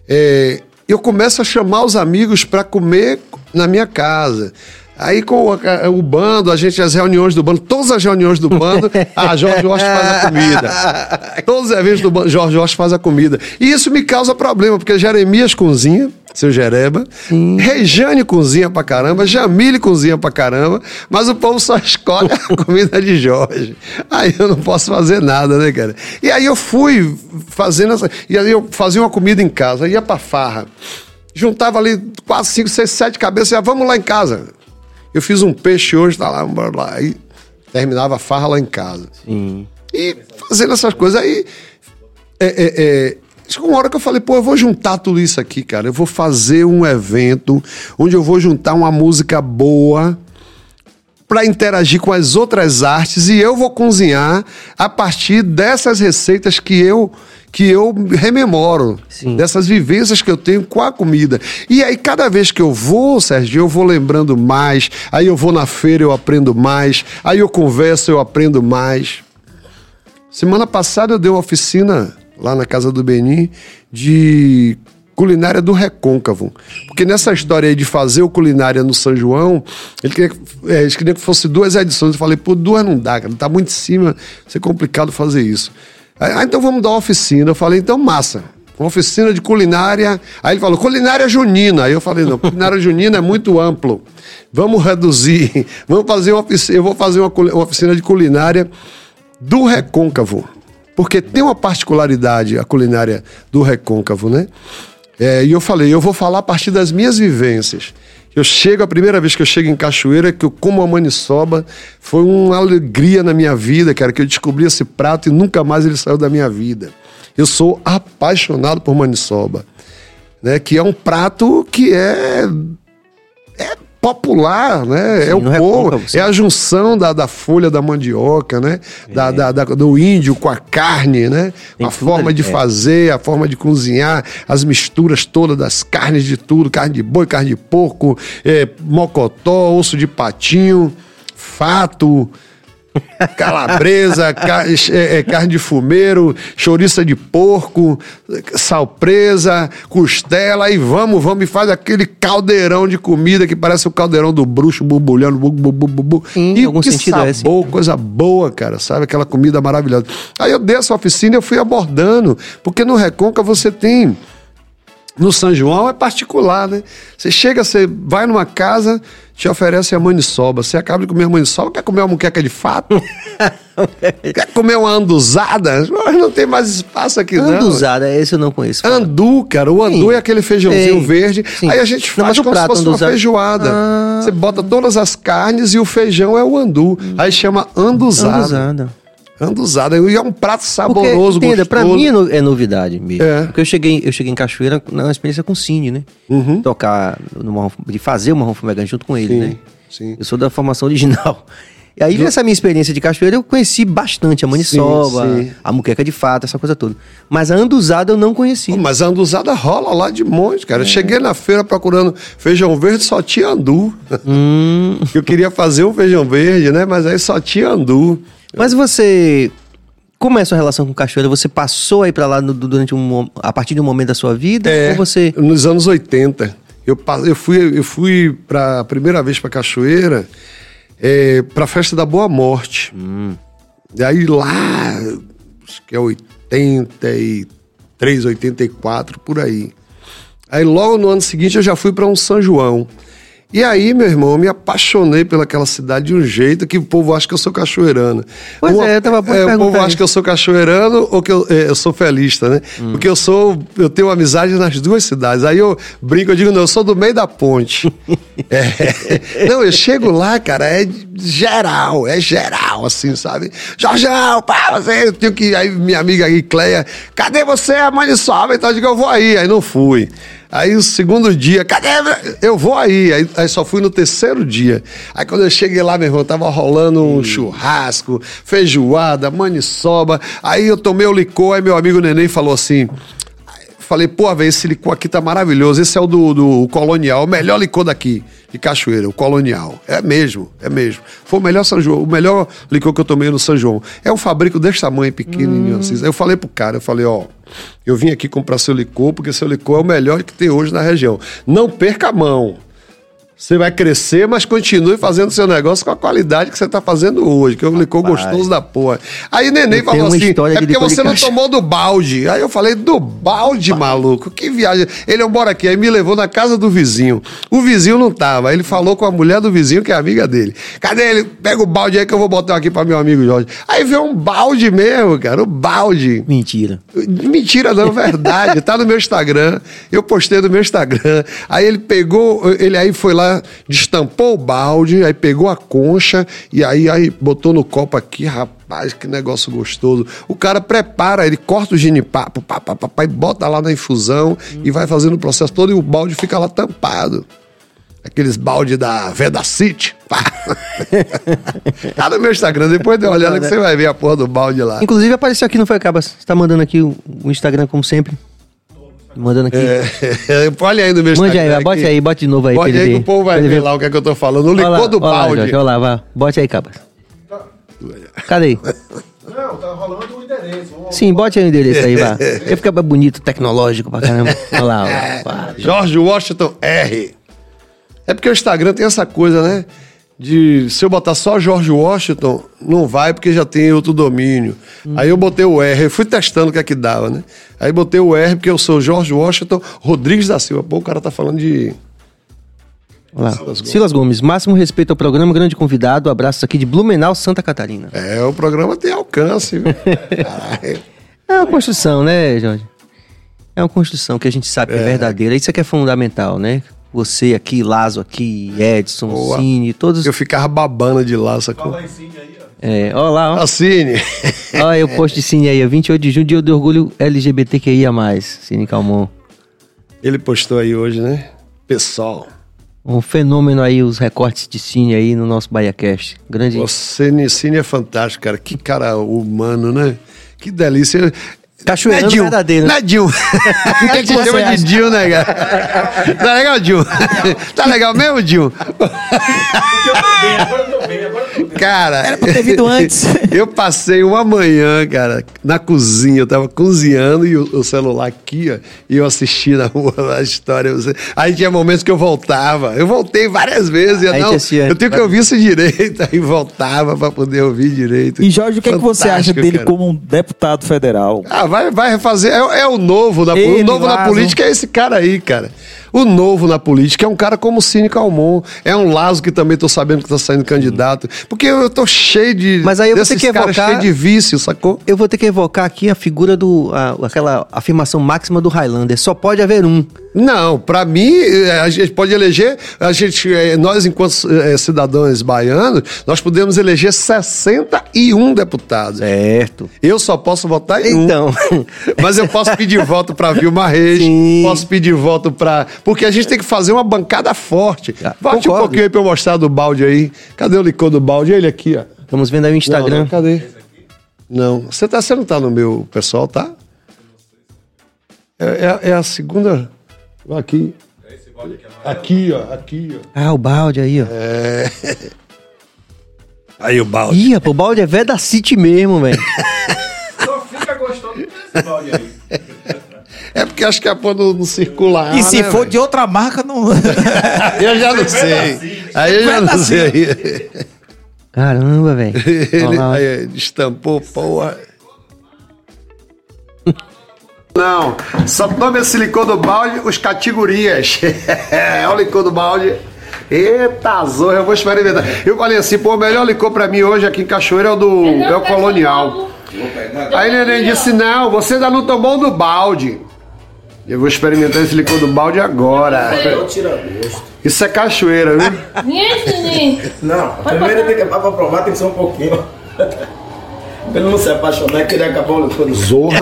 É, eu começo a chamar os amigos para comer na minha casa. Aí com o, o, bando, a gente, as reuniões do bando, todas as reuniões do bando, *laughs* ah, Jorge Oste faz a comida. Todos os eventos do bando, Jorge Oste faz a comida. E isso me causa problema, porque Jeremias cozinha, seu Jereba. Sim. Rejane cozinha pra caramba, Jamile cozinha pra caramba, mas o povo só escolhe a *laughs* comida de Jorge. Aí eu não posso fazer nada, né, cara? E aí eu fui fazendo essa. E aí eu fazia uma comida em casa, ia pra farra. Juntava ali quase cinco, seis, sete cabeças e ia, vamos lá em casa. Eu fiz um peixe hoje, tá lá, lá. Aí terminava a farra lá em casa. Sim. E fazendo essas coisas aí. É, é, é, Chegou uma hora que eu falei, pô, eu vou juntar tudo isso aqui, cara. Eu vou fazer um evento onde eu vou juntar uma música boa para interagir com as outras artes e eu vou cozinhar a partir dessas receitas que eu que eu rememoro, Sim. dessas vivências que eu tenho com a comida. E aí, cada vez que eu vou, Sérgio, eu vou lembrando mais, aí eu vou na feira, eu aprendo mais, aí eu converso, eu aprendo mais. Semana passada eu dei uma oficina lá na casa do Beni, de culinária do recôncavo. Porque nessa história aí de fazer o culinária no São João, ele queria, é, eles queriam que fosse duas edições. Eu falei, pô, duas não dá, cara, tá muito em cima, vai ser complicado fazer isso. Ah, então vamos dar uma oficina. Eu falei, então massa. Uma oficina de culinária. Aí ele falou, culinária junina. Aí eu falei, não, culinária junina é muito amplo. Vamos reduzir. *laughs* Vamos fazer uma oficina. Eu vou fazer uma, uma oficina de culinária do recôncavo. Porque tem uma particularidade a culinária do recôncavo, né? É, e eu falei, eu vou falar a partir das minhas vivências. Eu chego, a primeira vez que eu chego em Cachoeira, que eu como a maniçoba, foi uma alegria na minha vida, cara, que eu descobri esse prato e nunca mais ele saiu da minha vida. Eu sou apaixonado por maniçoba, né? Que é um prato que é é popular, né? Sim, é o é povo, é, é, a junção da, da folha da mandioca, né? É. Da, da, da, do índio com a carne, né? Tem a forma de é. fazer, a forma de cozinhar, as misturas todas das carnes de tudo, carne de boi, carne de porco, é, mocotó, osso de patinho, fato, *laughs* Calabresa, car é, é, carne de fumeiro, chouriça de porco, salpresa, costela, e vamos, vamos, e faz aquele caldeirão de comida que parece o caldeirão do bruxo borbulhando. Bu, bu, bu, bu. Sim, e algum que sentido sabor, é esse. coisa boa, cara, sabe? Aquela comida maravilhosa. Aí eu dei essa oficina e eu fui abordando, porque no Reconca você tem No São João é particular, né? Você chega, você vai numa casa, te oferece a maniçoba. Você acaba de comer a maniçoba, quer comer uma muqueca de fato? *laughs* quer comer uma anduzada? Não tem mais espaço aqui, não. Anduzada, esse eu não conheço. cara. Andu, cara. O andu Sim. é aquele feijãozinho Sei. verde. Sim. Aí a gente Não, faz mas o como se prato fosse uma anduzado- feijoada. Ah. Você bota todas as carnes e o feijão é o andu. Aí chama anduzada. Anduzada. Anduzada. E é um prato Porque, saboroso, entenda, pra gostoso. mim é, no- é novidade mesmo. É. Porque eu cheguei, eu cheguei em Cachoeira na experiência com o Cine, né? Tocar, no Marrom- de fazer o Marrom Fumegante junto com ele, Sim, né? sim. Eu sou da formação original. E aí, nessa minha experiência de Cachoeira, eu conheci bastante a maniçoba, Sim, sim. a muqueca de fato, essa coisa toda. Mas a anduzada eu não conhecia. Pô, Mas a anduzada rola lá de monte, cara. Eu cheguei na feira procurando feijão verde, só tinha andu. Hum. *laughs* Eu queria fazer um feijão verde, né? Mas aí só tinha andu. Mas você. Como é a sua relação com Cachoeira? Você passou aí pra lá no- durante um, a partir de um momento da sua vida? É, Ou você. nos anos 80. Eu, eu fui, eu fui para a primeira vez para Cachoeira é, para a festa da Boa Morte. E aí lá, acho que é 83, 84, por aí. Aí logo no ano seguinte eu já fui para um São João. E aí, meu irmão, eu me apaixonei pelaquela cidade de um jeito que o povo acha que eu sou cachoeirano. Pois Uma- é, eu tava por O povo acha que eu sou cachoeirano ou que eu, é, eu sou felista, né? Hum. Porque eu sou, eu tenho amizade nas duas cidades. Aí eu brinco, eu digo, não, eu sou do meio da ponte. *laughs* É. Não, eu chego lá, cara, é geral, é geral, assim, sabe? Jorjão, pá, você, eu tenho que. Aí minha amiga aí, Cleia, cadê você? A mãe sobe, então eu digo, eu vou aí. Aí não fui. Aí o segundo dia, cadê? Eu vou aí. aí. aí só fui no terceiro dia. Aí quando eu cheguei lá, meu irmão, tava rolando um churrasco, feijoada, maniçoba. Aí eu tomei o licor, aí meu amigo Neném falou assim. Falei, pô, velho, esse licor aqui tá maravilhoso. Esse é o do, do Colonial, o melhor licor daqui, de Cachoeira, o Colonial. É mesmo, é mesmo. Foi o melhor São João, o melhor licor que eu tomei no São João. É um fabrico desse tamanho, pequenininho assim. Aí eu falei pro cara, eu falei, ó, eu vim aqui comprar seu licor, porque seu licor é o melhor que tem hoje na região. Não perca a mão. Você vai crescer, mas continue fazendo seu negócio com a qualidade que você tá fazendo hoje, que é um licor gostoso da porra. Aí Neném Eu falou assim: é porque você não caixa." tomou do balde. Aí eu falei: do balde, maluco? Que viagem. Ele, bora aqui. Aí me levou na casa do vizinho. O vizinho não tava. Aí ele falou com a mulher do vizinho, que é amiga dele. Cadê ele? Pega o balde aí que eu vou botar aqui pra meu amigo Jorge. Aí veio um balde mesmo, cara, o balde. Mentira. Mentira não, verdade. tá no meu Instagram. Eu postei no meu Instagram. Aí ele pegou, ele aí foi lá, destampou o balde, aí pegou a concha e aí, aí botou no copo aqui, rapaz, que negócio gostoso. O cara prepara, ele corta o ginipapo, pá, pá, pá, pá, e bota lá na infusão e vai fazendo o processo todo e o balde fica lá tampado. Aqueles balde da Vedacity. Pá. *laughs* tá no meu Instagram, depois dê uma olhada que você vai ver a porra do balde lá. Inclusive apareceu aqui, não foi, Cabas? Você tá mandando aqui o, o Instagram, como sempre. Mandando aqui. É, olha aí no meu Mande Instagram. aí, bote aí, bote de novo aí. Bote aí que ver. o povo vai ver lá o que é que eu tô falando. O licor do olha lá, balde. Jorge, olha lá, vai. Bote aí, Cabas. Cadê aí? Não, tá rolando o endereço. Sim, bote aí o endereço aí, vá. *laughs* Ele fica bonito, tecnológico pra caramba. Olha lá, olha É. lá. Vá. George Washington R. É porque o Instagram tem essa coisa, né? De se eu botar só George Washington, não vai porque já tem outro domínio. Aí eu botei o R, eu fui testando o que é que dava, né? Aí botei o R porque eu sou George Washington Rodrigues da Silva. Pô, o cara tá falando de. Olha lá. Silas Gomes, máximo respeito ao programa, grande convidado. Abraços aqui de Blumenau, Santa Catarina. É, o programa tem alcance, viu? *laughs* É uma construção, né, Jorge? É uma construção que a gente sabe que é, verdadeira. Isso é que é fundamental, né? Você aqui, Lazo aqui, Edson, Boa. Cine, todos. Eu ficava babando de lá, sacou? Fala em cima aí, ó. É, olha lá, ó. Assine. Olha *laughs* aí o post de Cine aí, ó, 28 de junho, dia do orgulho LGBTQIA+, Cine Calmon. Ele postou aí hoje, né? Pessoal, Um fenômeno aí, os recortes de Cine aí no nosso BahiaCast. Grande... o Cine, Cine é fantástico, cara. Que cara humano, né? Que delícia. Cachoeirano Dil, verdadeiro, né? Não é Dil. *laughs* Por que, que você chama de? Dil, né, cara? Tá legal, Dil? Tá legal mesmo, Dil? Porque eu tô bem, agora eu tô bem, agora eu tô Cara, Era pra ter vindo antes. *laughs* eu passei uma manhã, cara, na cozinha. Eu tava cozinhando e o, o celular aqui, ó, e eu assisti na rua *laughs* a história. Aí tinha momentos que eu voltava. Eu voltei várias vezes. Eu, Aí não, eu tenho que ouvir isso direito. *laughs* Aí voltava pra poder ouvir direito. E Jorge, o que, é que você acha dele cara. como um deputado federal? Ah, vai, vai fazer. É, é o novo na, Ele, o novo na política é esse cara aí, cara. O novo na política é um cara como o Cine Calmon. É um Lazo que também tô sabendo que tá saindo candidato. Porque eu tô cheio de. Mas aí eu vou ter que evocar- cheio de vício, sacou? Eu vou ter que evocar aqui a figura do. a- aquela afirmação máxima do Highlander. Só pode haver um. Não, pra mim, eh, a gente pode eleger, a gente, eh, nós enquanto eh, cidadãos baianos, nós podemos eleger 61 deputados. Certo. Eu só posso votar em um. Então. Mas eu posso pedir *laughs* voto pra Vilma Reis, Sim. posso pedir voto pra. Porque a gente tem que fazer uma bancada forte. Ah, um concordo. pouquinho aí pra eu mostrar do balde aí. Cadê o licor do balde? Ele aqui, ó. Estamos vendo aí o Instagram. Não, não, cadê? Não. Você, tá, você não tá no meu pessoal, tá? É, é- é a segunda. Aqui. Aqui, ó. Aqui, ó. Ah, o balde aí, ó. *laughs* Aí o balde. Ih, pô, o balde é velho da City mesmo, velho. Só fica gostoso desse balde aí. *laughs* É porque acho que é pra não, não circular. e se né, for velho? de outra marca, não. *laughs* Eu já não sei. Aí eu já não sei. Caramba, velho. Ele ele estampou, porra. Não, só toma esse licor do balde, os categorias. *laughs* é o licor do balde. Eita, zorra, eu vou experimentar. Eu falei assim, pô, o melhor licor pra mim hoje aqui em Cachoeira é o do é o Colonial. Aí neném disse, não, você ainda não tomou o do balde. Eu vou experimentar esse licor do balde agora. Isso é cachoeira, viu? Não, primeiro tem que pra provar tem que ser um pouquinho. Pra ele não se apaixonar e querer acabar o licor do Zorra.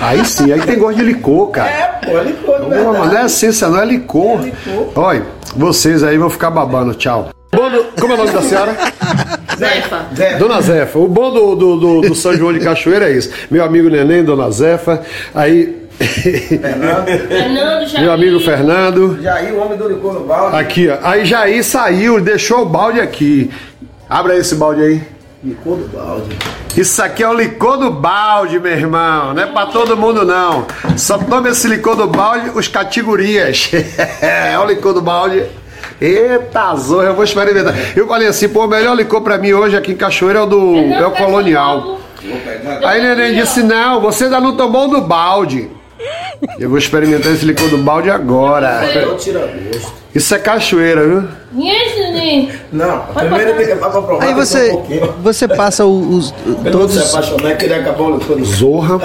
Aí sim, aí tem gosto de licor, cara. É, pô, é licor, Não, não é verdade. essência, não é licor. Olha, vocês aí vão ficar babando, tchau. Bom do- como é o nome da senhora? Zefa. Zefa. Dona Zefa. O bom do, do, do- do São João de Cachoeira é isso. Meu amigo Neném, Dona Zefa. Aí. Fernando, Jair. meu amigo Fernando. Jair, o homem do licor no balde. Aqui, ó. Aí Jair saiu, deixou o balde aqui. Abra esse balde aí. Licor do balde. Isso aqui é o licor do balde, meu irmão. Não é pra todo mundo, não. Só toma esse licor do balde, os categorias. *laughs* é o licor do balde. Eita, zorra, eu vou experimentar. Eu falei assim, pô, o melhor licor pra mim hoje aqui em Cachoeira é o do é o Colonial. Aí neném disse, não, você ainda não tomou o do balde. Eu vou experimentar esse licor do balde agora. Isso é cachoeira, viu? Não, primeiro tem que pra provar Aí tem você, um pouquinho. você passa o- os, não todos, se apaixonar e querer acabar o licor do Zorra.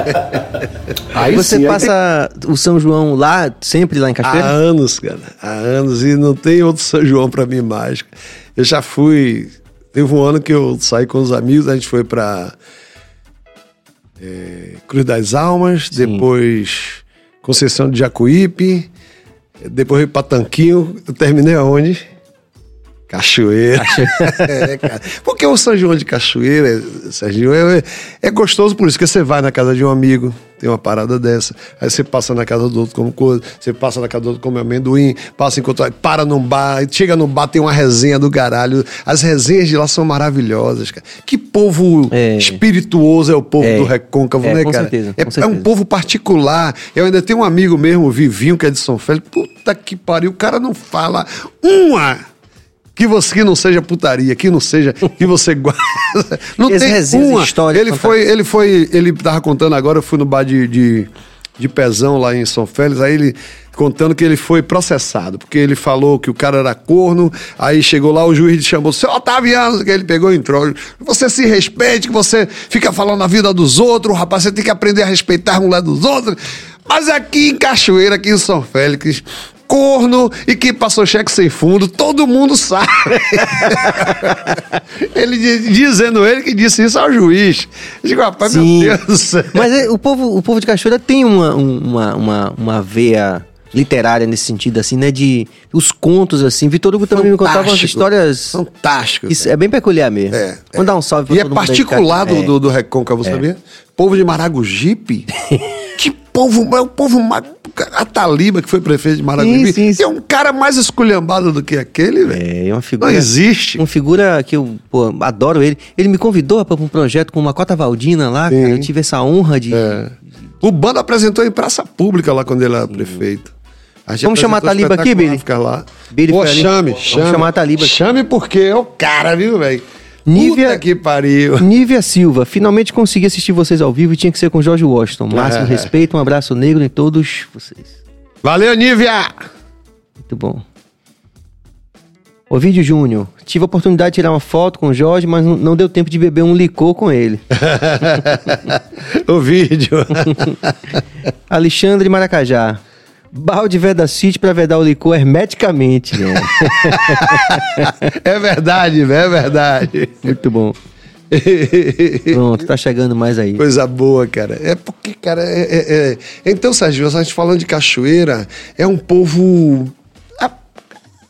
Aí você sim, aí passa o São João lá, sempre lá em Há Cachoeira? anos, cara. Há anos. E não tem outro São João pra mim mais. Eu já fui. Teve um ano que eu saí com os amigos, a gente foi pra é, Cruz das Almas, depois Conceição de Jacuípe, depois fui pra Tanquinho. Eu terminei aonde? Cachoeira. *laughs* É, cara. Porque o São João de Cachoeira, Serginho, é, é gostoso por isso, que você vai na casa de um amigo, tem uma parada dessa, aí você passa na casa do outro como coisa, você passa na casa do outro come amendoim, passa em para num bar, chega no bar, tem uma resenha do caralho. As resenhas de lá são maravilhosas, cara. Que povo É. espirituoso é o povo É. do Recôncavo, É, né, com cara? certeza, é, com é um certeza. povo particular. Eu ainda tenho um amigo mesmo, Vivinho, que é de São Félix. Puta que pariu, o cara não fala uma que você que não seja putaria, que não seja que você guarda. *laughs* Não Esse tem uma. histórias Ele foi, ele foi, ele tava contando agora, eu fui no bar de, de, de Pezão lá em São Félix, aí ele contando que ele foi processado, porque ele falou que o cara era corno, aí chegou lá, o juiz chamou, seu Otaviano, que ele pegou e entrou. Você se respeite, que você fica falando a vida dos outros, rapaz, você tem que aprender a respeitar a mulher dos outros. Mas aqui em Cachoeira, aqui em São Félix, corno e que passou cheque sem fundo, todo mundo sabe. *laughs* ele di- dizendo ele que disse isso ao juiz. Eu digo, rapaz, Sim. meu Deus do céu. Mas é, o, povo, o povo de Cachoeira tem uma, um- uma, uma, uma veia literária nesse sentido, assim, né? De os contos, assim. Vitor Hugo também me contava umas Fantástico. histórias. Fantástico. Isso é bem peculiar mesmo. É, Vamos dar um salve pra E é de particular do, do, do Recôncavo, sabia? Povo de Maragogipe. *laughs* povo, é o povo mais. A Taliba, que foi prefeito de Maragogi, Sim, sim, sim. é um cara mais esculhambado do que aquele, velho. É, é uma Não figura. existe. Uma figura que eu pô, adoro ele. Ele me convidou para um projeto com uma cota Valdina lá, Sim. cara. Eu tive essa honra de. É. O Bando apresentou em praça pública lá quando ele era prefeito. A gente Vamos chamar a Taliba aqui, Billy? Ficar lá. Billy Pô, ali. chame, Vamos chame. chamar a Taliba. Chame porque é o cara, viu, velho? Nívia- Puta que pariu. Nívia Silva, finalmente consegui assistir vocês ao vivo e tinha que ser com Jorge Washington. Máximo É. respeito, um abraço negro em todos vocês. Valeu, Nívia! Muito bom. Ovidio Júnior, tive a oportunidade de tirar uma foto com o Jorge, mas não- deu tempo de beber um licor com ele. *laughs* o vídeo. *laughs* Alexandre Maracajá. Balde Veda City pra vedar o licor hermeticamente. né? *laughs* é verdade, é verdade. Muito bom. Pronto, tá chegando mais aí. Coisa boa, cara. É porque, cara, é, é- é- Então, Sérgio, a gente falando de cachoeira, é um povo.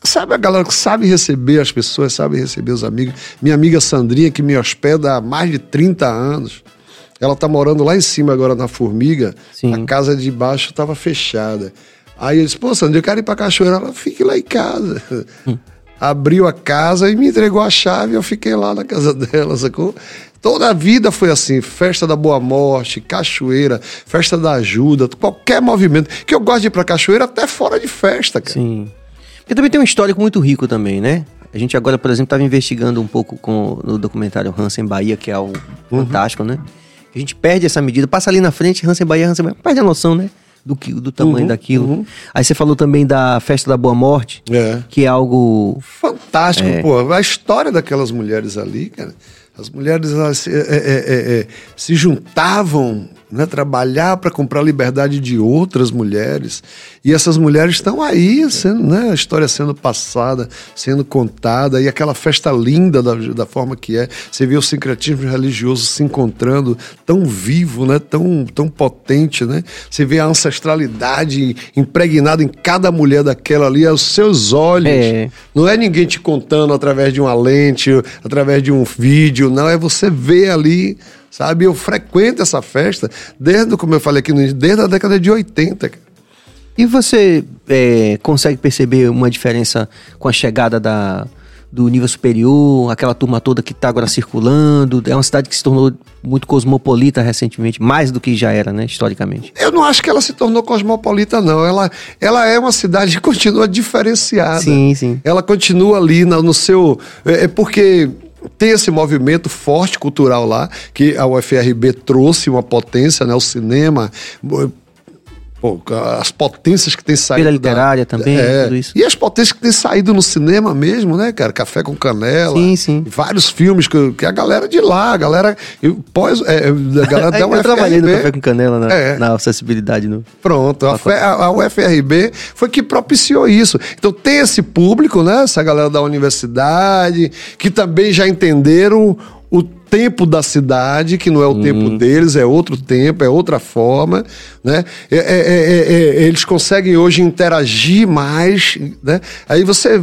Sabe a galera que sabe receber as pessoas, sabe receber os amigos. Minha amiga Sandrinha, que me hospeda há mais de 30 anos, ela tá morando lá em cima agora na Formiga. Sim. A casa de baixo estava fechada. Aí eu disse, pô, Sandrinha, eu quero ir pra cachoeira. Ela, fique lá em casa. Abriu a casa e me entregou a chave. Eu fiquei lá na casa *laughs* dela, sacou? Toda a vida foi assim: festa da Boa Morte, cachoeira, festa da ajuda, qualquer movimento. Que eu gosto de ir pra cachoeira até fora de festa, cara. Sim. Porque também tem um histórico muito rico também, né? A gente agora, por exemplo, estava investigando um pouco com, no documentário Hansen Bahia, que é algo fantástico, né? A gente perde essa medida, passa ali na frente, Hansen Bahia, Hansen Bahia, perde a noção, né? Do, que, do tamanho daquilo. Aí você falou também da festa da Boa Morte, É. que é algo Fantástico, É. pô. A história daquelas mulheres ali, cara. As mulheres elas é, é, é, é, se juntavam, né, trabalhar para comprar a liberdade de outras mulheres. E essas mulheres estão aí, sendo, né, a história sendo passada, sendo contada, e aquela festa linda da, da forma que é. Você vê o sincretismo religioso se encontrando tão vivo, né, tão, tão potente. Né? Você vê a ancestralidade impregnada em cada mulher daquela ali, aos seus olhos. É. Não é ninguém te contando através de uma lente, através de um vídeo, não, é você ver ali, sabe? Eu frequento essa festa desde, como eu falei aqui no início, desde a década de 80. cara. E você é, consegue perceber uma diferença com a chegada da, do nível superior, aquela turma toda que está agora circulando? É uma cidade que se tornou muito cosmopolita recentemente, mais do que já era, né, historicamente. Eu não acho que ela se tornou cosmopolita, não. Ela, ela é uma cidade que continua diferenciada. Sim, sim. Ela continua ali na- no seu. É, é porque tem esse movimento forte cultural lá, que a UFRB trouxe uma potência, né? O cinema. Pô, as potências que tem saído. Feira literária também, tudo isso. E as potências que tem saído no cinema mesmo, né, cara? Café com Canela. Sim, sim. Vários filmes que, que a galera de lá, a galera. eu- Pós, é, a galera *laughs* da eu trabalhei no UFRB. Café com Canela, na, É. na acessibilidade. No... Pronto, a, a- a UFRB foi que propiciou isso. Então tem esse público, né? Essa galera da universidade, que também já entenderam tempo da cidade, que não é o tempo deles, é outro tempo, é outra forma, né? É- é- é- é- é- eles conseguem hoje interagir mais, né? Aí você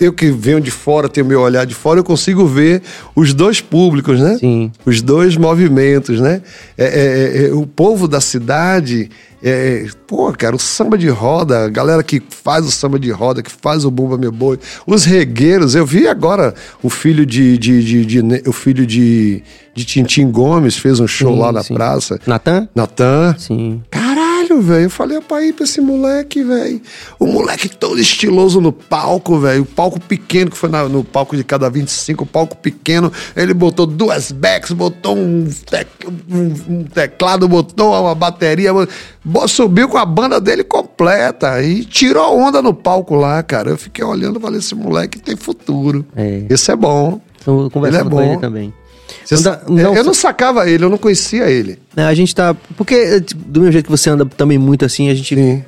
eu que venho de fora, tenho meu olhar de fora, eu consigo ver os dois públicos, né? Sim. Os dois movimentos, né? É, é, é, o povo da cidade, é, pô, cara, o samba de roda, a galera que faz o samba de roda, que faz o Bumba Meu Boi, os regueiros, eu vi agora o filho de, de, de- de- o filho de, de Tintim Gomes fez um show Sim, lá na sim. praça. Natan? Natan. Sim. Caralho, velho. Eu falei pra ir pra esse moleque, velho. O moleque todo estiloso no palco, velho. O palco pequeno, que foi na- no palco de cada 25, o palco pequeno. Ele botou duas backs, botou um, tec- um- um teclado, botou uma bateria. Subiu com a banda dele completa e tirou onda no palco lá, cara. Eu fiquei olhando e falei: esse moleque tem futuro. É. Esse é bom. Tô conversando Ele é com bom. ele também. Você Não eu não sacava ele, eu não conhecia ele. É, A gente tá. Porque, é, tipo, do mesmo jeito que você anda também muito assim, a gente. Sim.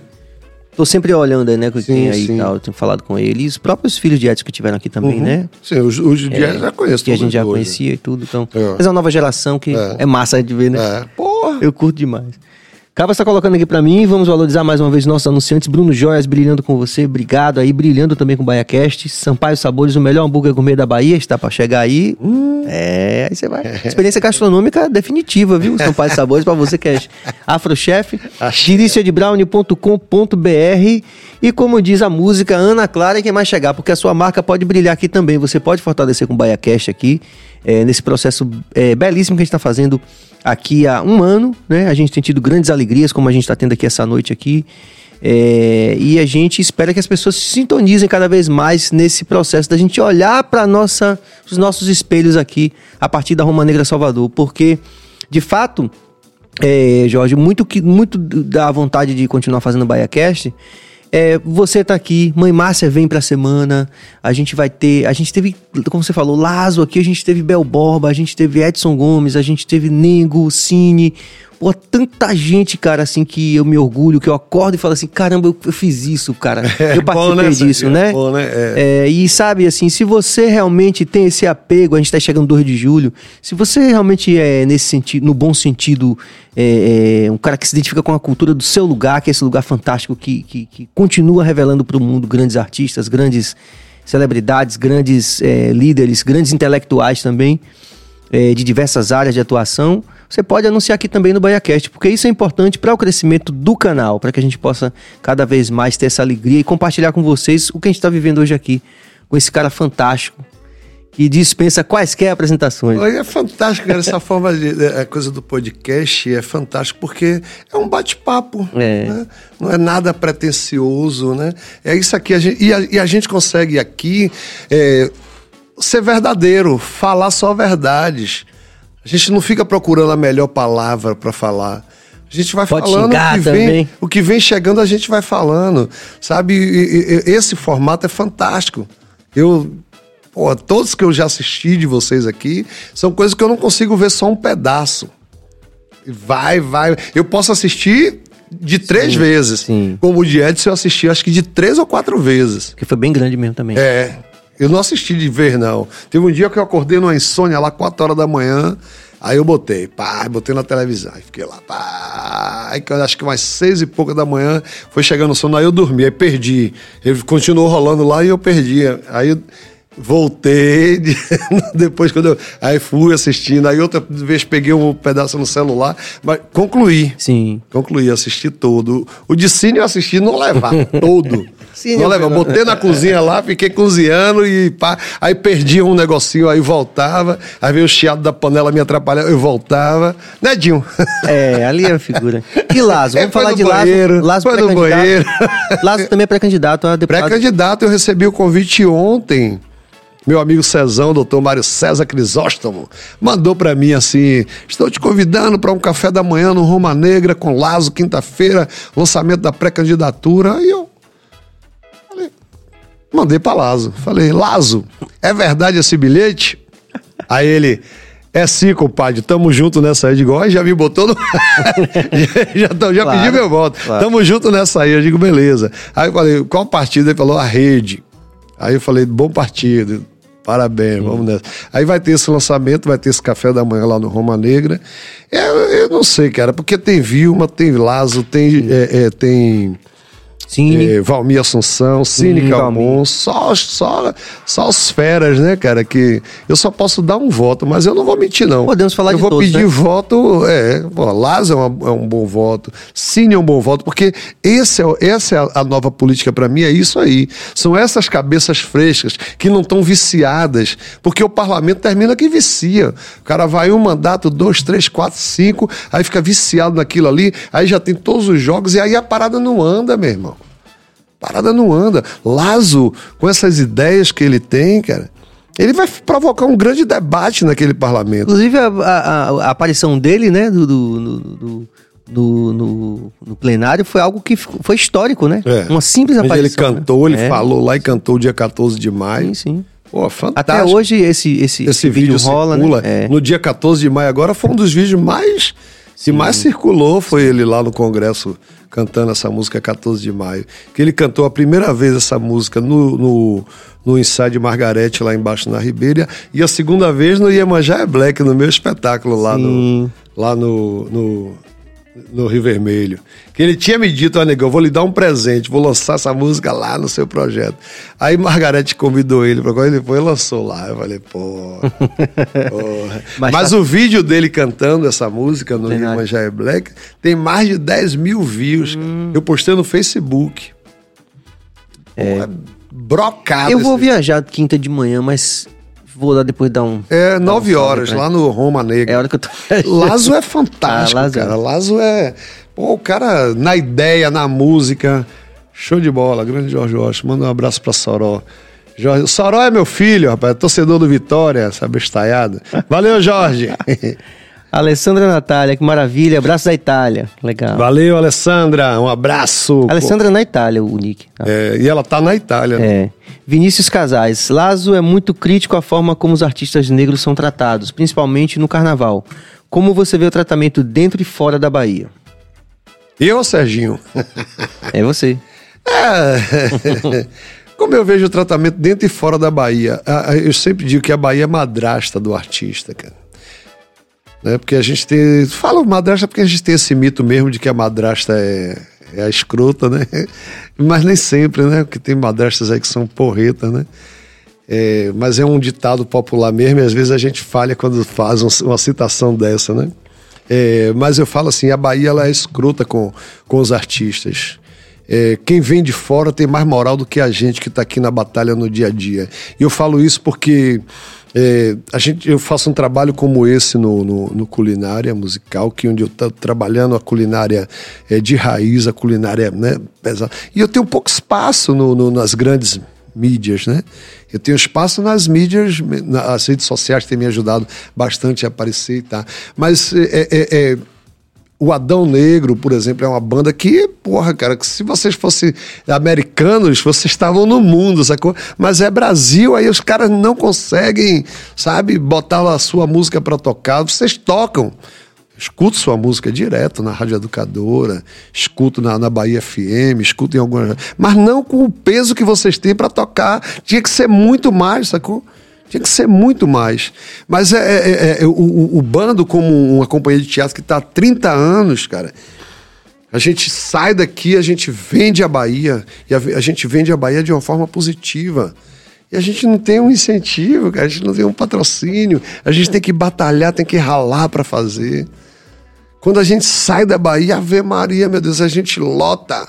Tô sempre olhando, né, com Sim, quem aí sim. e tal. Eu tenho falado com ele. E os próprios filhos de Edson que tiveram aqui também, né? Sim, os, os de É, já conheço. Que a gente já hoje. conhecia e tudo. Então, É. mas é uma nova geração que É. é, massa de ver, né? É. Porra. Eu curto demais. Cava está colocando aqui pra mim, vamos valorizar mais uma vez nossos anunciantes. Bruno Joias brilhando com você, obrigado aí, brilhando também com o BaiaCast. Sampaio Sabores, o melhor hambúrguer gourmet da Bahia, está pra chegar aí. É, aí você vai. *laughs* Experiência gastronômica definitiva, viu? Sampaio Sabores pra você que é *laughs* afrochef. Deliciadebrownie.com.br e como diz a música, Ana Clara é quem mais chegar, porque a sua marca pode brilhar aqui também. Você pode fortalecer com o BaiaCast aqui, é, nesse processo é, belíssimo que a gente está fazendo aqui há um ano, né? A gente tem tido grandes alegrias, como a gente está tendo aqui essa noite aqui. É, e a gente espera que as pessoas se sintonizem cada vez mais nesse processo da gente olhar para os nossos espelhos aqui a partir da Roma Negra Salvador, porque de fato, é, Jorge, muito que muito da vontade de continuar fazendo o BaiaCast é, você tá aqui, mãe Márcia vem pra semana, a gente vai ter, a gente teve, como você falou, Lazo aqui, a gente teve Bel Borba, a gente teve Edson Gomes, a gente teve Nego, Cine, pô, tanta gente, cara, assim, que eu me orgulho, que eu acordo e falo assim, caramba, eu, eu fiz isso, cara, *laughs* eu bom, participei né, disso, né? É bom, né? É. É, e sabe, assim, se você realmente tem esse apego, a gente tá chegando 2 de julho, se você realmente é nesse sentido, no bom sentido, é, é, um cara que se identifica com a cultura do seu lugar, que é esse lugar fantástico que, que, que continua revelando para o mundo grandes artistas, grandes celebridades, grandes é, líderes, grandes intelectuais também, é, de diversas áreas de atuação, você pode anunciar aqui também no BaiaCast, porque isso é importante para o crescimento do canal, para que a gente possa cada vez mais ter essa alegria e compartilhar com vocês o que a gente está vivendo hoje aqui, com esse cara fantástico, que dispensa quaisquer apresentações. É fantástico, cara, essa *laughs* forma de é, a coisa do podcast é fantástico porque é um bate-papo, É. né? não é nada pretensioso, né? É isso aqui a gente, e, a, e a gente consegue aqui é, ser verdadeiro, falar só verdades. A gente não fica procurando a melhor palavra para falar. A gente vai Pode falando o que, também. vem, o que vem chegando, a gente vai falando, sabe? E- e- esse formato é fantástico. Eu Pô, todos que eu já assisti de vocês aqui são coisas que eu não consigo ver só um pedaço. Vai, vai. Eu posso assistir de três vezes. sim. Como o de Edson, eu assisti acho que de três ou quatro vezes. Que foi bem grande mesmo também. É. Eu não assisti de vez, não. Teve um dia que eu acordei numa insônia lá, 4 horas da manhã. Aí eu botei, pá, botei na televisão. Aí fiquei lá, pá. Aí acho que umas seis e pouca da manhã foi chegando o sono, aí eu dormi, aí perdi. Ele continuou rolando lá e eu perdi. Aí voltei, de- *laughs* depois quando eu. Aí fui assistindo, aí outra vez peguei um pedaço no celular, mas concluí. Sim. Concluí, assisti todo. O de cine eu assisti não levar, *laughs* todo. Cine não pegou. Botei na *laughs* cozinha lá, fiquei cozinhando e pá. Aí perdia um negocinho, aí voltava. Aí veio o chiado da panela me atrapalhar, eu voltava. Nedinho. É, ali é a figura. E Lazo, *laughs* É, vamos foi falar de Lazo. banheiro, Lazo foi no banheiro. *laughs* Lazo também é pré-candidato a deputado. Pré-candidato, eu recebi o convite ontem. Meu amigo Cezão, doutor Mário César Crisóstomo, mandou pra mim assim: estou te convidando para um café da manhã no Roma Negra com Lazo, quinta-feira, lançamento da pré-candidatura. Aí eu mandei pra Lazo. Falei, Lazo, é verdade esse bilhete? Aí ele. É sim, compadre, tamo junto nessa aí. Eu digo, ó, já me botou no. *laughs* já já, já Claro, pedi meu voto. claro. Tamo junto nessa aí. Eu digo, beleza. Aí eu falei, qual partido? Ele falou, a rede. Aí eu falei, bom partido. Parabéns, vamos nessa. Aí vai ter esse lançamento, vai ter esse café da manhã lá no Roma Negra. É, eu não sei, cara, porque tem Vilma, tem Lazo, tem, é, é, tem Cine. é, Valmir Assunção, Cine Hum, Calmon, só, só, só os feras, né, cara? Que eu só posso dar um voto, mas eu não vou mentir, não. Podemos falar eu de vou todos, pedir né? voto, é, pô, Lazo é, uma- é um bom voto, Cine é um bom voto, porque esse é, essa é a, a nova política pra mim, é isso aí. São essas cabeças frescas que não estão viciadas, porque o parlamento termina que vicia. O cara vai um mandato, dois, três, quatro, cinco, aí fica viciado naquilo ali, aí já tem todos os jogos e aí a parada não anda, meu irmão. Parada não anda. Lazo, com essas ideias que ele tem, cara, ele vai provocar um grande debate naquele parlamento. Inclusive, a, a- a- aparição dele, né, do, do- no, do- no, no- plenário foi algo que ficou- foi histórico, né? É. Uma simples Mas aparição. ele cantou, né? ele É. falou lá e cantou dia 14 de maio. Sim, sim. Pô, fantástico. Até hoje esse, esse, esse vídeo rola, circula. né? É. No dia 14 de maio agora foi um dos vídeos mais que mais circulou foi ele lá no congresso cantando essa música 14 de maio. Que ele cantou a primeira vez essa música no, no, no ensaio de Margarete lá embaixo na Ribeira e a segunda vez no Iemanjá é Black, no meu espetáculo lá no Sim. lá no, no no Rio Vermelho. Que ele tinha me dito, olha, negão, eu vou lhe dar um presente, vou lançar essa música lá no seu projeto. Aí Margarete convidou ele para quando ele foi lançou lá. Eu falei, pô. *laughs* porra. Mas Mas, tá- o vídeo dele cantando essa música no Verdade. Rio é Black tem mais de 10 mil views. Hum. Eu postei no Facebook. É. Brocado. Eu vou viajar quinta de manhã, mas vou lá depois dar um. É, um nove salve horas, lá no Roma Negra. É a hora que eu tô. *laughs* Lazo é fantástico, Ah, Lazo é. cara. Lazo é. Pô, o cara na ideia, na música. Show de bola. Grande Jorge Washington. Manda um abraço pra Soró. Jorge... Soró é meu filho, rapaz. Torcedor do Vitória, essa bestalhada. Valeu, Jorge. *laughs* Alessandra Natália, que maravilha. Abraço da Itália. Legal. Valeu, Alessandra. Um abraço. Alessandra na Itália, o Nick. É, e ela tá na Itália. né? É. Vinícius Casais. Lazo é muito crítico à forma como os artistas negros são tratados, principalmente no carnaval. Como você vê o tratamento dentro e fora da Bahia? Eu, Serginho. É você. É. *laughs* Como eu vejo o tratamento dentro e fora da Bahia, a- a- eu sempre digo que a Bahia é madrasta do artista, cara. Né? Porque a gente tem. Falo madrasta porque a gente tem esse mito mesmo de que a madrasta é, é a escrota, né? *laughs* Mas nem sempre, né? Porque tem madrastas aí que são porretas, né? É, mas é um ditado popular mesmo, e às vezes a gente falha quando faz um- uma citação dessa, né? É, mas eu falo assim, a Bahia ela é escrota com, com os artistas. É, quem vem de fora tem mais moral do que a gente que está aqui na batalha no dia a dia. E eu falo isso porque é, a gente, eu faço um trabalho como esse no, no, no culinária musical, que onde eu estou trabalhando a culinária é, de raiz, a culinária né, pesada. E eu tenho pouco espaço no, no- nas grandes mídias, né? Eu tenho espaço nas mídias, nas redes sociais têm me ajudado bastante a aparecer e tá. Mas é, é- é- o Adão Negro, por exemplo, é uma banda que, porra, cara, que se vocês fossem americanos, vocês estavam no mundo, sacou? Mas é Brasil, aí os caras não conseguem, sabe, botar a sua música pra tocar. Vocês tocam. Escuto sua música direto na Rádio Educadora, escuto na, na Bahia FM, escuto em algumas. Mas não com o peso que vocês têm pra tocar. Tinha que ser muito mais, sacou? Tinha que ser muito mais. Mas é, é- é- o, o- o bando, como uma companhia de teatro que está há 30 anos, cara. A gente sai daqui, a gente vende a Bahia, e a, a gente vende a Bahia de uma forma positiva. E a gente não tem um incentivo, cara, a gente não tem um patrocínio, a gente tem que batalhar, tem que ralar para fazer. Quando a gente sai da Bahia, Ave Maria, meu Deus, a gente lota.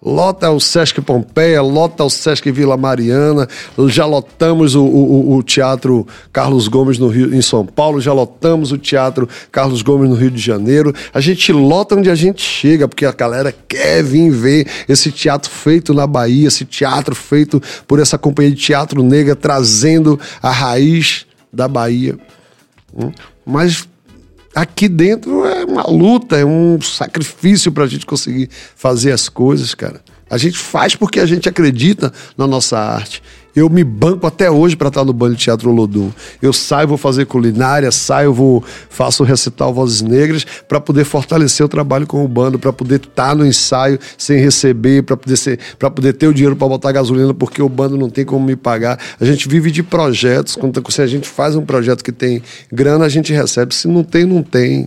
Lota o Sesc Pompeia, lota o Sesc Vila Mariana, já lotamos o, o- o Teatro Carlos Gomes no Rio, em São Paulo, já lotamos o Teatro Carlos Gomes no Rio de Janeiro. A gente lota onde a gente chega, porque a galera quer vir ver esse teatro feito na Bahia, esse teatro feito por essa companhia de teatro negra, trazendo a raiz da Bahia. Hum? Mas aqui dentro é uma luta, é um sacrifício para a gente conseguir fazer as coisas, cara. A gente faz porque a gente acredita na nossa arte. Eu me banco até hoje para estar no Bando de Teatro Olodum. Eu saio, vou fazer culinária, saio, vou faço recital Vozes Negras para poder fortalecer o trabalho com o bando, para poder estar no ensaio sem receber, para poder poder ter o dinheiro para botar gasolina, porque o bando não tem como me pagar. A gente vive de projetos. Quando se a gente faz um projeto que tem grana, a gente recebe. Se não tem, não tem.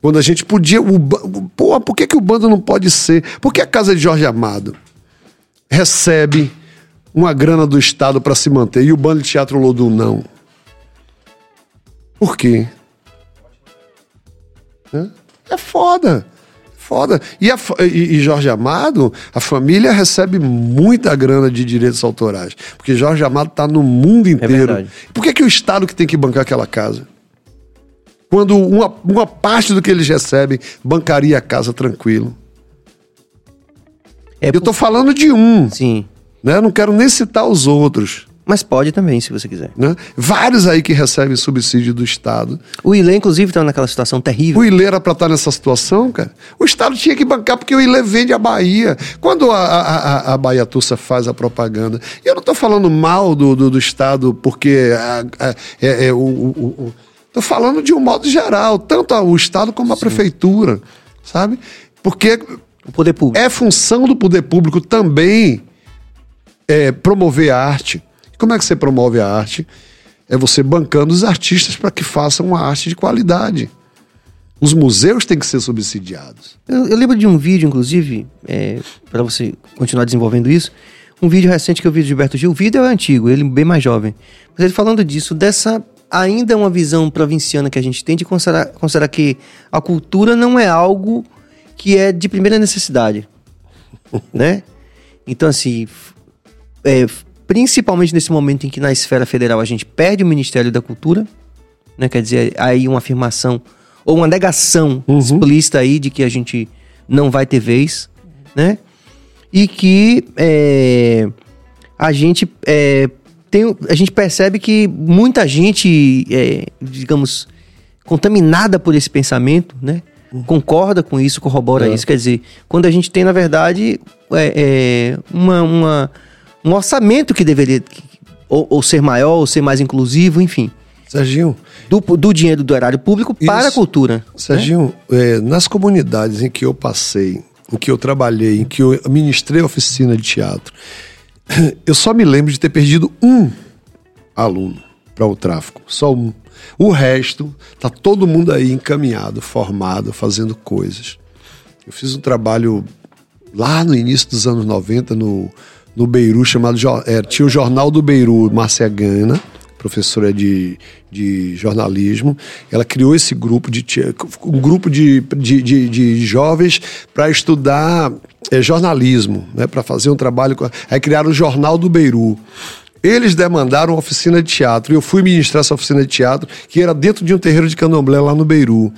Quando a gente podia. O, por que, que o bando não pode ser? Por que a casa de Jorge Amado recebe uma grana do Estado para se manter e o bando de teatro Lodum não? Por quê? É foda. Foda. E, a e- e Jorge Amado, a família recebe muita grana de direitos autorais. Porque Jorge Amado está no mundo inteiro. verdade. Por que, que o Estado que tem que bancar aquela casa? Quando uma, uma parte do que eles recebem bancaria a casa tranquilo. É Eu tô falando de um, Sim. Né? Não quero nem citar os outros. Mas pode também, se você quiser. Né? Vários aí que recebem subsídio do Estado. O Ilê, inclusive, tá naquela situação terrível. O Ilê era pra estar nessa situação, cara. O Estado tinha que bancar porque o Ilê vende a Bahia. Quando a, a, a, Bahia Tussa faz a propaganda. E eu não tô falando mal do, do, do Estado porque a- é, é o, o, o- Tô falando de um modo geral, tanto o Estado como a Prefeitura, sabe? Porque O poder público. é função do poder público também é, promover a arte. Como é que você promove a arte? É você bancando os artistas para que façam uma arte de qualidade. Os museus têm que ser subsidiados. Eu, eu lembro de um vídeo, inclusive, é, para você continuar desenvolvendo isso, um vídeo recente que eu vi do Gilberto Gil. O vídeo é antigo, ele bem mais jovem. Mas ele falando disso, dessa ainda uma visão provinciana que a gente tem de considerar, considerar que a cultura não é algo que é de primeira necessidade, *laughs* né? Então, assim, é, principalmente nesse momento em que na esfera federal a gente perde o Ministério da Cultura, né? Quer dizer, aí uma afirmação ou uma negação explícita aí de que a gente não vai ter vez, né? E que é, a gente é, tem, a gente percebe que muita gente, é, digamos, contaminada por esse pensamento, né? Concorda com isso, corrobora isso. Quer dizer, quando a gente tem, na verdade, é, é, uma, uma- um orçamento que deveria ou, ou ser maior, ou ser mais inclusivo, enfim, Serginho, do, do dinheiro do erário público para a cultura. Serginho, é, nas comunidades em que eu passei, em que eu trabalhei, em que eu ministrei oficina de teatro, *coughs* eu só me lembro de ter perdido um aluno para o tráfico, só um. O resto, tá todo mundo aí encaminhado, formado, fazendo coisas. Eu fiz um trabalho lá no início dos anos 90 no, no Beiru, chamado. É, tinha o Jornal do Beiru, Márcia Gana, professora de, de jornalismo. Ela criou esse grupo de um grupo de, de, de, de jovens para estudar é, jornalismo, né, para fazer um trabalho. Aí criaram o Jornal do Beiru. Eles demandaram uma oficina de teatro. E eu fui ministrar essa oficina de teatro, que era dentro de um terreiro de candomblé lá no Beiru.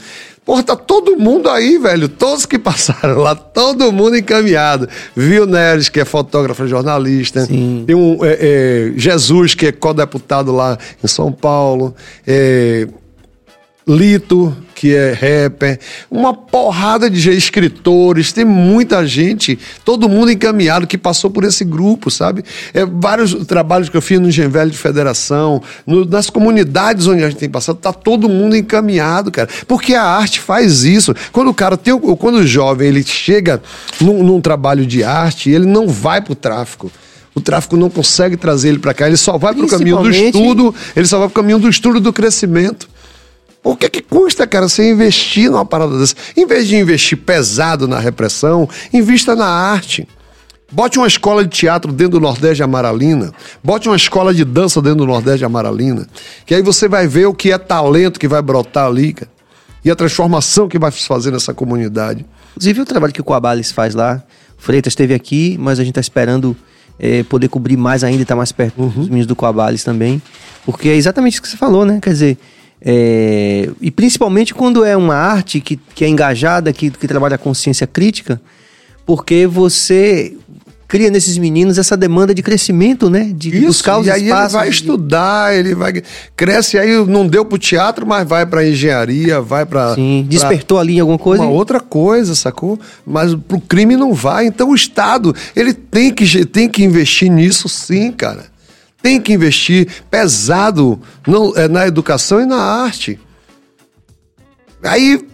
Porra, tá todo mundo aí, velho. Todos que *laughs* passaram lá, todo mundo encaminhado. Viu Neres, que é fotógrafo e jornalista. Sim. Tem um é, é, Jesus, que é co-deputado lá em São Paulo. É, Lito, que é rapper, uma porrada de escritores, tem muita gente, todo mundo encaminhado que passou por esse grupo, sabe? É, vários trabalhos que eu fiz no Genvelho de Federação, no- nas comunidades onde a gente tem passado, tá todo mundo encaminhado, cara. Porque a arte faz isso. Quando o cara tem, o- quando o jovem ele chega num, num trabalho de arte, ele não vai pro tráfico. O tráfico não consegue trazer ele para cá, ele só vai pro caminho do estudo, ele só vai pro caminho do estudo do crescimento. O que que custa, cara, você investir numa parada dessa? Em vez de investir pesado na repressão, invista na arte. Bote uma escola de teatro dentro do Nordeste de Amaralina. Bote uma escola de dança dentro do Nordeste de Amaralina. Que aí você vai ver o que é talento que vai brotar ali, cara. E a transformação que vai se fazer nessa comunidade. Inclusive o trabalho que o Coabales faz lá. O Freitas esteve aqui, mas a gente está esperando eh, poder cobrir mais ainda e estar mais perto dos meninos do Coabales também. Porque é exatamente isso que você falou, né? Quer dizer, é, e principalmente quando é uma arte que, que é engajada, que, que trabalha a consciência crítica, porque você cria nesses meninos essa demanda de crescimento, né? De buscar os e aí ele espaços. vai de- estudar, ele vai cresce aí não deu pro teatro, mas vai pra engenharia, vai pra Sim, pra- despertou ali em alguma coisa. Uma e- outra coisa, sacou? Mas pro crime não vai. Então o Estado, ele tem que, tem que investir nisso sim, cara. Tem que investir pesado não, é, na educação e na arte. Aí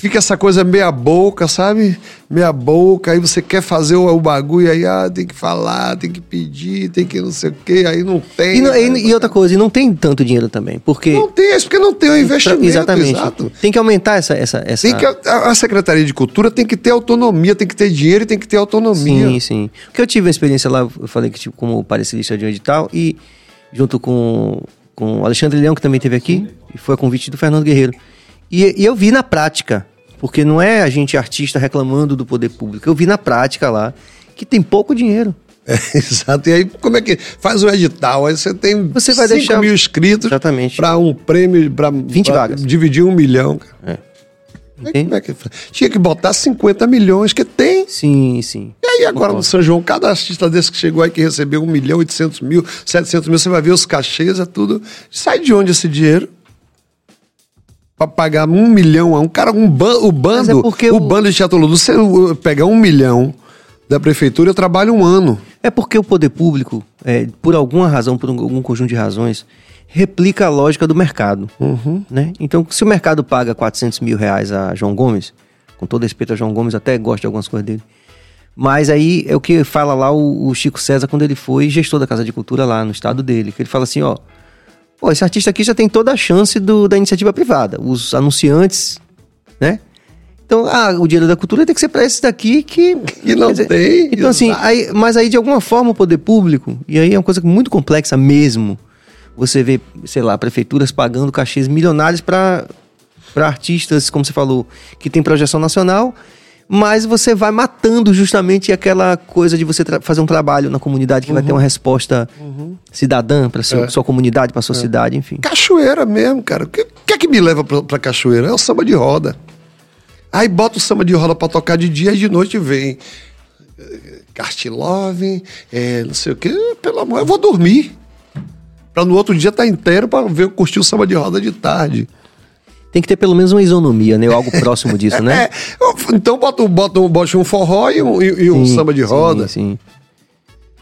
fica essa coisa meia boca, sabe? Meia boca, aí você quer fazer o, o bagulho, aí ah, tem que falar, tem que pedir, tem que não sei o quê, aí não tem. E, não- e- e outra coisa, e não tem tanto dinheiro também, porque... não tem, é porque não tem o investimento. Exatamente. Exato. Tem que aumentar essa... essa, essa... Tem que, a, a Secretaria de Cultura tem que ter autonomia, tem que ter dinheiro e tem que ter autonomia. Sim, sim. Porque eu tive uma experiência lá, eu falei que tipo, como parecerista de um edital, e junto com, com o Alexandre Leão, que também esteve aqui, e foi a convite do Fernando Guerreiro. E, e eu vi na prática, porque não é a gente artista reclamando do poder público, eu vi na prática lá que tem pouco dinheiro. É, *laughs* exato. E aí, como é que faz o edital? Aí você tem Você vai 5 deixar- mil inscritos para um prêmio, para 20 vagas. dividir um milhão. Cara. Aí, é que faz? Tinha que botar 50 milhões, que tem. Sim, sim. E aí agora no São João, cada artista desse que chegou aí que recebeu 1 milhão, 800 mil, 700 mil, você vai ver os cachês, é tudo. Sai de onde esse dinheiro? Pra pagar um milhão a um cara, um ban, o bando, é o, o- bando de Ludo, você pegar um milhão da prefeitura, eu trabalho um ano. É porque o poder público, é, por alguma razão, por um- algum conjunto de razões, replica a lógica do mercado. Né? Então, se o mercado paga 400 mil reais a João Gomes, com todo respeito a João Gomes, até gosto de algumas coisas dele, mas aí é o que fala lá o, o Chico César quando ele foi gestor da Casa de Cultura lá no estado dele, que ele fala assim, ó, pô, esse artista aqui já tem toda a chance do- da iniciativa privada. Os anunciantes né? Então, ah, o dinheiro da cultura tem que ser para esses daqui que. Que não quer tem, Então, assim, aí, mas aí de alguma forma o poder público, e aí é uma coisa muito complexa mesmo. Você vê, sei lá, prefeituras pagando cachês milionários para artistas, como você falou, que tem projeção nacional, mas você vai matando justamente aquela coisa de você fazer um trabalho na comunidade que vai ter uma resposta cidadã para É. sua comunidade, para sua cidade, enfim. Cachoeira mesmo, cara. O que, que é que me leva pra, pra cachoeira? É o samba de roda. Aí bota o samba de roda pra tocar de dia e de noite vem. eh, Castilove, é, não sei o quê. Pelo amor, eu vou dormir. Pra no outro dia estar inteiro pra ver curtir o samba de roda de tarde. Tem que ter pelo menos uma isonomia, né? Ou algo próximo disso, né? *laughs* É, então bota, um- bota, bota um forró e um, e- e um Sim, samba de roda. Sim,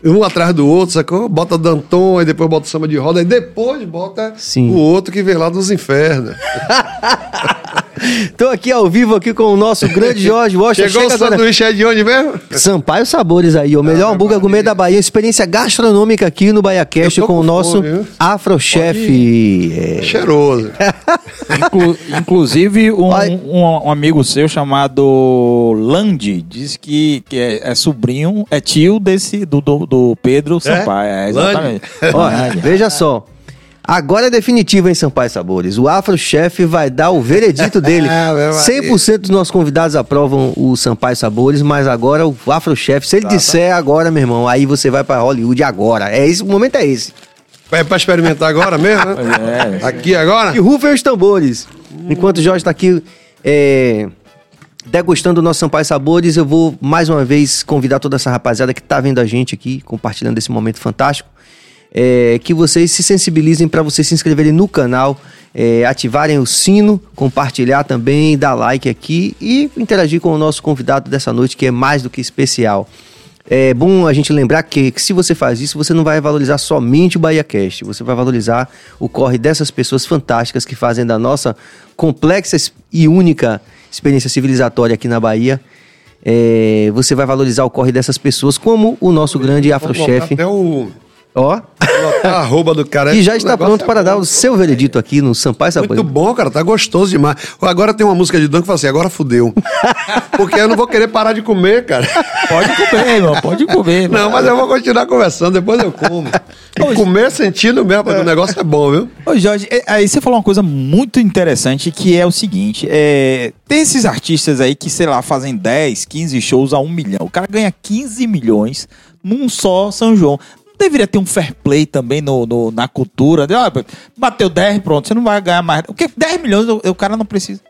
sim. Um atrás do outro, sacou? Bota Danton, aí depois bota o samba de roda, aí depois bota Sim. o outro que vem lá dos infernos. *laughs* Tô aqui ao vivo aqui com o nosso grande *laughs* Jorge Washington. Chegou o Chega agora. sanduíche aí de onde mesmo? Sampaio Sabores aí, o melhor hambúrguer gourmet da Bahia, experiência gastronômica aqui no BaiaCast Eu tô com o com nosso fome, viu? Afrochef. É, Cheiroso. Inclu- inclusive, um, um- um amigo seu chamado Landi disse que, que é, é sobrinho, é tio desse do, do, do Pedro Sampaio. É, exatamente. Ó, Landi. veja só. Agora é definitivo, hein, Sampaio Sabores. O Afrochef vai dar o veredito *laughs* dele. Ah, meu marido. 100% dos nossos convidados aprovam o Sampaio Sabores, mas agora o Afrochef, se ele disser agora, meu irmão, aí você vai pra Hollywood agora. É esse, o momento é esse. É pra experimentar agora mesmo, né? É. Aqui agora? E rufem os tambores. Enquanto o Jorge está aqui é, degustando o nosso Sampaio Sabores, eu vou mais uma vez convidar toda essa rapaziada que está vendo a gente aqui, compartilhando esse momento fantástico, é, que vocês se sensibilizem para vocês se inscreverem no canal, é, ativarem o sino, compartilhar também, dar like aqui e interagir com o nosso convidado dessa noite, que é mais do que especial. É bom a gente lembrar que, que se você faz isso, você não vai valorizar somente o BahiaCast, você vai valorizar o corre dessas pessoas fantásticas que fazem da nossa complexa e única experiência civilizatória aqui na Bahia. É, você vai valorizar o corre dessas pessoas, como o nosso grande Vou colocar Afrochef. Até o. Ó. a arroba do cara. E já O está pronto é para bom. dar o seu veredito aqui no Sampaio Muito Sabor. bom, cara, tá gostoso demais. Agora tem uma música de Dan que fala assim: agora fudeu. *laughs* Porque eu não vou querer parar de comer, cara. Pode comer, irmão, pode comer. Não, mas eu vou continuar conversando, depois eu como. E comer sentindo mesmo, porque o negócio é bom, viu? Ô, Jorge, é, aí você falou uma coisa muito interessante que é o seguinte: é, tem esses artistas aí que, sei lá, fazem 10, 15 shows a um milhão. O cara ganha 15 milhões num só São João. Deveria ter um fair play também no, no- na cultura? Ah, bateu 10, pronto, você não vai ganhar mais. O que? 10 milhões, o, o cara não precisa.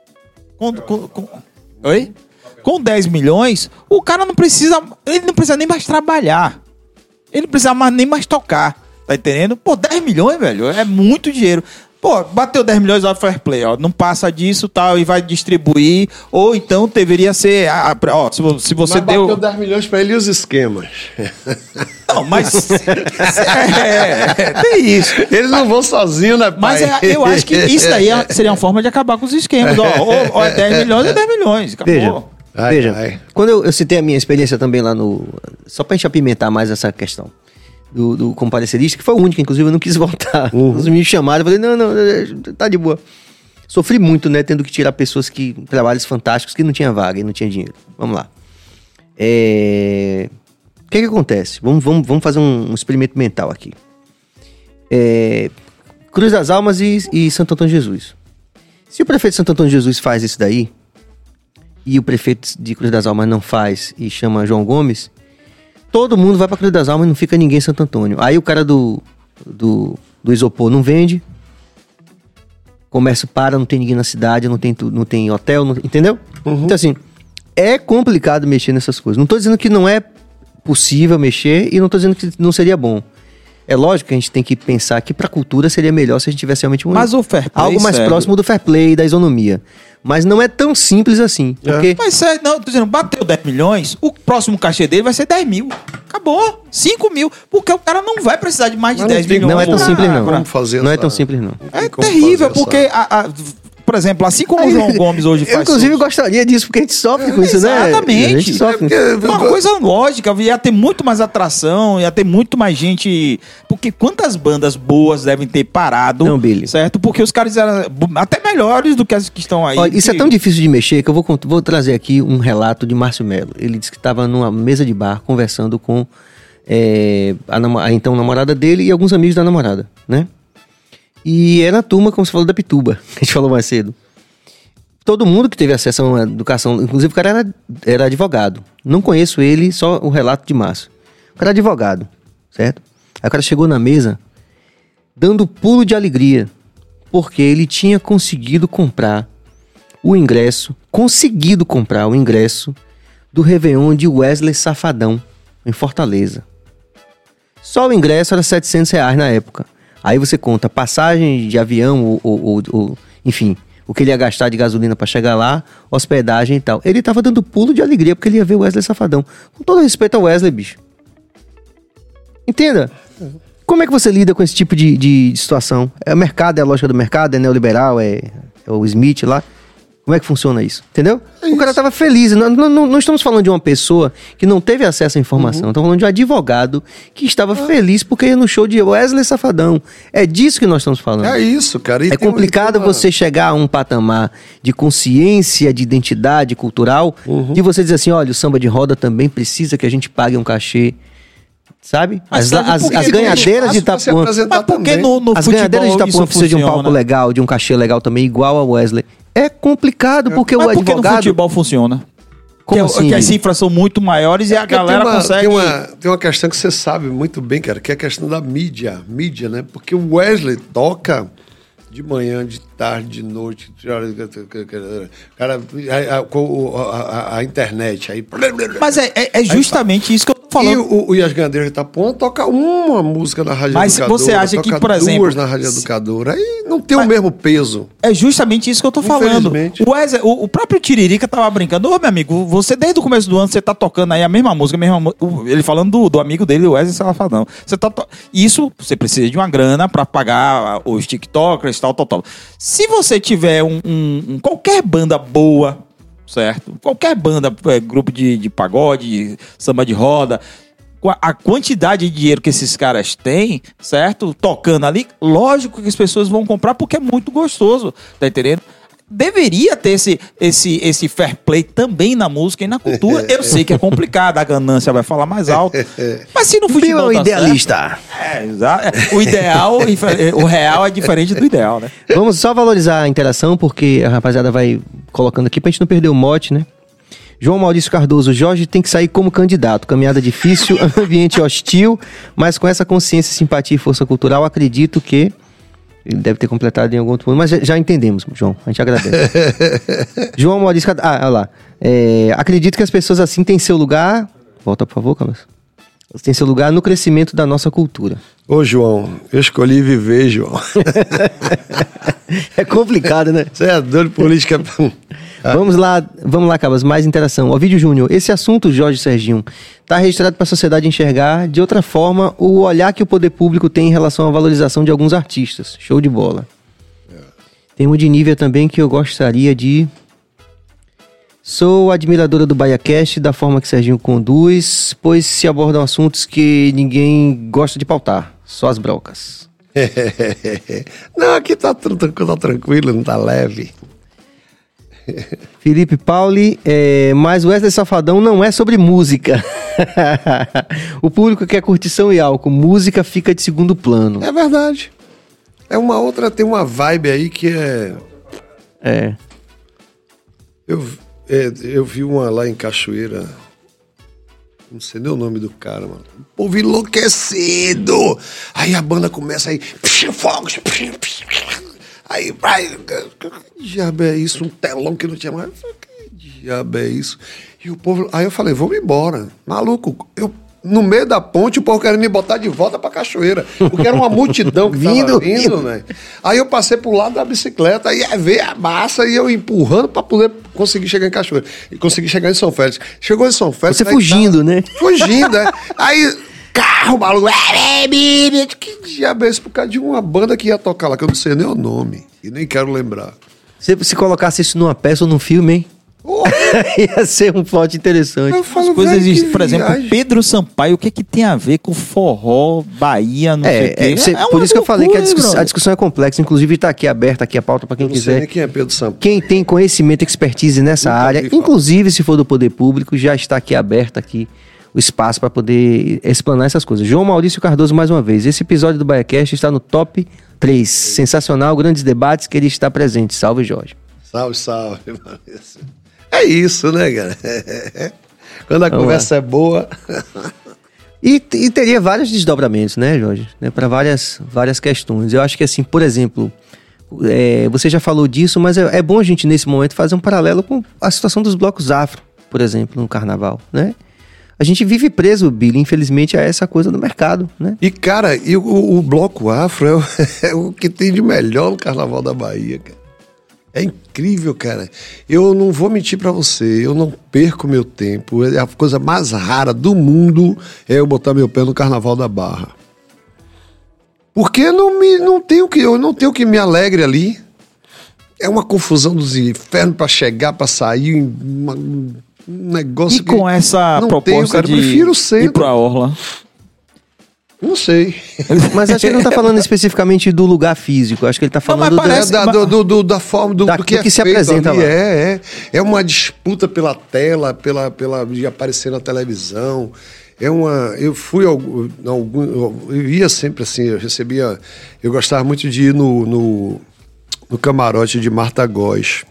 Com, com- com- oi? Com 10 milhões, o cara não precisa. Ele não precisa nem mais trabalhar. Ele não precisa mais, nem mais tocar. Tá entendendo? Pô, 10 milhões, velho, é muito dinheiro. Pô, bateu 10 milhões, ó, fair play, ó. Não passa disso tal, e vai distribuir. Ou então deveria ser. ah, ah, ó, se, se você Mas deu. bateu 10 milhões pra ele e os esquemas. *laughs* Não, mas. *laughs* é, tem isso. Eles não vão sozinhos, né, pai? Mas é- eu acho que isso daí é- *laughs* seria uma forma de acabar com os esquemas. Ó, ou, ou é 10 milhões, é 10 milhões. Acabou. Veja, Ai, veja. ai. Quando eu, eu citei a minha experiência também lá no. Só pra gente apimentar mais essa questão do, do comparecerista, que foi o único, inclusive, eu não quis *laughs* voltar. Os me chamaram, eu falei, não, não, tá de boa. Sofri muito, né? Tendo que tirar pessoas que. trabalhos fantásticos que não tinha vaga e não tinha dinheiro. Vamos lá. É. O que que acontece? Vamos, vamos, vamos fazer um, um experimento mental aqui. É, Cruz das Almas e, e Santo Antônio Jesus. Se o prefeito de Santo Antônio Jesus faz isso daí, e o prefeito de Cruz das Almas não faz e chama João Gomes, todo mundo vai pra Cruz das Almas e não fica ninguém em Santo Antônio. Aí o cara do, do, do isopor não vende, comércio para, não tem ninguém na cidade, não tem, não tem hotel, não- entendeu? Então assim, é complicado mexer nessas coisas. Não tô dizendo que não é possível mexer e não tô dizendo que não seria bom. É lógico que a gente tem que pensar que pra cultura seria melhor se a gente tivesse realmente um, Mas o fair play algo mais serve. próximo do fair play, da isonomia. Mas não é tão simples assim. Porque Mas é, não, tô dizendo, bateu 10 milhões, o próximo cachê dele vai ser 10 mil. Acabou. 5 mil. Porque o cara não vai precisar de mais de Mas não 10 tem milhões. não é tão simples, não. Como fazer não é tão simples, não. É terrível, porque a- a- por exemplo, assim como o João Gomes hoje Eu, faz. inclusive, suas- gostaria disso, porque a gente sofre com isso, né? Exatamente. A gente sofre. É porque- Uma coisa lógica, ia ter muito mais atração, ia ter muito mais gente. Porque quantas bandas boas devem ter parado? Não, Billy. Certo? Porque os caras eram até melhores do que as que estão aí. Olha, isso é que- tão difícil de mexer que eu vou, vou trazer aqui um relato de Márcio Melo. Ele disse que estava numa mesa de bar conversando com é, a, a então namorada dele e alguns amigos da namorada, né? E era a turma, como você falou, da Pituba, *laughs* que a gente falou mais cedo. Todo mundo que teve acesso a uma educação, inclusive o cara era, era advogado. Não conheço ele, só o relato de Márcio. O cara é advogado, certo? Aí o cara chegou na mesa dando pulo de alegria, porque ele tinha conseguido comprar o ingresso, conseguido comprar o ingresso do Réveillon de Wesley Safadão, em Fortaleza. Só o ingresso era 700 reais na época. Aí você conta passagem de avião, ou, ou- ou- enfim, o que ele ia gastar de gasolina para chegar lá, hospedagem e tal. Ele tava dando pulo de alegria porque ele ia ver o Wesley Safadão. Com todo respeito ao Wesley, bicho. Entenda. Como é que você lida com esse tipo de, de situação? É o mercado, é a lógica do mercado, é neoliberal, é, é o Smith lá. Como é que funciona isso? Entendeu? o cara tava feliz. Não, não, não- estamos falando de uma pessoa que não teve acesso à informação. Estamos falando de um advogado que estava feliz porque ia no show de Wesley Safadão. É disso que nós estamos falando. É isso, cara. E É complicado uma- você chegar a um patamar de consciência, de identidade cultural, Uhum. de você dizer assim, olha, o samba de roda também precisa que a gente pague um cachê, sabe? Mas As, sabe as, as ganhadeiras de Itapuã... Mas por que no, no As futebol ganhadeiras de Itapuã precisam de um palco legal, de um cachê legal também, igual a Wesley. É complicado, porque Mas o por que no advogado... futebol funciona? Como que, assim, que as cifras são muito maiores e a Porque galera tem uma, consegue. Tem uma, tem uma questão que você sabe muito bem, cara, que é a questão da mídia. Mídia, né? Porque o Wesley toca de manhã, de tarde, de noite. Cara, a, a- a- a- internet. Aí, Mas é, é- é justamente isso que eu tô E, falando. o, o Yas Gandeiras de Itapuã toca uma música na Rádio Mas Educadora. você acha que, por exemplo, duas na Rádio Educadora. Aí não tem o mesmo peso. É justamente isso que eu tô falando. O, Wesley- o, o próprio Tiririca tava brincando. Ô, meu amigo, você desde o começo do ano você tá tocando aí a mesma música, a mesma Ele falando do, do amigo dele, o Wesley Salafadão. Você tá to- Isso, você precisa de uma grana pra pagar os TikTokers, tal, tal, tal. Se você tiver um, um- um- qualquer banda boa, certo? Qualquer banda, é, grupo de, de pagode, samba de roda, a quantidade de dinheiro que esses caras têm, certo? Tocando ali, lógico que as pessoas vão comprar porque é muito gostoso, tá entendendo? Deveria ter esse, esse, esse fair play também na música e na cultura. Eu sei que é complicado, a ganância vai falar mais alto. Mas se no Bill é futebol um tá idealista. certo- é. É, O ideal, o real é diferente do ideal, né? Vamos só valorizar a interação, porque a rapaziada vai colocando aqui pra gente não perder o mote, né? João Maurício Cardoso, Jorge tem que sair como candidato. Caminhada difícil, *laughs* ambiente hostil, mas com essa consciência, simpatia e força cultural, acredito que. Ele deve ter completado em algum outro ponto, mas já, entendemos, João. A gente agradece. *laughs* João Maurício. Ah, olha lá. É, acredito que as pessoas assim têm seu lugar. Volta, por favor, Camas. Tem seu lugar no crescimento da nossa cultura. Ô, João, eu escolhi viver, João. *laughs* É complicado, né? Você é doido política. *laughs* Vamos lá, vamos lá, Cabas, mais interação. Ovidio Júnior, esse assunto, Jorge Serginho, está registrado para a sociedade enxergar de outra forma o olhar que o poder público tem em relação à valorização de alguns artistas. Show de bola. Tem uma de nível também que eu gostaria de. Sou admiradora do BaiaCast, da forma que Serginho conduz, pois se abordam assuntos que ninguém gosta de pautar, só as brocas. *laughs* não, aqui tá, tran- tá tranquilo, não tá leve. *laughs* Felipe Pauli, é, mas Wesley Safadão não é sobre música. *laughs* o público quer curtição e álcool, música fica de segundo plano. É verdade. É uma outra, tem uma vibe aí que é. É. Eu, é, eu vi uma lá em Cachoeira. Não sei nem o nome do cara, mano. O povo enlouquecido. Aí a banda começa aí. psh, Fogos. psh, psh, Aí vai. Que diabo é isso? Um telão que não tinha mais. Eu falei, Que diabo é isso? E o povo. Aí eu falei, vamos embora. Maluco, eu. No meio da ponte, o povo querendo me botar de volta pra cachoeira. Porque era uma multidão que Vindo, tava vindo, né? Aí eu passei pro lado da bicicleta aí veio a massa e eu empurrando pra poder conseguir chegar em Cachoeira. E conseguir chegar em São Félix. Chegou em São Félix. Você fugindo, tá- né? Fugindo, né? Aí, carro, maluco. é, é, bibi, Que diabo é esse? Por causa de uma banda que ia tocar lá, que eu não sei nem o nome. E nem quero lembrar. Se, se colocasse isso numa peça ou num filme, hein? *laughs* Ia ser um plot interessante. Eu falo, As coisas existem. Por exemplo, viagem. Pedro Sampaio, o que, que tem a ver com forró, Bahia, não sei o É, quê? é, por isso que eu falei que a, discuss- a discussão é complexa. Inclusive, está aqui aberta aqui a pauta para quem Eu não sei quiser. nem quem é Pedro Sampaio. Quem tem conhecimento, expertise nessa Nunca área, inclusive se for do poder público, já está aqui aberto aqui o espaço para poder explanar essas coisas. João Maurício Cardoso, mais uma vez. Esse episódio do BaiaCast está no top 3. Sensacional, grandes debates que ele está presente. Salve, Jorge. Salve, salve, Vanessa. É isso, né, cara? *laughs* Quando a Vamos conversa é boa. E, e teria vários desdobramentos, né, Jorge? Né, para várias, várias questões. Eu acho que, assim, por exemplo, é, você já falou disso, mas é, é bom a gente, nesse momento, fazer um paralelo com a situação dos blocos afro, por exemplo, no carnaval, né? A gente vive preso, Billy, infelizmente, a essa coisa do mercado, né? E, cara, e o, o Bloco Afro é o, *laughs* é o que tem de melhor no Carnaval da Bahia, cara. É incrível, cara. Eu não vou mentir pra você, eu não perco meu tempo. É a coisa mais rara do mundo é eu botar meu pé no Carnaval da Barra. Porque não me não tenho que eu não tenho que me alegre ali. É uma confusão dos infernos pra chegar, pra sair, uma- um negócio E com que essa não proposta tenho, cara. de Eu prefiro o ir pra Orla. Não sei. Mas acho que ele não tá falando especificamente do lugar físico. Acho que ele tá falando mas do- parece- É da, do, do- do- da forma do, Da- do que, do é que se feito apresenta ali. lá. É, é. É uma disputa pela tela, pela, pela de aparecer na televisão. É uma. Eu fui algum, eu ia sempre assim. Eu recebia. Eu gostava muito de ir no, no, no camarote de Marta Góes.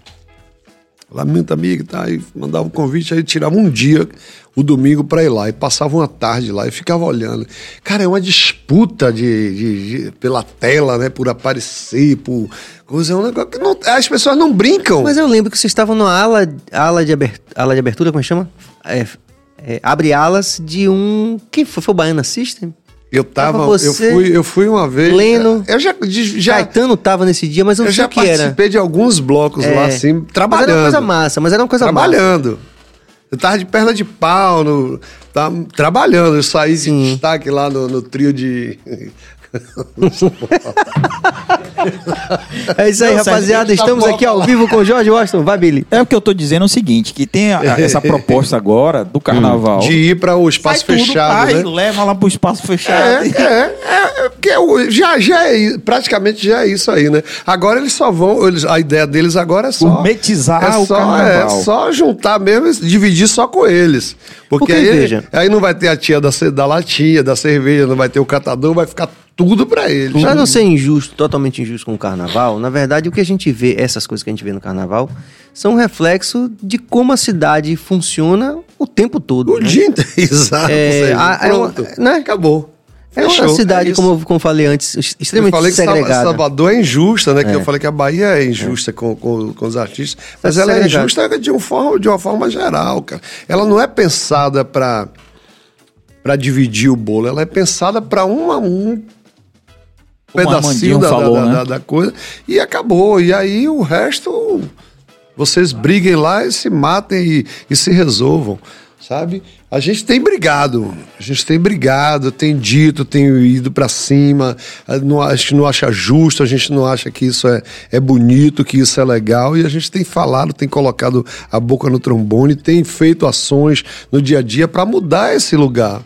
Lá, muito amiga, tá? Aí mandava um convite, aí tirava um dia, o domingo, pra ir lá. E passava uma tarde lá e ficava olhando. Cara, é uma disputa de, de- de- pela tela, né? Por aparecer, por coisa. É um negócio que não, as pessoas não brincam. Mas eu lembro que vocês estavam na ala, ala, de abertura, ala de abertura, como é chama? É, é, abre alas de um. Quem foi? Foi o Baiana System? Eu tava. você, eu, fui, eu fui uma vez. Leno, Eu já. de- já Caetano tava nesse dia, mas eu não eu sei já que era. participei de alguns blocos É. lá, assim, trabalhando. era uma coisa massa, mas era uma coisa massa. trabalhando. Eu tava de perna de pau, no, tava trabalhando. Eu saí de Sim. destaque lá no, no trio de. É isso aí, Não, rapaziada. Estamos aqui ao vivo com o Jorge Washington. Vai, Billy. É o que eu tô dizendo é o seguinte, que tem a- *laughs* essa proposta agora do carnaval. de ir para o espaço tudo, fechado, pai, né? leva lá pro espaço É, fechado. é, é, é, porque já, já é, praticamente já é isso aí, né? Agora eles só vão, eles, a ideia deles agora é só... Gourmetizar é o só, carnaval. É só juntar mesmo, e dividir só com eles. Porque, Porque, aí, aí não vai ter a tia da, da latinha, da cerveja, não vai ter o catador, vai ficar tudo pra eles. Pra não ser injusto, totalmente injusto com o carnaval, na verdade o que a gente vê, essas coisas que a gente vê no carnaval, são um reflexo de como a cidade funciona o tempo todo. O né? dia inteiro, *laughs* exato. É, a- é uma- Pronto, né? acabou. É uma cidade, é como, eu- como eu falei antes, Eu extremamente falei que segregada. Salvador é injusta, né? Que eu falei que a Bahia é injusta com, com, com os artistas, mas É ela é segregada. injusta de, um forma, de uma forma geral, cara. Ela não é pensada para para dividir o bolo, ela é pensada para uma um Como pedacinho da, falou, da, né? da- da coisa e acabou. E aí o resto vocês briguem lá e se matem e, e se resolvam, sabe? A gente tem brigado, a gente tem brigado, tem dito, tem ido pra cima, a- não, a gente não acha justo, a gente não acha que isso é, é bonito, que isso é legal, e a gente tem falado, tem colocado a boca no trombone, tem feito ações no dia a dia para mudar esse lugar.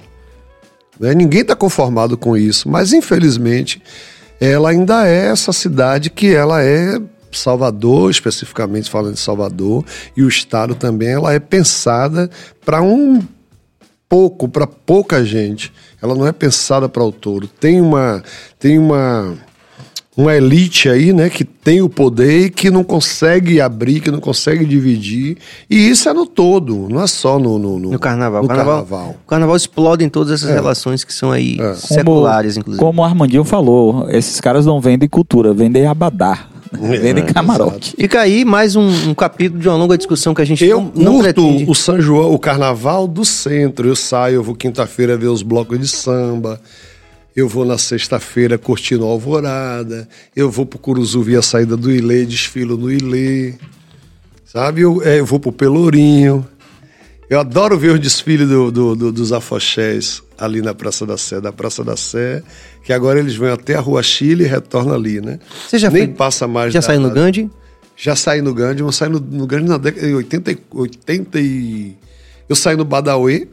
né? Ninguém está conformado com isso, mas infelizmente ela ainda é essa cidade que ela é Salvador, especificamente falando de Salvador, e o estado também, ela é pensada para um pouco, para pouca gente. Ela não é pensada para o todo. Tem uma tem uma uma elite aí, né, que tem o poder e que não consegue abrir, que não consegue dividir. E isso é no todo, não é só no no, No carnaval. no o carnaval, carnaval. o carnaval explode em todas essas relações que são aí É. seculares, inclusive. Como o Armandinho falou, esses caras não vendem cultura, vendem abadá. *laughs* vendem camarote. Fica aí mais um, um capítulo de uma longa discussão que a gente Eu não, não curto pretende. o São João, o carnaval do centro. Eu saio, eu vou quinta-feira ver os blocos de samba. Eu vou na sexta-feira curtindo a Alvorada. Eu vou pro Curuzu ver a saída do Ilê, desfilo no Ilê. Sabe? Eu, é, eu vou pro Pelourinho. Eu adoro ver o desfile do, do- do- dos afoxés ali na Praça da Sé, da Praça da Sé, que agora eles vão até a Rua Chile e retornam ali, né? Você já Nem foi- passa mais Já da- saiu no Gandhi? Já saí no Gandhi, mas saí no, no Gandhi na década de 80, e- 80 e... Eu saí no Badawi,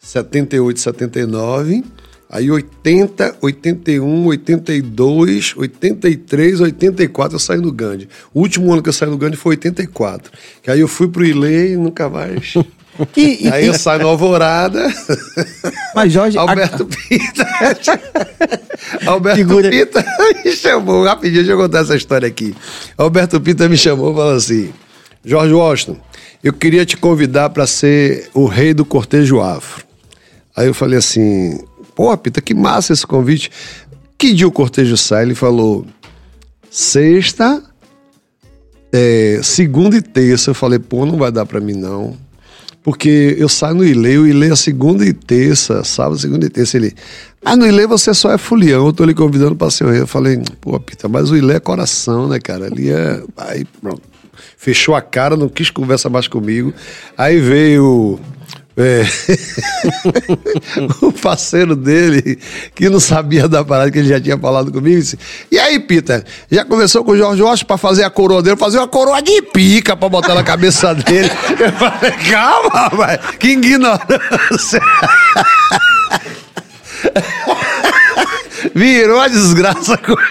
78, 79. Aí 80, 81, 82, 83, 84 eu saí no Gandhi. O último ano que eu saí no Gandhi foi 84. Que aí eu fui pro Ilê e nunca mais. *laughs* E, e- aí eu saio no Alvorada. Mas, Jorge, *laughs* a- Alberto Pita. *laughs* Alberto Figura. Pita me chamou, rapidinho, deixa eu contar essa história aqui. Alberto Pita me chamou e falou assim: Jorge Washington, eu queria te convidar para ser o rei do cortejo afro. Aí eu falei assim: pô, Pita, que massa esse convite. Que dia o cortejo sai? Ele falou: sexta, é, segunda e terça. Eu falei: pô, não vai dar para mim não. Porque eu saio no Ilê, o Ilê é segunda e terça, sábado, segunda e terça. Ele, ah, no Ilê você só é fulião, eu tô lhe convidando para ser o rei. Eu falei, pô, Pita, mas o Ilê é coração, né, cara? Ali é. Aí, pronto. Fechou a cara, não quis conversar mais comigo. Aí veio. É, *laughs* o parceiro dele, que não sabia da parada, que ele já tinha falado comigo, disse: E aí, Pita, já conversou com o Jorge Washington pra fazer a coroa dele? Fazer uma coroa de pica pra botar na cabeça *laughs* dele. Eu falei: Calma, rapaz, que ignorância. *laughs* Virou a desgraça comigo.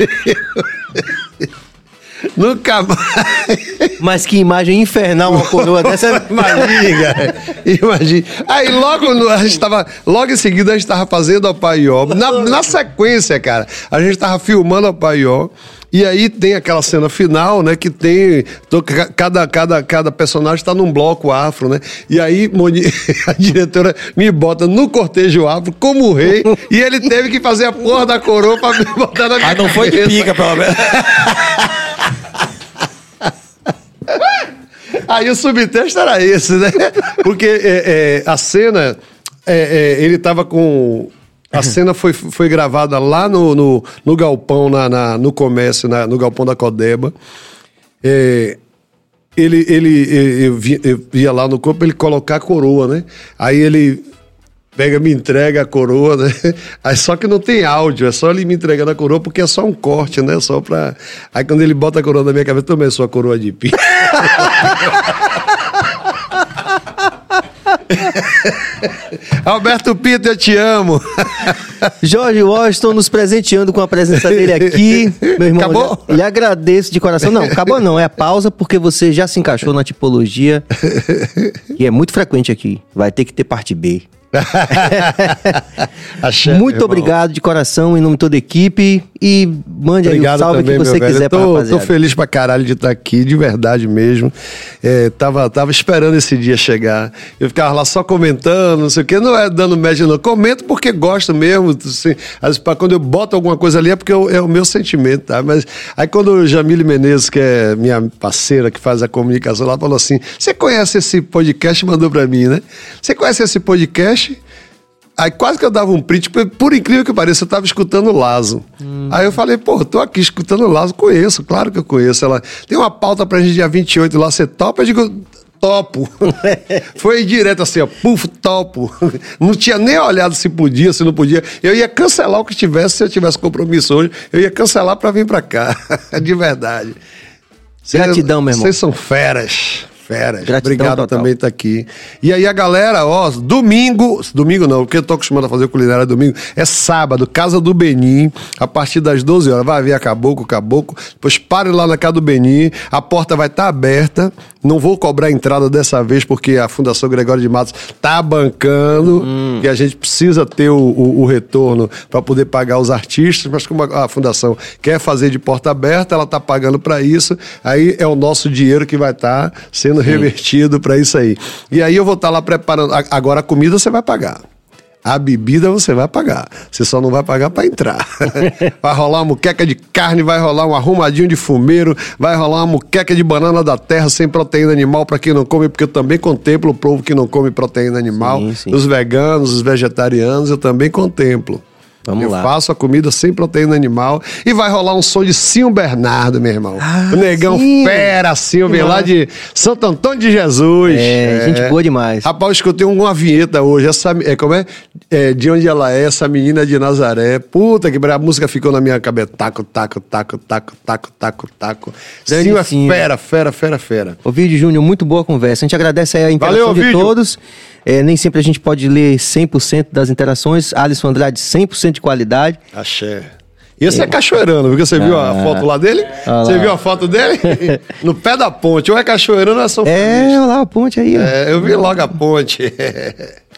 Nunca mais. mas que imagem infernal uma coroa dessa. *laughs* Imagine, cara. Imagine. Aí logo no- a gente tava. Logo em seguida a gente tava fazendo a Paió. Na, na sequência, cara, a gente tava filmando a Paió. E aí tem aquela cena final, né? Que tem. Cada, cada, cada personagem tá num bloco afro, né? E aí Moni- *laughs* a diretora me bota no cortejo afro como rei. e ele teve que fazer a porra da coroa pra me botar na minha Mas não foi de pica, pelo menos. *laughs* Aí o subtexto era esse, né? Porque é, é, a cena, é, é, ele tava com. A cena foi, foi gravada lá no, no, no galpão, na, na- no comércio, na- no galpão da Codeba. É, ele, ele, eu, vi- eu via lá no corpo ele colocar a coroa, né? Aí ele pega, me entrega a coroa, né? Aí só que não tem áudio, é só ele me entregando a coroa, porque é só um corte, né? Só pra. Aí quando ele bota a coroa na minha cabeça, também sou a coroa de pi. *laughs* *laughs* Alberto Pito, eu te amo. Jorge Washington nos presenteando com a presença dele aqui. Meu irmão, Acabou? lhe lhe agradeço de coração. Não, acabou não. É a pausa porque você já se encaixou na tipologia que é muito frequente aqui. Vai ter que ter parte B. *laughs* Muito obrigado de coração em nome de toda a equipe e mande aí o Obrigado salve também, que você quiser Eu pra tô, feliz pra caralho de estar aqui, de verdade mesmo. É, tava, tava esperando esse dia chegar. Eu ficava lá só comentando, não sei o quê. Não é dando média, não. Comento porque gosto mesmo. Assim, às vezes, pra quando eu boto alguma coisa ali é porque eu- é o meu sentimento, tá? Mas aí quando o Jamile Menezes, que é minha parceira que faz a comunicação lá, falou assim: Você conhece esse podcast? Mandou pra mim, né? Você conhece esse podcast? Aí quase que eu dava um print, por, incrível que pareça, eu tava escutando o Lazo. Aí eu falei, pô, tô aqui escutando o Lazo, conheço, claro que eu conheço. Ela tem uma pauta pra gente dia 28 lá, você topa? Eu digo, topo. *laughs* Foi direto assim, ó, puf, topo. *laughs* Não tinha nem olhado se podia, se não podia. Eu ia cancelar o que tivesse, se eu tivesse compromisso hoje, eu ia cancelar pra vir pra cá. *laughs* De verdade. Gratidão, meu irmão. Vocês são feras. Feras. Gratidão Obrigado total. também tá aqui. E aí a galera, ó, domingo, domingo não, porque eu tô acostumado a fazer culinária domingo, é sábado, Casa do Benim, a partir das 12 horas. Vai ver a Caboclo, Caboclo, depois pare lá na Casa do Benim, a porta vai estar aberta, não vou cobrar entrada dessa vez, porque a Fundação Gregório de Matos tá bancando, Hum. que a gente precisa ter o, o- o retorno para poder pagar os artistas, mas como a, a Fundação quer fazer de porta aberta, ela tá pagando para isso, aí é o nosso dinheiro que vai estar sendo revertido para isso aí. E aí eu vou estar lá preparando. Agora a comida você vai pagar. A bebida você vai pagar. Você só não vai pagar para entrar. *laughs* vai rolar uma muqueca de carne, vai rolar um arrumadinho de fumeiro, vai rolar uma muqueca de banana da terra sem proteína animal para quem não come, porque eu também contemplo o povo que não come proteína animal. Sim, sim. Os veganos, os vegetarianos, eu também contemplo. Vamos eu lá. faço a comida sem proteína animal e vai rolar um som de Sim Bernardo, meu irmão. o negão sim. fera, Silvio, lá de Santo Antônio de Jesus. É, gente boa demais. Rapaz, eu escutei uma vinheta hoje. Essa, é, como é? É, De onde ela é, essa menina de Nazaré. Puta que a música ficou na minha cabeça. Taco, taco, taco, taco, taco, taco, taco. Sim, é fera, fera, fera, fera. Ô, Vídeo Júnior, muito boa conversa. A gente agradece aí a interação Valeu, de Vídeo. todos. É, nem sempre a gente pode ler 100% das interações. Alisson Andrade, 100% de qualidade. Axé. E esse é, cachoeirano, porque você viu a foto lá dele? Ah você lá. viu a foto dele? no pé da ponte. Ou é cachoeirano ou é São É, olha lá a ponte aí. ó. É, eu vi logo a ponte. *laughs*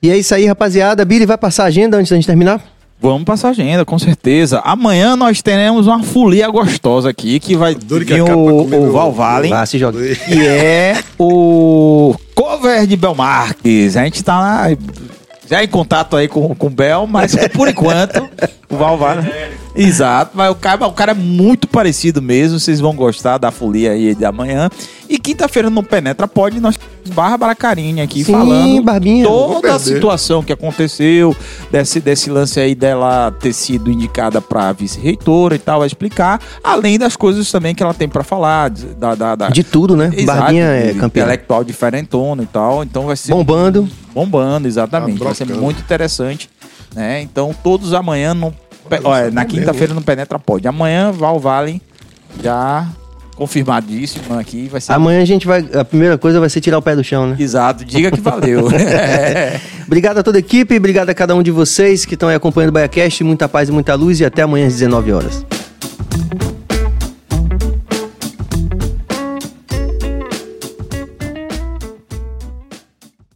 E é isso aí, rapaziada. Billy, vai passar a agenda antes da gente terminar? Vamos passar a agenda, com certeza. Amanhã nós teremos uma folia gostosa aqui que vai Duro que vir a capa o, o Val Valen, Vá, se joga. que é o cover de Bel Marques. A gente tá lá, já em contato aí com, com o Bel, mas por enquanto o Val Valen. Exato, mas o cara, o cara é muito parecido mesmo. Vocês vão gostar da folia aí de amanhã. E quinta-feira no Penetra Pode, nós temos Bárbara Carinha aqui Sim, falando Barbinha. Toda a situação que aconteceu, desse, desse lance aí dela ter sido indicada para vice-reitora e tal, vai explicar, além das coisas também que ela tem para falar, de- da, da, da- De tudo, né? Exato, Barbinha é campeã. intelectual diferentona e tal, então vai ser Bombando. bombando, exatamente, Tá vai ser muito interessante, né? Então todos amanhã no, pe- olha, na quinta-feira no Penetra Pode. Amanhã Val Valen já confirmadíssimo aqui, vai ser Amanhã a gente vai. A primeira coisa vai ser tirar o pé do chão, né? Exato, diga que valeu. *laughs* *laughs* Obrigado a toda a equipe, obrigado a cada um de vocês que estão aí acompanhando o BaiaCast. Muita paz e muita luz e até amanhã às 19 horas.